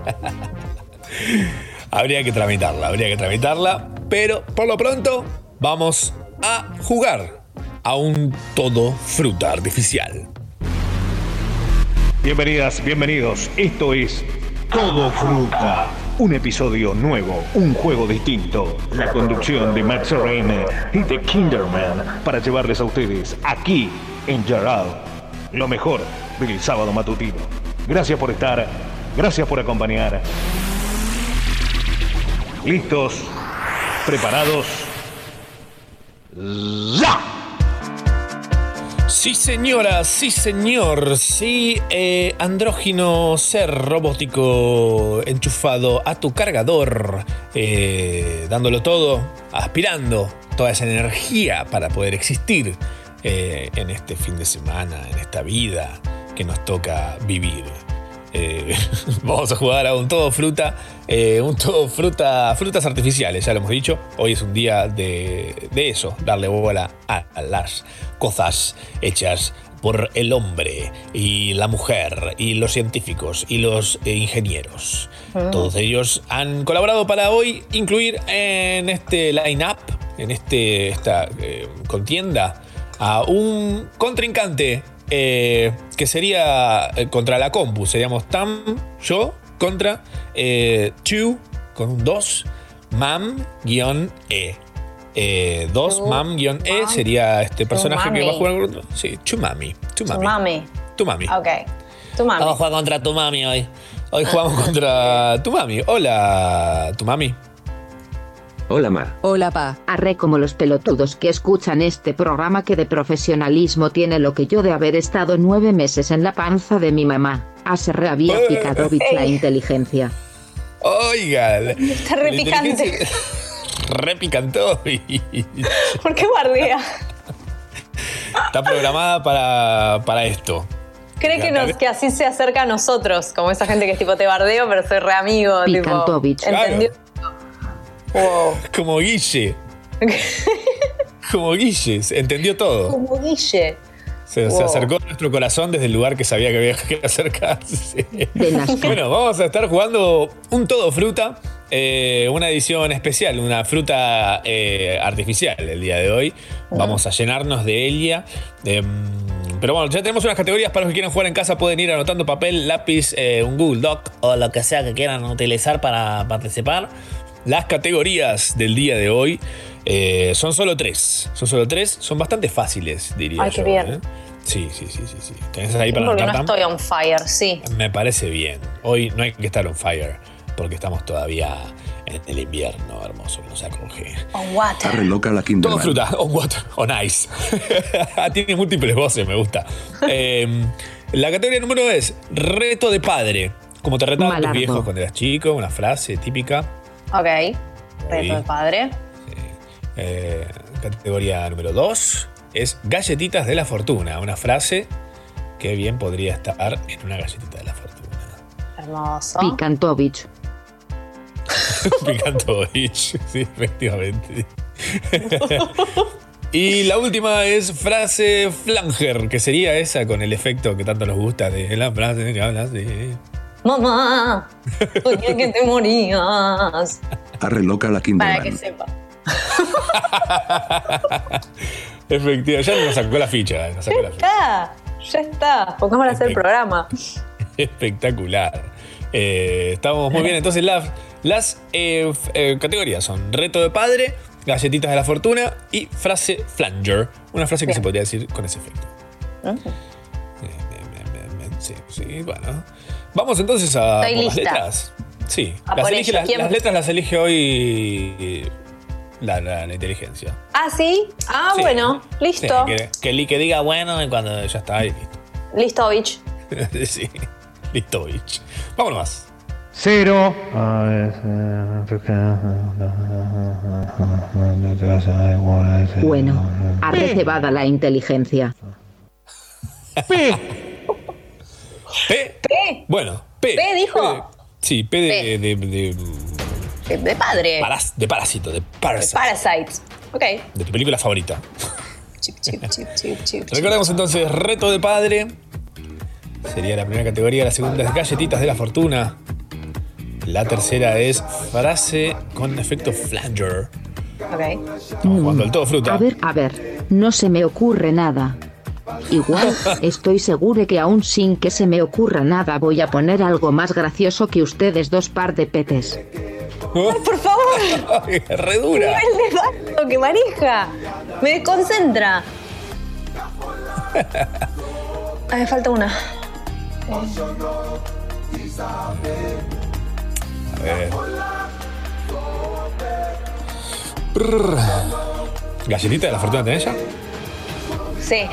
habría que tramitarla, habría que tramitarla. Pero por lo pronto, vamos a jugar a un todo fruta artificial. Bienvenidas, bienvenidos. Esto es Todo Fruta. Un episodio nuevo, un juego distinto. La conducción de Max RM y de Kinderman para llevarles a ustedes aquí en Jarrah lo mejor del sábado matutino. Gracias por estar, gracias por acompañar. ¿Listos? ¿Preparados? ¡Ya! Sí, señora, sí, señor, sí, eh, andrógino ser robótico enchufado a tu cargador, eh, dándolo todo, aspirando toda esa energía para poder existir eh, en este fin de semana, en esta vida que nos toca vivir. Eh, vamos a jugar a un todo fruta, eh, un todo fruta, frutas artificiales, ya lo hemos dicho. Hoy es un día de, de eso, darle bola a, a las cosas hechas por el hombre y la mujer y los científicos y los ingenieros. Ah. Todos ellos han colaborado para hoy incluir en este line-up, en este, esta eh, contienda, a un contrincante eh, que sería eh, contra la compu. Seríamos Tam, yo, contra eh, Chu, con un 2, Mam-E. Eh, 2, Chu, Mam-E Mam. sería este personaje que va a jugar contra. Sí, Chumami. Tu Chumami. mami. Tu mami. Ok. Tu mami. Vamos a jugar contra tu mami hoy. Hoy jugamos contra tu mami. Hola, tu mami. Hola Mar. Hola pa. Arre como los pelotudos que escuchan este programa que de profesionalismo tiene lo que yo de haber estado nueve meses en la panza de mi mamá. Aserre había picado la Ey. inteligencia. Oiga. Está re picante. Re picantó. ¿Por qué bardea? Está programada para, para esto. Cree que, nos, que así se acerca a nosotros, como esa gente que es tipo te bardeo, pero soy re amigo. Tipo, Picantovich. ¿Entendió? Wow. Como Guille. Como Guille. Entendió todo. Como Guille. Se, acercó a nuestro corazón desde el lugar que sabía que había que acercarse. Bueno, vamos a estar jugando un todo fruta, eh, una edición especial, una fruta eh, artificial el día de hoy. Vamos a llenarnos de ella. Em, pero bueno, ya tenemos unas categorías para los que quieran jugar en casa. Pueden ir anotando papel, lápiz, eh, un Google Doc o lo que sea que quieran utilizar para participar. Las categorías del día de hoy eh, son solo tres. Son solo tres. Son bastante fáciles, diría Ay, qué bien. ¿eh? Sí, sí, sí, sí, sí. ¿Tenés ahí para Porque anotar, no estoy on fire, sí. Me parece bien. Hoy no hay que estar on fire porque estamos todavía en el invierno hermoso que nos acoge. On water. Loca la Todo Kinderman. fruta, on water, on ice. Tiene múltiples voces, me gusta. Eh, la categoría número es reto de padre. Como te retaban tus viejos cuando eras chico, una frase típica. Ok. Reto de padre. Eh, categoría número 2 es galletitas de la fortuna. Una frase que bien podría estar en una galletita de la fortuna. Hermoso. Picantovich. Picantovich, sí, efectivamente. y la última es frase flanger, que sería esa con el efecto que tanto nos gusta de la frase que hablas de. Mamá, soñé que te morías. Arre loca la Para que sepa. Efectivamente, ya nos sacó la ficha. Nos sacó la ficha. Ya, ya está. Pongamos a hacer el programa. Espectacular. Eh, estamos muy bien. Entonces, las, las eh, eh, categorías son reto de padre, galletitas de la fortuna y frase flanger. Una frase que se podría decir con ese efecto. Sí, sí, bueno. Vamos entonces a por las letras. Sí, A las, por elige- ello. las, ¿Quién- las letras las elige hoy la, la- la inteligencia. Ah, sí. Ah, Sí. bueno. Listo. Sí, que, que, li- que diga bueno y cuando ya está ahí, Listo, bitch. listo. sí, listo, bitch. Vámonos más. Cero. Bueno, arre cebada la inteligencia. P. P. Bueno, P. P dijo. Sí, P de, P. de, de, De, de padre. paras- de parásito, de parasite, Parasites. Ok. de tu película favorita. Chip, chip, chip, chip, chip. Recordemos entonces reto de padre. Sería la primera categoría, la segunda es galletitas de la fortuna. La tercera es frase con efecto flanger. Ok. Estamos jugando al todo fruta. A ver, a ver, no se me ocurre nada. Igual, estoy seguro que aún sin que se me ocurra nada voy a poner algo más gracioso que ustedes dos par de petes. Por favor. Ay, re dura. De que maneja. Me desconcentra. Ah, me falta una. A ver. ¿Galletita de la fortuna tenés ya? Sí.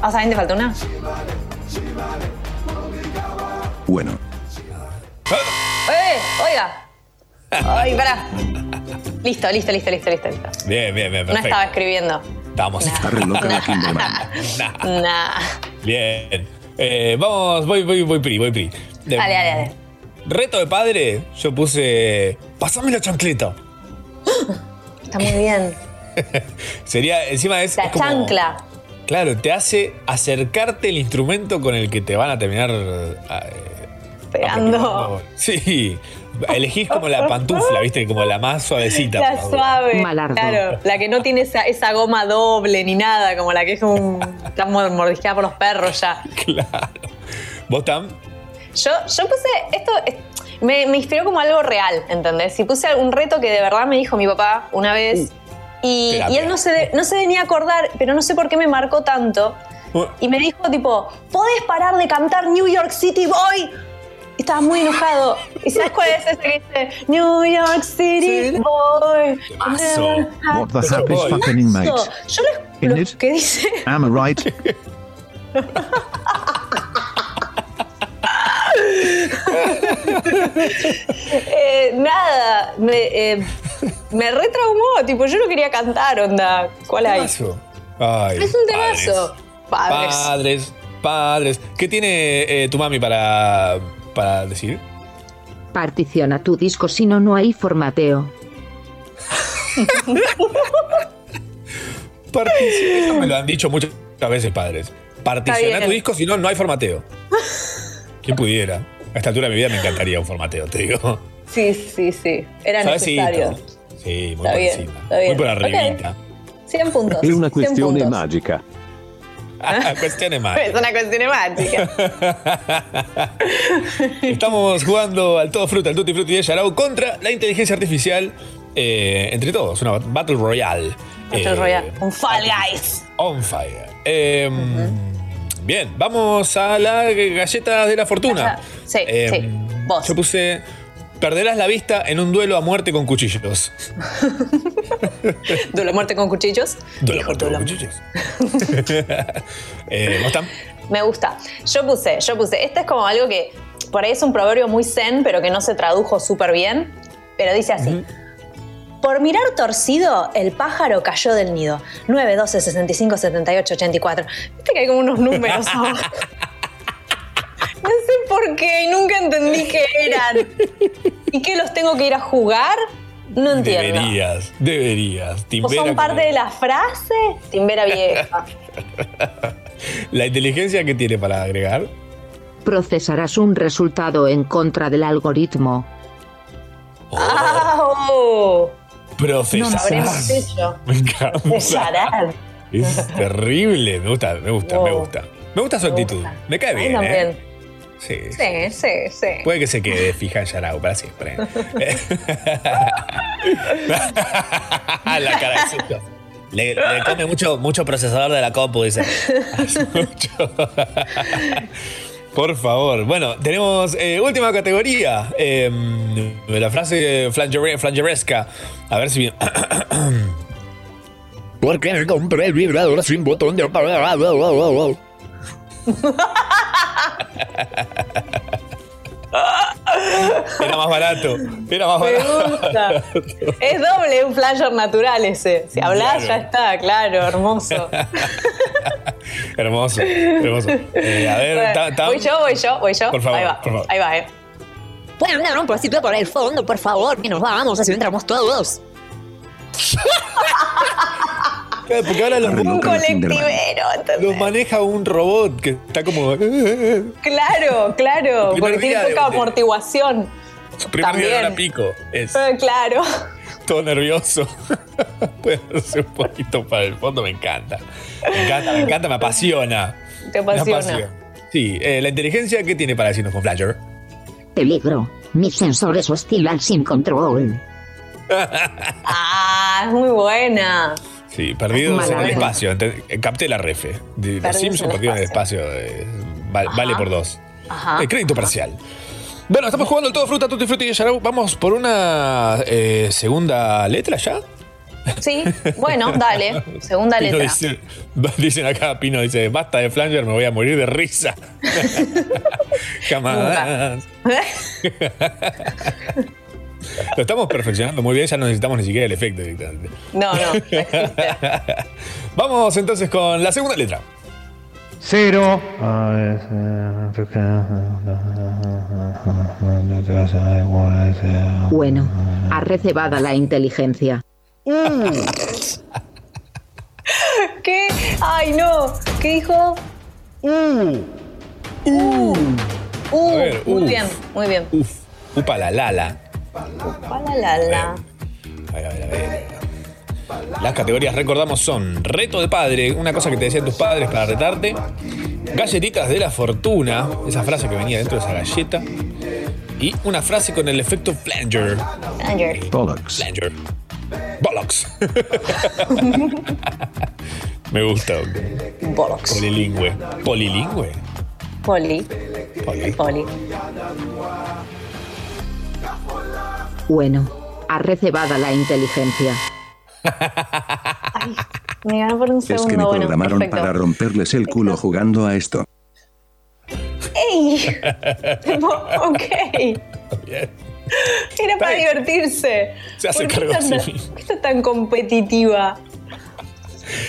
Ah, ¿saben te falta una? Bueno, ¡Eh! Oiga. Ay, pará. Listo, listo, listo, listo, listo, listo. Bien, bien, bien, No perfecto. estaba escribiendo. Vamos. está re loca la Kinderman. Nah. Bien. Eh, vamos, voy, voy, voy pri, voy pri. De- Dale, dale, dale. Reto de padre, yo puse. Pasame la chancleta. Está muy bien. Sería, encima es. La es como- chancla. Claro, te hace acercarte el instrumento con el que te van a terminar. eh, Pegando. Sí. Elegís como la pantufla, ¿viste? Como la más suavecita. La suave. Malardo. Claro, la que no tiene esa, esa goma doble ni nada, como la que es como un, está mor- mordisqueada por los perros ya. ¿Vos, Tam? Yo, yo puse esto, es- me, me inspiró como algo real, ¿entendés? Y puse un reto que de verdad me dijo mi papá una vez. Y, él no se, de- no se venía a acordar, pero no sé por qué me marcó tanto. Y me dijo tipo, ¿podés parar de cantar New York City Boy? Y estaba muy enojado. ¿Y sabes cuál es ese que dice? New York City Boy. What the hell is fucking mate? Yo lo, In lo it? que dice. Am I right? Eh, nada, me, eh, me retraumó, tipo, yo no quería cantar, onda. ¿Cuál hay? Ay, Es un temazo. Padres. Padres, padres. ¿Qué tiene eh, tu mami para, para decir? Particiona tu disco si no, no hay formateo. Partici- Eso me lo han dicho muchas veces padres. Particiona tu disco, si no, no hay formateo. ¿Quién pudiera? A esta altura de mi vida me encantaría un formateo, te digo. Sí, sí, sí. Era necesario. Sí, muy Está por bien, encima. está bien. Muy por arribita. 100 puntos. È una 100 questione puntos. magica. Ah, Cuestione más. Es una cuestión mágica. Estamos jugando al todo fruta, al tutti frutti de Yarao contra la inteligencia artificial. eh, entre todos, una Battle Royale. Battle Eh, Royale. Un Fall Guys. On fire. Eh, Bien, vamos a la galleta de la fortuna. Sí, Eh, sí. Vos. Yo puse. Perderás la vista en un duelo a muerte con cuchillos. Duelo a muerte con cuchillos. Duelo a muerte con cuchillos. eh, ¿Vos Tam? Me gusta. Yo puse, yo puse. Este es como algo que por ahí es un proverbio muy zen, pero que no se tradujo súper bien. Pero dice así. Por mirar torcido, el pájaro cayó del nido. 9, 12, 65, 78, 84. Viste que hay como unos números abajo. No sé por qué y nunca entendí qué eran. ¿Y qué los tengo que ir a jugar? No entiendo. Deberías, deberías. ¿O Timbera son parte como- de la frase? Timbera vieja. La inteligencia que tiene para agregar. Procesarás un resultado en contra del algoritmo. No lo Procesar. Me encanta. Es terrible. Me gusta, me gusta, me gusta. Me gusta su actitud. Me cae bien, ¿eh? Sí. Sí, sí, sí. Puede que se quede fija en Yarao para siempre. la cara de. Le, le come mucho, mucho procesador de la compu, dice. Hace mucho. Por favor. Bueno, tenemos eh, última categoría. Eh, la frase flangere- flangeresca. A ver si bien. ¿Por qué compré el vibrador sin botón de Era más barato. Era más Me barato. gusta. Es doble, un flasher natural ese. Si hablas, Claro. ya está, claro, hermoso. Hermoso, hermoso. Eh, a ver, ta- ta- voy yo, voy yo, voy yo. Por favor, ahí va, por favor. ahí va, eh. Pueden dar un pasito por el fondo, por favor, que nos vamos, así entramos todos. Claro, porque ahora los, Un colectivero, los maneja un robot que está como. Claro, claro, El primer porque tiene poca de- amortiguación. Su primer día de También. hora pico. Es Eh, Claro. todo nervioso. Puede hacer un poquito para el fondo, me encanta. Me encanta, me encanta, me apasiona. Te Me apasiona. Sí, eh, la inteligencia, ¿qué tiene para decirnos con Flasher? Peligro. Mis sensores oscilan sin control. Ah, es muy buena. Sí, perdidos en el espacio. Capté la refe. De los Perdidos Simpsons en el perdidos en el espacio. eh, val- vale por dos. Ajá. Eh, crédito parcial. Bueno, estamos jugando el todo fruta, tutti frutti y Yarau. Vamos por una eh, segunda letra ya. Sí, bueno, dale. Segunda Pino letra. dice- dicen acá, Pino dice, basta de flanger, me voy a morir de risa. Jamás. Lo estamos perfeccionando muy bien, ya no necesitamos ni siquiera el efecto directamente. No, no. Vamos entonces con la segunda letra. Cero. Bueno, arrecebada la inteligencia. ¿Qué? Ay, no. ¿Qué dijo? Uh. Uh. A ver, muy uf. bien, muy bien. Uf, upa la lala. Hola, la, la. A ver, a ver, a ver. Las categorías, recordamos, son reto de padre, una cosa que te decían tus padres para retarte, galletitas de la fortuna, esa frase que venía dentro de esa galleta, y una frase con el efecto flanger. Flanger. Bollocks. Flanger. Bollocks. Me gusta. Bollocks. Polilingüe. Polilingüe. Poli. Poli. Poli. Bueno, arrecebada la inteligencia. Me ganó por un Es que me segundo. bueno, programaron perfecto. para romperles el culo jugando a esto. ¡Ey! ok. Era para divertirse. Se hace ¿Por qué cargo tan- sí mismo. ¿Por qué está tan competitiva?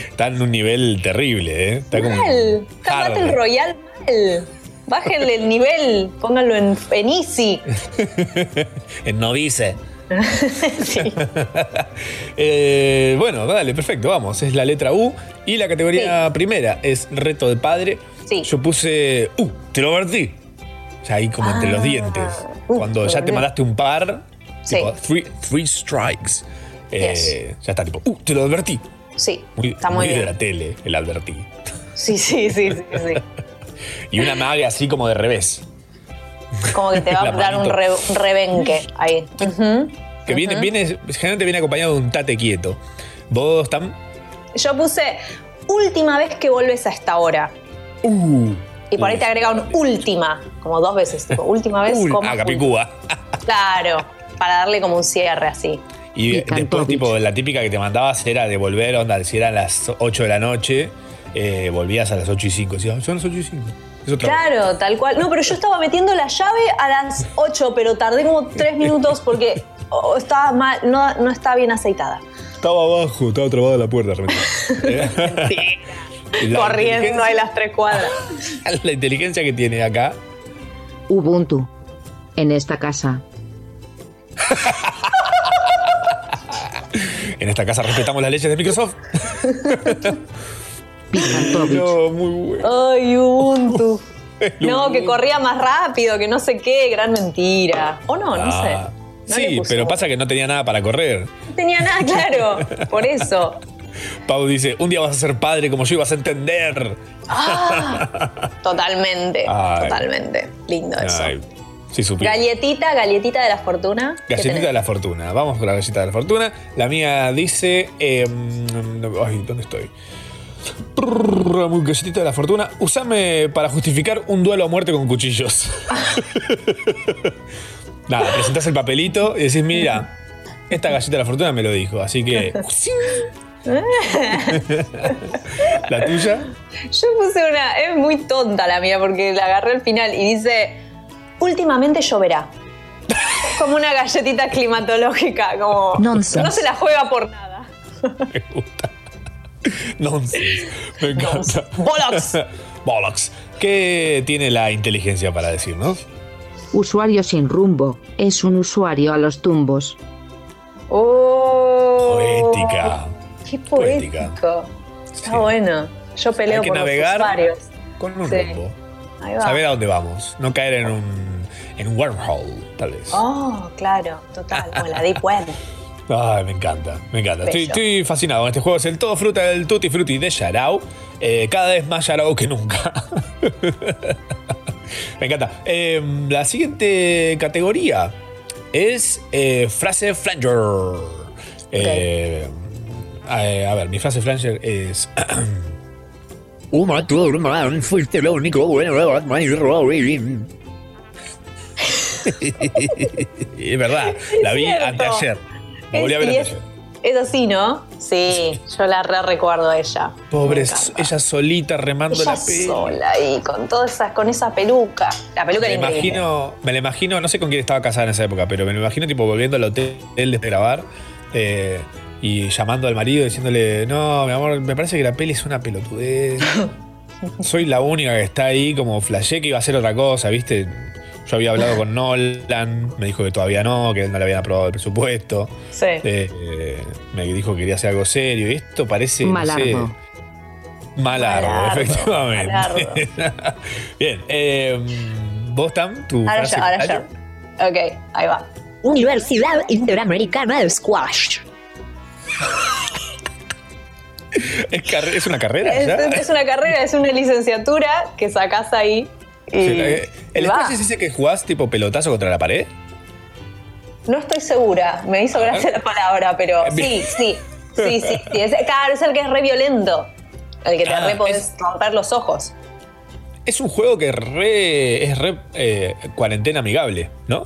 Está en un nivel terrible, ¿eh? Está como. Mal. Está hard. Battle Royale mal. Bájenle el nivel. Pónganlo en, en easy. en novice. Eh, bueno, dale, perfecto, vamos. Es la letra U. Y la categoría primera es reto de padre. Yo puse U, te lo advertí. Ya ahí como entre los Ah. dientes. Cuando ya te mandaste un par, tipo three, three strikes. eh, Ya está, tipo, U, te lo advertí. Sí, Muy, está muy de bien. la tele, el advertí. Sí, sí, sí, sí, sí. Y una mague así como de revés. Como que te va a dar un, manito. re- un rebenque ahí. Que viene, viene, generalmente viene acompañado de un tate quieto. ¿Vos, Tam? Yo puse última vez que vuelves a esta hora. Uh. Y por ahí te agrega un última, como dos veces, tipo, última vez. Como ah, Capicúa. Claro, para darle como un cierre así. Y después, tipo, la típica que te mandabas era de volver, onda, si eran las 8 de la noche, eh, volvías a las 8 y 5. Decías, son las 8 y 5. Es otra Claro, tal cual. No, pero yo estaba metiendo la llave a las 8, pero tardé como 3 minutos porque oh, estaba mal, no, no estaba bien aceitada. Estaba abajo, estaba trabada la puerta. repente. La Corriendo ahí las tres cuadras. La inteligencia que tiene acá. Ubuntu. En esta casa. En esta casa respetamos las leyes de Microsoft. No, muy bueno. Ay, Ubuntu. No, que corría más rápido, que no sé qué, gran mentira. O no, no sé. Ah, No le sí, pero pasa que no tenía nada para correr. No tenía nada claro, por eso. Pau dice, un día vas a ser padre como yo y vas a entender. Ah, totalmente, Ay. totalmente. Lindo eso. Ay, sí, supiera. Galletita, galletita de la fortuna. ¿Qué Galletita de la fortuna. Vamos con la galletita de la fortuna. La mía dice. eh, ay, ¿dónde estoy? Galletita de la fortuna. Usame para justificar un duelo a muerte con cuchillos. Nada, presentás el papelito y decís, mira, esta galleta de la fortuna me lo dijo. Así que. ¿La tuya? Yo puse una, es muy tonta la mía porque la agarré al final y dice, últimamente lloverá. Es como una galletita climatológica, como Nonsense. no se la juega por nada. Nonsense. Me encanta. Bollocks. Bollocks. ¿Qué tiene la inteligencia para decirnos? Usuario sin rumbo. Es un usuario a los tumbos. Oh. Poética. Qué poético. Está bueno. Yo peleo Hay que por navegar los usuarios. Con un Sí. rumbo. Ahí va. Saber a dónde vamos. No caer en un, en un wormhole, tal vez. Oh, claro, total, como la Deep Web. Ay, me encanta, me encanta. Estoy, estoy fascinado con este juego. Es el todo fruta del Tutti Frutti de Yarao. Eh, cada vez más Yarao que nunca. me encanta. Eh, la siguiente categoría es eh, frase flanger. Eh, eh, a ver, mi frase flanger es. Fuiste lo único bueno. Es verdad, la vi anteayer. Me volví a ver Es- así, ¿no? Sí, yo la re recuerdo a ella. Pobre, ella solita remando Ella la peli. sola ahí, con toda esa, con esa peluca. La peluca Me era imagino, me la imagino, no sé con quién estaba casada en esa época, pero me lo imagino tipo volviendo al hotel desde de grabar eh, y llamando al marido diciéndole, no, mi amor, me parece que la peli es una pelotudez. Soy la única que está ahí, como flashé que iba a hacer otra cosa, ¿viste? Yo había hablado con Nolan, me dijo que todavía no, que no le habían aprobado el presupuesto. Sí. Eh, eh, me dijo que quería hacer algo serio. Y esto parece. no sé, Malardo. Malardo, Malardo, efectivamente. Bien. eh, ¿Vos, Tam? ¿Tu Ahora frase yo, ahora yo. Ok, ahí va. Universidad Interamericana de Squash. ¿Es, carre- es una carrera? Es, ya? es una carrera, es una licenciatura que sacás ahí. Y, Sí, eh, ¿El squash es ese que jugás tipo pelotazo contra la pared? No estoy segura, me hizo gracia la palabra, pero sí, sí, sí, sí, sí. Es, claro, es el que es re violento. El que te Ah, re podés romper los ojos. Es un juego que re, es re eh, cuarentena amigable, ¿no?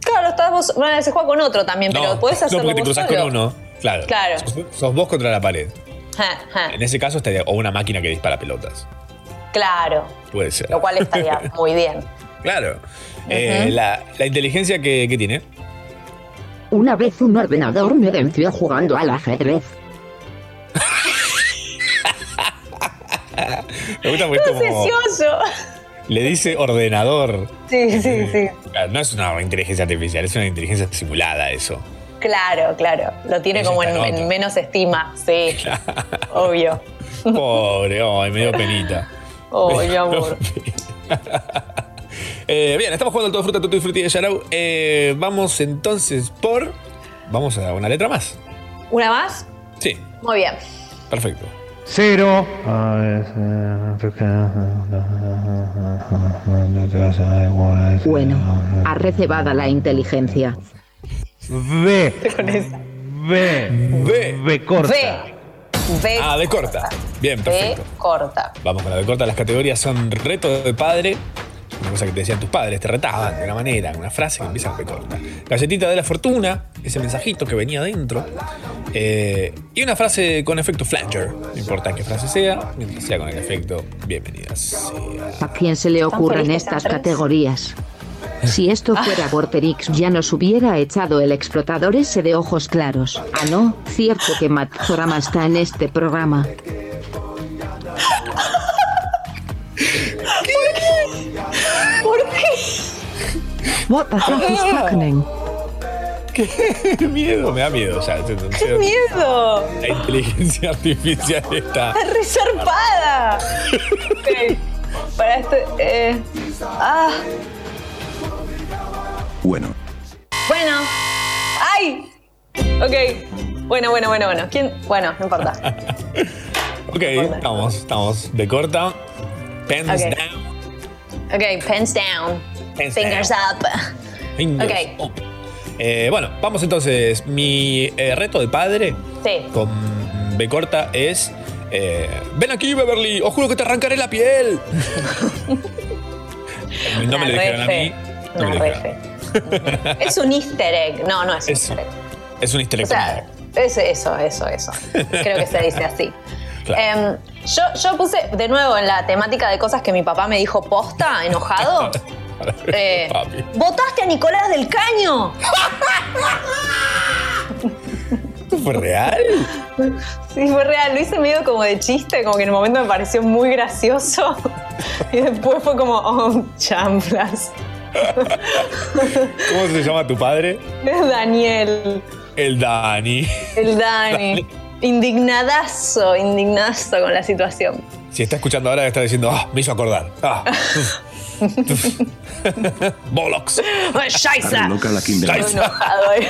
Claro, estás vos, bueno, se juega con otro también, pero no, podés no hacerlo porque te solo. con uno. Claro. Claro. Sos, sos vos contra la pared. En ese caso estaría. O una máquina que dispara pelotas. Claro, Puede ser. lo cual estaría muy bien. Claro. Eh, la, la inteligencia que, que tiene. Una vez un ordenador me venció jugando al ajedrez. Me gusta porque como. Le dice ordenador. Sí, sí, sí. No es una inteligencia artificial, es una inteligencia simulada eso. Claro, claro. Lo tiene como en, menos estima, sí. Obvio. Pobre, ay, me dio penita. Obvio, amor. Eh, bien, estamos jugando al todo fruta, tutti frutti de Yarau. Eh, vamos entonces por. Vamos a una letra más. ¿Una más? Sí, Muy bien. perfecto. Cero. Bueno, arrecebada la inteligencia. B. B. B. B corta. B. B. Ah, de corta. Bien, B perfecto. corta. Vamos con la de corta. Las categorías son reto de padre. Una cosa que te decían tus padres, te retaban de una manera, una frase que empieza con B corta. Galletita de la fortuna, ese mensajito que venía adentro. Eh, y una frase con efecto flanger. No importa qué frase sea, mientras sea con el efecto bienvenidas. ¿A quién se le ocurren estas tres. categorías? Si esto fuera Vorterix ya nos hubiera echado el explotador ese de ojos claros. Ah no, cierto que Matzorama está en este programa. ¿Por qué? What the fuck is happening? ¡Qué miedo! Me da miedo ya. ¡Qué miedo! La inteligencia artificial está. ¡Está resarpada! ok. Para esto. Eh, ah, Bueno, bueno. ¡Ay! Ok. Bueno, bueno, bueno, bueno. ¿Quién? Bueno, no importa. Ok, estamos, estamos de corta. Pens down. Ok, pens down. Pens Fingers down. up. Fingers Ok. up. Eh, bueno, vamos entonces. Mi eh, reto de padre Sí. con B corta es. eh, ven aquí, Beverly, os juro que te arrancaré la piel. no me lo dijeron a mí. No me lo dijeron. Es un easter egg. No, no es un Es, easter egg. es un easter O egg. sea, es eso, eso, eso. Creo que se dice así. Claro. Em, yo, yo puse de nuevo en la temática de cosas que mi papá me dijo posta, enojado. eh. ¿Votaste a Nicolás del Caño? ¿Esto fue real? Sí, fue real. Lo hice medio como de chiste, como que en el momento me pareció muy gracioso. Y después fue como, oh, champlas. ¿Cómo se llama tu padre? Es Daniel, El Dani. el Dani. indignadazo, indignadazo con la situación. Si está escuchando ahora, está diciendo, ah, me hizo acordar. Ah, Bollocks. Scheiße. Loca la eh.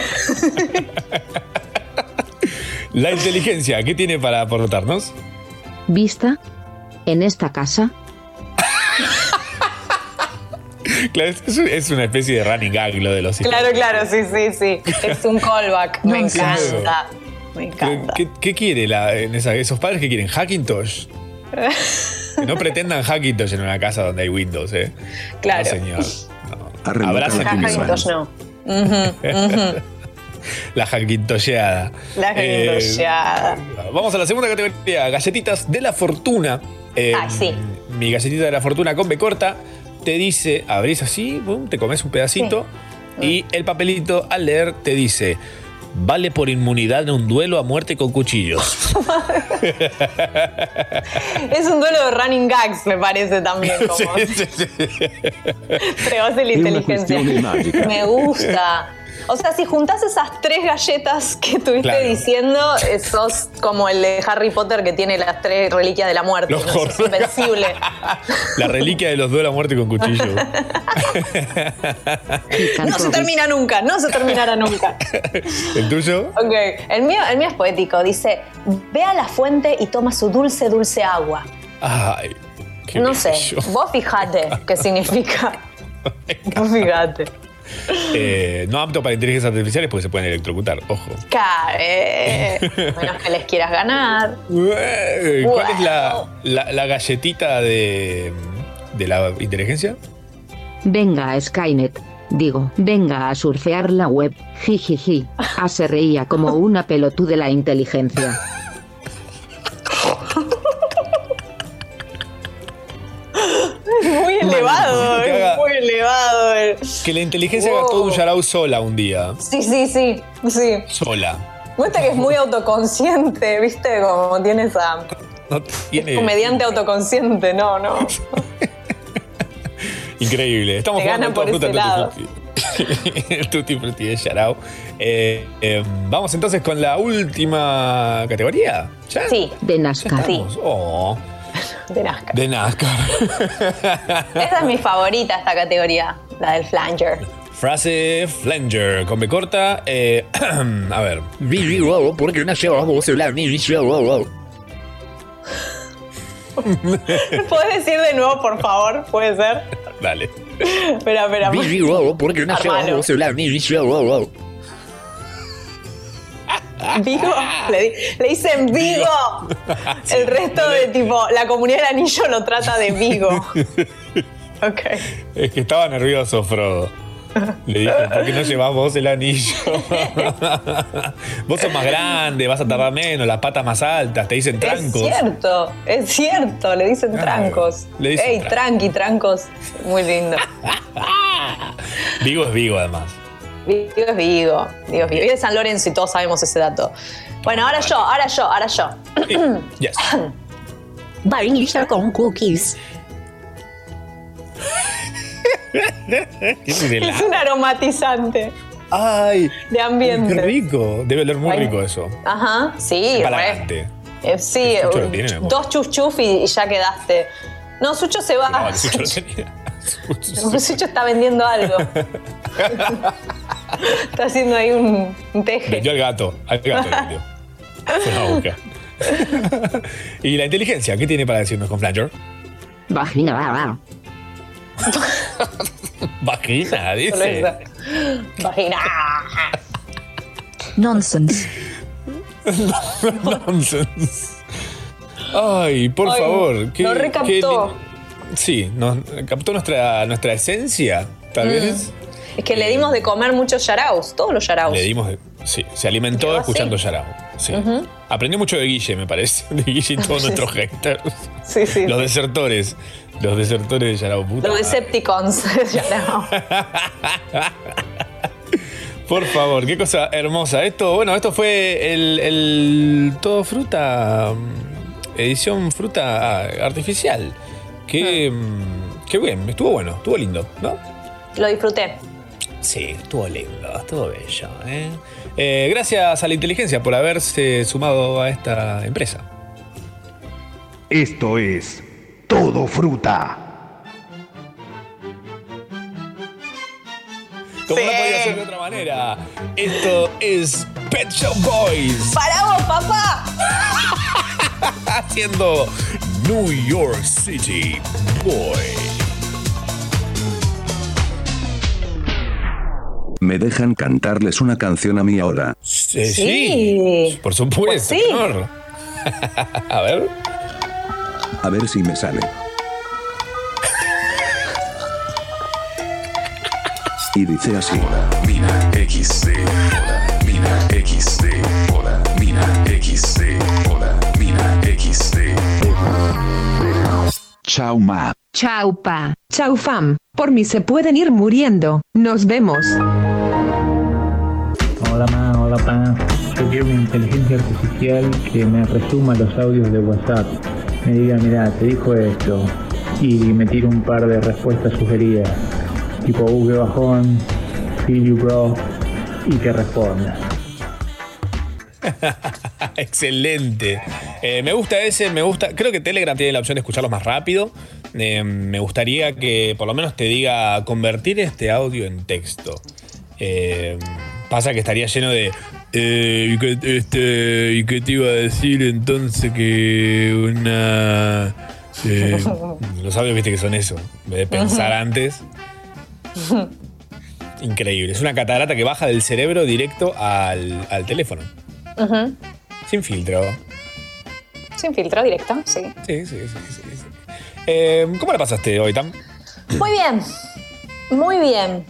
La inteligencia, ¿qué tiene para aportarnos? ¿Vista? En esta casa, Claro, es, es una especie de running gag lo de los hijos. Claro, claro, sí, sí, sí. Es un callback. Me encanta. Me encanta. ¿Qué, qué quiere la, en esa- esos padres que quieren? Hackintosh. Que no pretendan Hackintosh en una casa donde hay Windows, ¿eh? Claro. No, señor. Kinderman. Hackintosh no. La Hackintosheada. La Eh, Hackintosheada. Vamos a la segunda categoría, galletitas de la fortuna. Eh, Ah, sí. Mi galletita de la fortuna con B corta te dice, abrís así, pum, te comes un pedacito y el papelito al leer te dice, vale por inmunidad en un duelo a muerte con cuchillos. Es un duelo de running gags, me parece también. Como Sí, sí, sí. Es una inteligencia. cuestión de mágica. Me gusta. O sea, si juntas esas tres galletas que estuviste Claro. diciendo, eh, sos como el de Harry Potter que tiene las tres reliquias de la muerte. Los ¿no? Invencible. La reliquia de los duelos a muerte con cuchillo. No se termina nunca, no se terminará nunca. ¿El tuyo? Ok, el mío, el mío es poético. Dice, ve a la fuente y toma su dulce, dulce agua. Ay, qué no sé, vos fijate qué significa. vos fijate. Eh, no apto para inteligencias artificiales porque se pueden electrocutar, ojo. Care, menos que les quieras ganar. Eh, ¿Cuál es la, la- la galletita de, de la inteligencia? venga a Skynet. Digo, venga a surfear la web. Jijiji. A se reía como una pelotú de la inteligencia. Elevado, que es haga- muy elevado. Que la inteligencia haga todo un yarao sola un día. Sí, sí, sí, sí. Sola. Muestra que es muy autoconsciente, ¿viste? Como tiene esa No tiene. comediante autoconsciente, no, no. Increíble. Estamos Te jugando por lado. Tutti Frutti. De Yarao. Eh, eh, vamos entonces con la última categoría. ¿Ya? Sí, De NASCAR. Sí. Oh, de Nazca. de NASCAR. Esa es mi favorita, esta categoría, la del flanger. Frase Flanger con B corta. eh, a ver. ¿Puedes decir de nuevo, por favor? ¿Puede ser? Dale. Espera, espera. Vigo, le, di- le dicen Vigo. El resto de tipo, la comunidad del anillo lo trata de Vigo. Ok. Es que estaba nervioso, Frodo. Le dije, ¿por qué no llevas vos el anillo? vos sos más grande, vas a tardar menos, las patas más altas, te dicen trancos. Es cierto, es cierto, le dicen trancos. le dicen Ey, tranqui, trancos. Muy lindo. Vigo es Vigo, además. Vigo es Vigo. Vigo es Vigo. San Lorenzo y todos sabemos ese dato. Bueno, ahora yo, ahora yo, ahora yo. Yes. Vainilla con cookies. ¿Qué es un aromatizante ¡Ay! de ambiente. ¡Qué rico! Debe oler muy Ay. rico eso. Ajá, sí, re. Eh, sí, tiene, mi amor. dos chuf chuf y, y ya quedaste. No, Sucho se va. No, Sucho lo tenía. Sucho está vendiendo algo. está haciendo ahí un, un teje. Vendió al gato. Al gato vendió. Fue una boca. y la inteligencia, ¿qué tiene para decirnos con Flanger? Vagina, va, va. Vagina, dice. Vagina. Nonsense. Nonsense. Ay, por Ay, favor. qué- lo qué recaptó. Sí, nos captó nuestra, nuestra esencia, tal Mm. vez. Es que le dimos de comer muchos yaraus, todos los yaraus. Le dimos. de- sí, se alimentó Quedó escuchando así. Yarao. Sí. Aprendió mucho de Guille, me parece. De Guille y todos nuestros haters. Sí, sí. Los desertores. Los desertores de Yarao. Puta Los. Decepticons de yarao. Por favor, qué cosa hermosa. Esto, bueno, esto fue el, el todo fruta, mm, edición fruta ah, artificial. Que, Ah. mm, qué bien, estuvo bueno, estuvo lindo, ¿no? Lo disfruté. Sí, estuvo lindo, estuvo bello. ¿eh? Eh, gracias a la inteligencia por haberse sumado a esta empresa. Esto es Todo Fruta. Como no podía ser de otra manera, esto es Pet Shop Boys ¡Para vos, papá! Haciendo New York City Boy. ¿Me dejan cantarles una canción a mí ahora? Sí, sí, por supuesto. Pues sí. señor. a ver. A ver si me sale. Y dice así. Mina XD, hola, Mina XD, hola, Mina XD, hola, Mina XD. Chao ma. Chau pa. Chau fam. Por mí se pueden ir muriendo. Nos vemos. Hola ma, hola pa. Yo quiero una inteligencia artificial que me resuma los audios de WhatsApp. Me diga, mira, te dijo esto. Y me tire un par de respuestas sugeridas. Tipo, uh, qué bajón. Feel you bro. Y que responda. Excelente. Eh, me gusta ese, me gusta. Creo que Telegram tiene la opción de escucharlos más rápido. Eh, me gustaría que por lo menos te diga convertir este audio en texto. Eh, pasa que estaría lleno de. y, que, este, ¿Y qué te iba a decir entonces que una. los audios viste que son eso. En vez de pensar antes. Increíble. Es una catarata que baja del cerebro directo al, al teléfono. Ujú. Sin filtro. Sin filtro directo, sí. Sí, sí, sí. sí, sí. Eh, ¿Cómo la pasaste hoy, Tam? Muy bien, muy bien.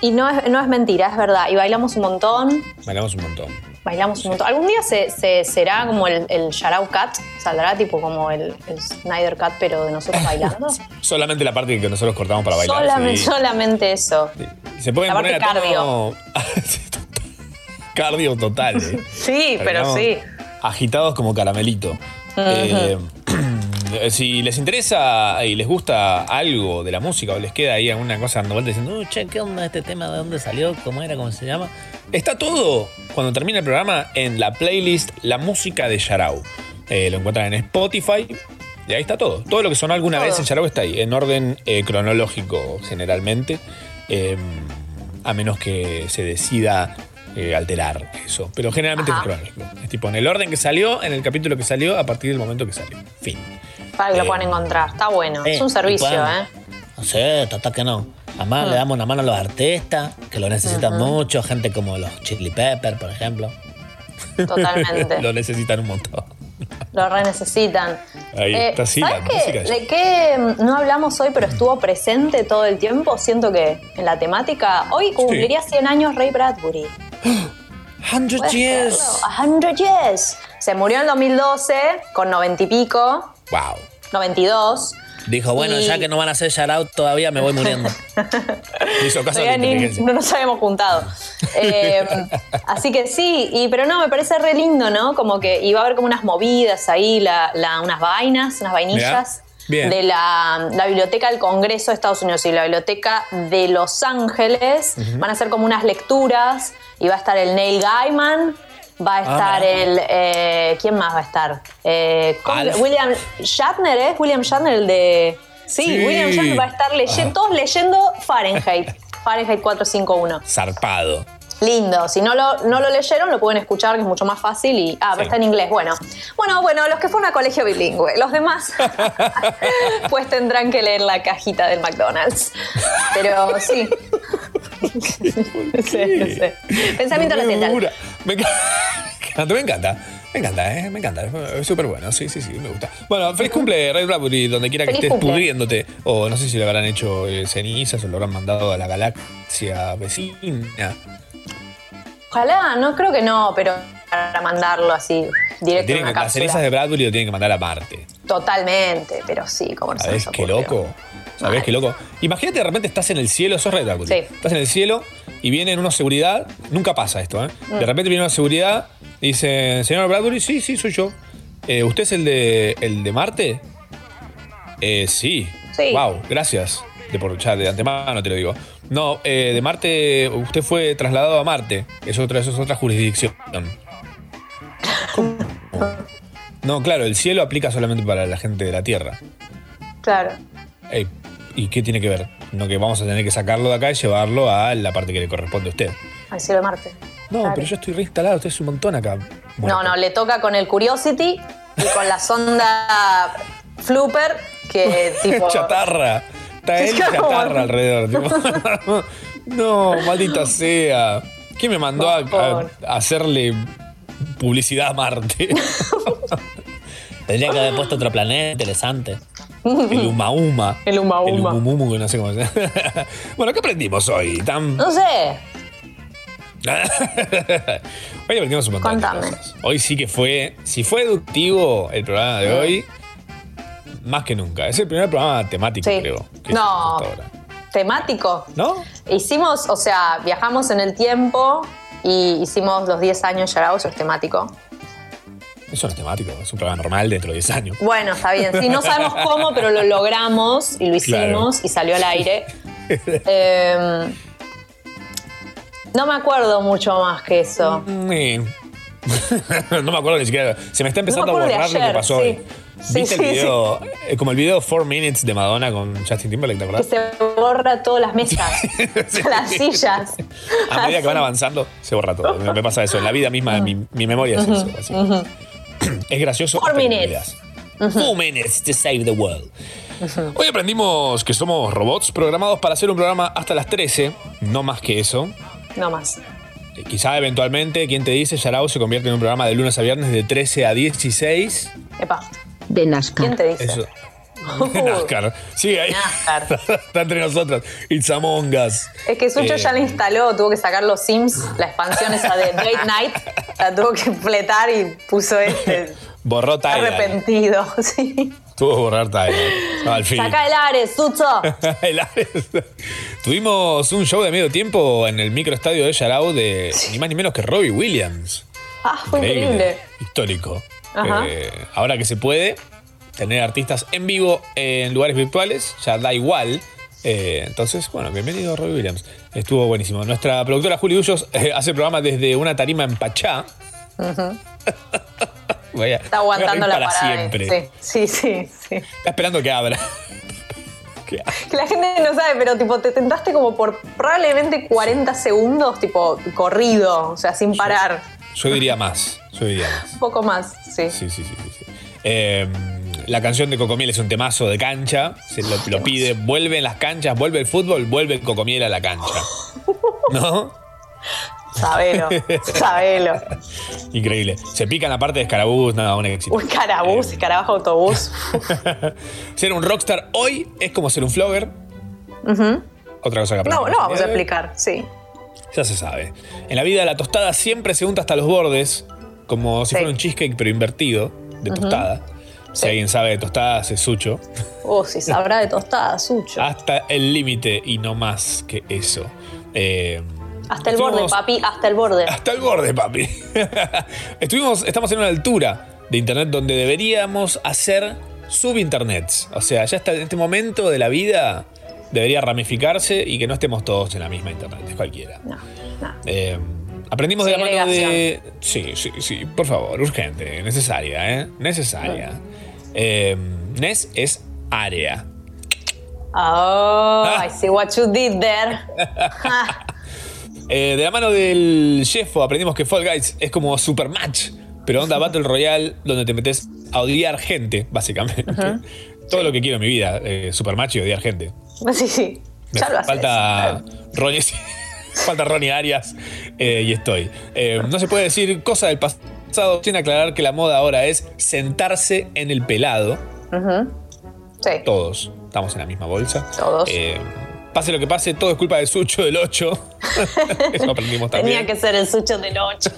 Y no es, no es mentira, es verdad. Y bailamos un montón, Bailamos un montón. bailamos un montón. ¿Algún día se, se- será como el, el Sharau Cat? ¿Saldrá tipo como el, el Snyder Cat, pero de nosotros bailando? Solamente la parte que nosotros cortamos para bailar. solamente, sí. solamente eso. Se pueden la parte poner a tono- Sí, total. Cardio total. eh. Sí, pero sí. Agitados como caramelito. Eh, si les interesa y les gusta algo de la música o les queda ahí alguna cosa dando diciendo, "Uh, che, ¿qué onda este tema? ¿De dónde salió? ¿Cómo era? ¿Cómo se llama? Está todo, cuando termine el programa, en la playlist La Música de Yarao. Eh, lo encuentran en Spotify y ahí está todo. Todo lo que sonó alguna Todo. vez en Yarao está ahí, en orden eh, cronológico generalmente. Eh, a menos que se decida eh, alterar eso. Pero generalmente Ajá. es cronológico. Es tipo en el orden que salió, en el capítulo que salió, a partir del momento que salió. Fin. Para que lo Eh, puedan encontrar. Está bueno. eh, es un servicio, ¿eh? No sé, total que no. Además, Ah. le damos una mano a los artistas, que lo necesitan mucho, gente como los Chili Pepper, por ejemplo. Totalmente. lo necesitan un montón. Lo re necesitan. Ahí Eh, está, sí, ¿sabes qué? de- ¿De qué mm, no hablamos hoy, pero estuvo presente todo el tiempo? Siento que en la temática. Hoy cumpliría 100 años Ray Bradbury. 100 ¿Puedes years. creerlo? A 100 years. Se murió en el 2012 con 90 y pico, Wow. 92. Dijo, bueno, Y- ya que no van a hacer shoutout todavía, me voy muriendo. Hizo caso ni- inteligencia. no nos habíamos juntado. Eh, así que sí, y, pero no, me parece re lindo, ¿no? Como que iba a haber como unas movidas ahí, la, la- unas vainas, unas vainillas. Bien. De la, la Biblioteca del Congreso de Estados Unidos y la Biblioteca de Los Ángeles. Van a hacer como unas lecturas y va a estar el Neil Gaiman, va a Ah, estar el. eh, ¿Quién más va a estar? Eh, ¿cómo- Alf. William Shatner, ¿eh? William Shatner, el de. Sí, Sí. William Shatner va a estar leyendo, Ah. todos leyendo Fahrenheit. Fahrenheit 451. Zarpado. Lindo. Si no lo, no lo leyeron, lo pueden escuchar, que es mucho más fácil. Y, ah, pero está en inglés. Bueno, bueno, bueno, los que fueron a colegio bilingüe. Los demás, pues tendrán que leer la cajita del McDonald's. Pero sí. No sé, no sé. Pensamiento Me recital. gusta. Me encanta. Me encanta. Me encanta, ¿eh? Me encanta. Es súper bueno. Sí, sí, sí, me gusta. Bueno, feliz cumple, Ray Bradbury, donde quiera que Feliz estés cumple. pudriéndote. O no sé si le habrán hecho eh, cenizas o lo habrán mandado a la galaxia vecina. Ojalá, no creo que no, pero para mandarlo así directo en Tienen una que, las cápsula. cenizas de Bradbury lo tienen que mandar a Marte. Totalmente, pero sí, como no se ¿Sabés nos qué ocurrió. loco? ¿Sabés qué loco? Imagínate de repente estás en el cielo, sos Ray Bradbury. Sí. Estás en el cielo y vienen unos seguridad. Nunca pasa esto, ¿eh? Mm. De repente viene una seguridad y dicen, señor Bradbury, sí, sí, soy yo. Eh, ¿Usted es el de, el de Marte? Eh, sí. Sí. Wow, gracias. De por ya de antemano te lo digo. No, eh, de Marte, usted fue trasladado a Marte. Es otra, eso es otra jurisdicción. ¿Cómo? No, claro, el cielo aplica solamente para la gente de la Tierra. Claro. Ey, ¿Y qué tiene que ver? No, que vamos a tener que sacarlo de acá y llevarlo a la parte que le corresponde a usted. Al cielo de Marte. No, Claro. pero yo estoy reinstalado, usted es un montón acá. No, no, le toca con el Curiosity y con la sonda Flooper, que tipo. chatarra. Está él chatarra alrededor. tipo. no, maldita sea. ¿Quién me mandó a, a- a hacerle publicidad a Marte? Tendría que haber puesto otro planeta interesante. El Uma Uma. El Uma El Uma. Umumumu, que no sé cómo se Bueno, ¿qué aprendimos hoy? Tan... No sé. Hoy aprendimos un montón. de Contame. cosas. Hoy sí que fue, si fue eductivo el programa de hoy, más que nunca. Es el primer programa temático, Sí. creo. que No. hicimos hasta ahora. Temático. ¿No? Hicimos, o sea, viajamos en el tiempo y hicimos los 10 años Yarao, eso es temático. Eso no es temático, es un programa normal dentro de 10 años. Bueno, está bien. Sí, no sabemos cómo, pero lo logramos y lo hicimos Claro. y salió al aire. Eh, no me acuerdo mucho más que eso. Mm. no me acuerdo ni siquiera. Se me está empezando No me a borrar lo que pasó sí. hoy. Sí, ¿Viste sí, el video? eh, Como el video 4 Minutes de Madonna con Justin Timberlake, ¿te Que acordás? se borra todas las mesas, las sillas. A medida que van avanzando, se borra todo. Me me pasa eso. En la vida misma, mi, mi memoria es eso. Es gracioso. Four que minutes. olvidas. Four minutes to save the world. Hoy aprendimos que somos robots programados para hacer un programa hasta las 13, no más que eso. No más. Eh, Quizá eventualmente, quien te dice, Yarao se convierte en un programa de lunes a viernes de 13 a 16. Epa. De NASCAR. ¿Quién te dice? Eso. NASCAR. Sí, ahí. Está entre nosotros. It's Among Us. Es que Sucho Eh, ya le instaló, tuvo que sacar los Sims, la expansión esa de Date Night, la tuvo que fletar y puso este Borró Tyler. arrepentido. Sí. Tuvo que borrar Tyler. Al fin. Saca el Ares, Sucho. El Ares. Tuvimos un show de medio tiempo en el microestadio de Yarao de ni más ni menos que Robbie Williams. Ah, fue increíble. Histórico. Eh, ahora que se puede tener artistas en vivo en lugares virtuales, ya da igual. Eh, entonces, bueno, bienvenido Robbie Williams. Estuvo buenísimo. Nuestra productora Juli Ullos eh, hace el programa desde una tarima en Pachá. Está aguantando la para parada. siempre. Sí, sí, sí. Está esperando que abra. Que la gente no sabe, pero tipo, te tentaste como por probablemente 40 segundos, tipo, corrido, o sea, sin parar. Yo diría más. Yo diría más. Un poco más, sí. Sí, sí, sí. sí. Eh, la canción de Cocomiel es un temazo de cancha. Se lo, lo pide. Vuelve en las canchas, vuelve el fútbol, vuelve el Cocomiel a la cancha. ¿No? Sabelo, sabelo. Increíble. Se pica en la parte de escarabús, nada, un éxito. Un carabús, carabajo autobús. Ser un rockstar hoy es como ser un flogger. Otra cosa que No, no vamos a explicar, sí. Ya se sabe. En la vida la tostada siempre se unta hasta los bordes, como si Sí. fuera un cheesecake pero invertido, de tostada. Si alguien sabe de tostadas, es sucho. Oh, si sabrá de tostada, Sucho. Hasta el límite y no más que eso. Eh, Hasta el borde, papi, hasta el borde. Hasta el borde, papi. Estuvimos, estamos en una altura de internet donde deberíamos hacer subinternets. O sea, ya hasta en este momento de la vida debería ramificarse y que no estemos todos en la misma internet, es cualquiera. No, no. Eh, aprendimos de la mano de. Sí, sí, sí, por favor, urgente, necesaria, ¿eh? Necesaria. Eh, NES es área. Oh, Ah. I see what you did there. Eh, de la mano del Jeffo aprendimos que Fall Guys es como Supermatch, pero onda Battle Royale donde te metes a odiar gente, básicamente. Todo lo que quiero en mi vida, eh, Supermatch y odiar gente. Sí, sí. Me Ya lo falta Ronnie, falta Ronnie Arias eh, y estoy. Eh, no se puede decir cosa del pasado sin aclarar que la moda ahora es sentarse en el pelado. Sí. Todos estamos en la misma bolsa. Todos. Eh, pase lo que pase, todo es culpa de Sucho del 8. Eso aprendimos también. Tenía que ser el Sucho del 8.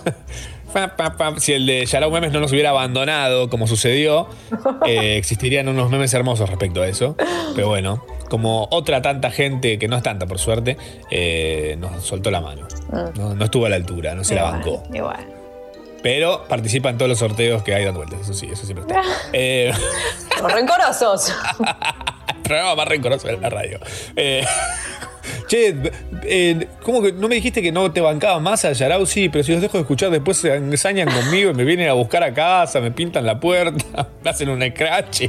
Si el de Yarao Memes no nos hubiera abandonado como sucedió, eh, existirían unos memes hermosos respecto a eso. Pero bueno, como otra tanta gente, que no es tanta por suerte, eh, nos soltó la mano. No, no estuvo a la altura, no se la bancó. Igual. Pero participa en todos los sorteos que hay dando vueltas, eso sí, eso siempre está. Eh, rencorosos. programa más rencoroso de la radio. Che, eh, ¿cómo que no me dijiste que no te bancaba más a Yarau? Sí, pero si los dejo de escuchar, después se ensañan conmigo y me vienen a buscar a casa, me pintan la puerta, me hacen un scratch.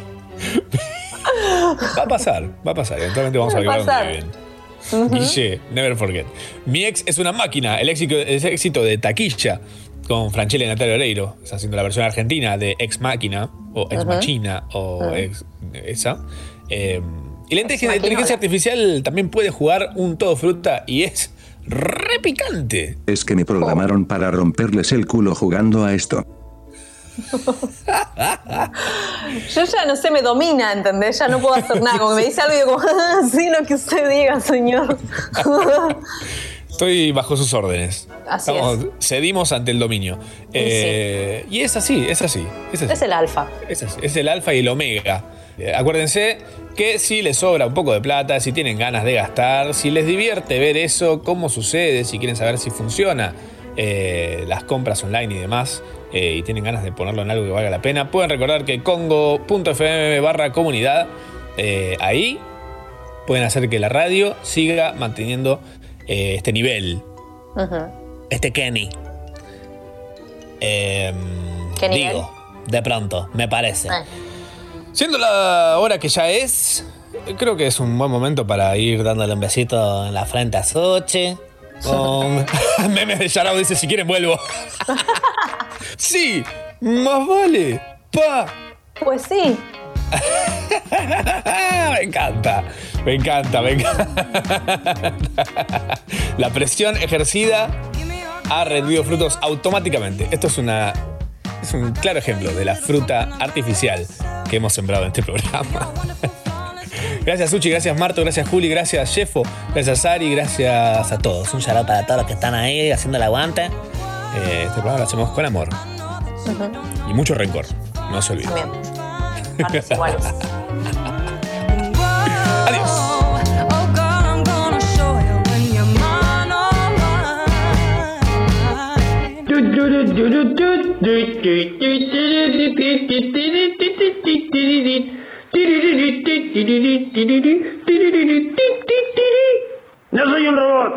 Va a pasar, va a pasar. Eventualmente vamos a Va a averiguar dónde pasar. viven. Guille, never forget. Mi ex es una máquina, el éxito, el éxito de taquilla con Franchella y Natalia Oreiro, está haciendo la versión argentina de Ex Máquina, o Ex Ujú. Machina, o ex, esa. Eh, y la inteligencia, artificial también puede jugar un todo fruta y es re picante. Es que me programaron para romperles el culo jugando a esto. Yo ya no sé, me domina, ¿entendés? Ya no puedo hacer nada. Como me dice algo y digo, como, "Ah, sí, lo que usted diga, señor. Estoy bajo sus órdenes. Así Cedimos ante el dominio. Eh, Y es así, es así. Es así. Es el alfa. Es, así, es el alfa y el omega. Eh, acuérdense que si les sobra un poco de plata, si tienen ganas de gastar, si les divierte ver eso, cómo sucede, si quieren saber si funciona eh, las compras online y demás, eh, y tienen ganas de ponerlo en algo que valga la pena, pueden recordar que congo.fm barra comunidad, eh, ahí pueden hacer que la radio siga manteniendo este nivel, este Kenny. Eh, ¿Qué nivel? digo, de pronto, me parece. Ah. Siendo la hora que ya es, creo que es un buen momento para ir dándole un besito en la frente a Sochi. Con memes de Yarao dice, si quieren vuelvo. sí, más vale. Pa. Pues sí. me encanta, me encanta, me encanta. La presión ejercida ha rendido frutos automáticamente. Esto es una es un claro ejemplo de la fruta artificial que hemos sembrado en este programa. Gracias Suchi, gracias Marto, gracias Juli, gracias Jeffo, gracias Ari, gracias a todos. Un shout para todos los que están ahí haciendo el aguante. Eh, este programa lo hacemos con amor y mucho rencor, no se olviden. También. Partes No soy.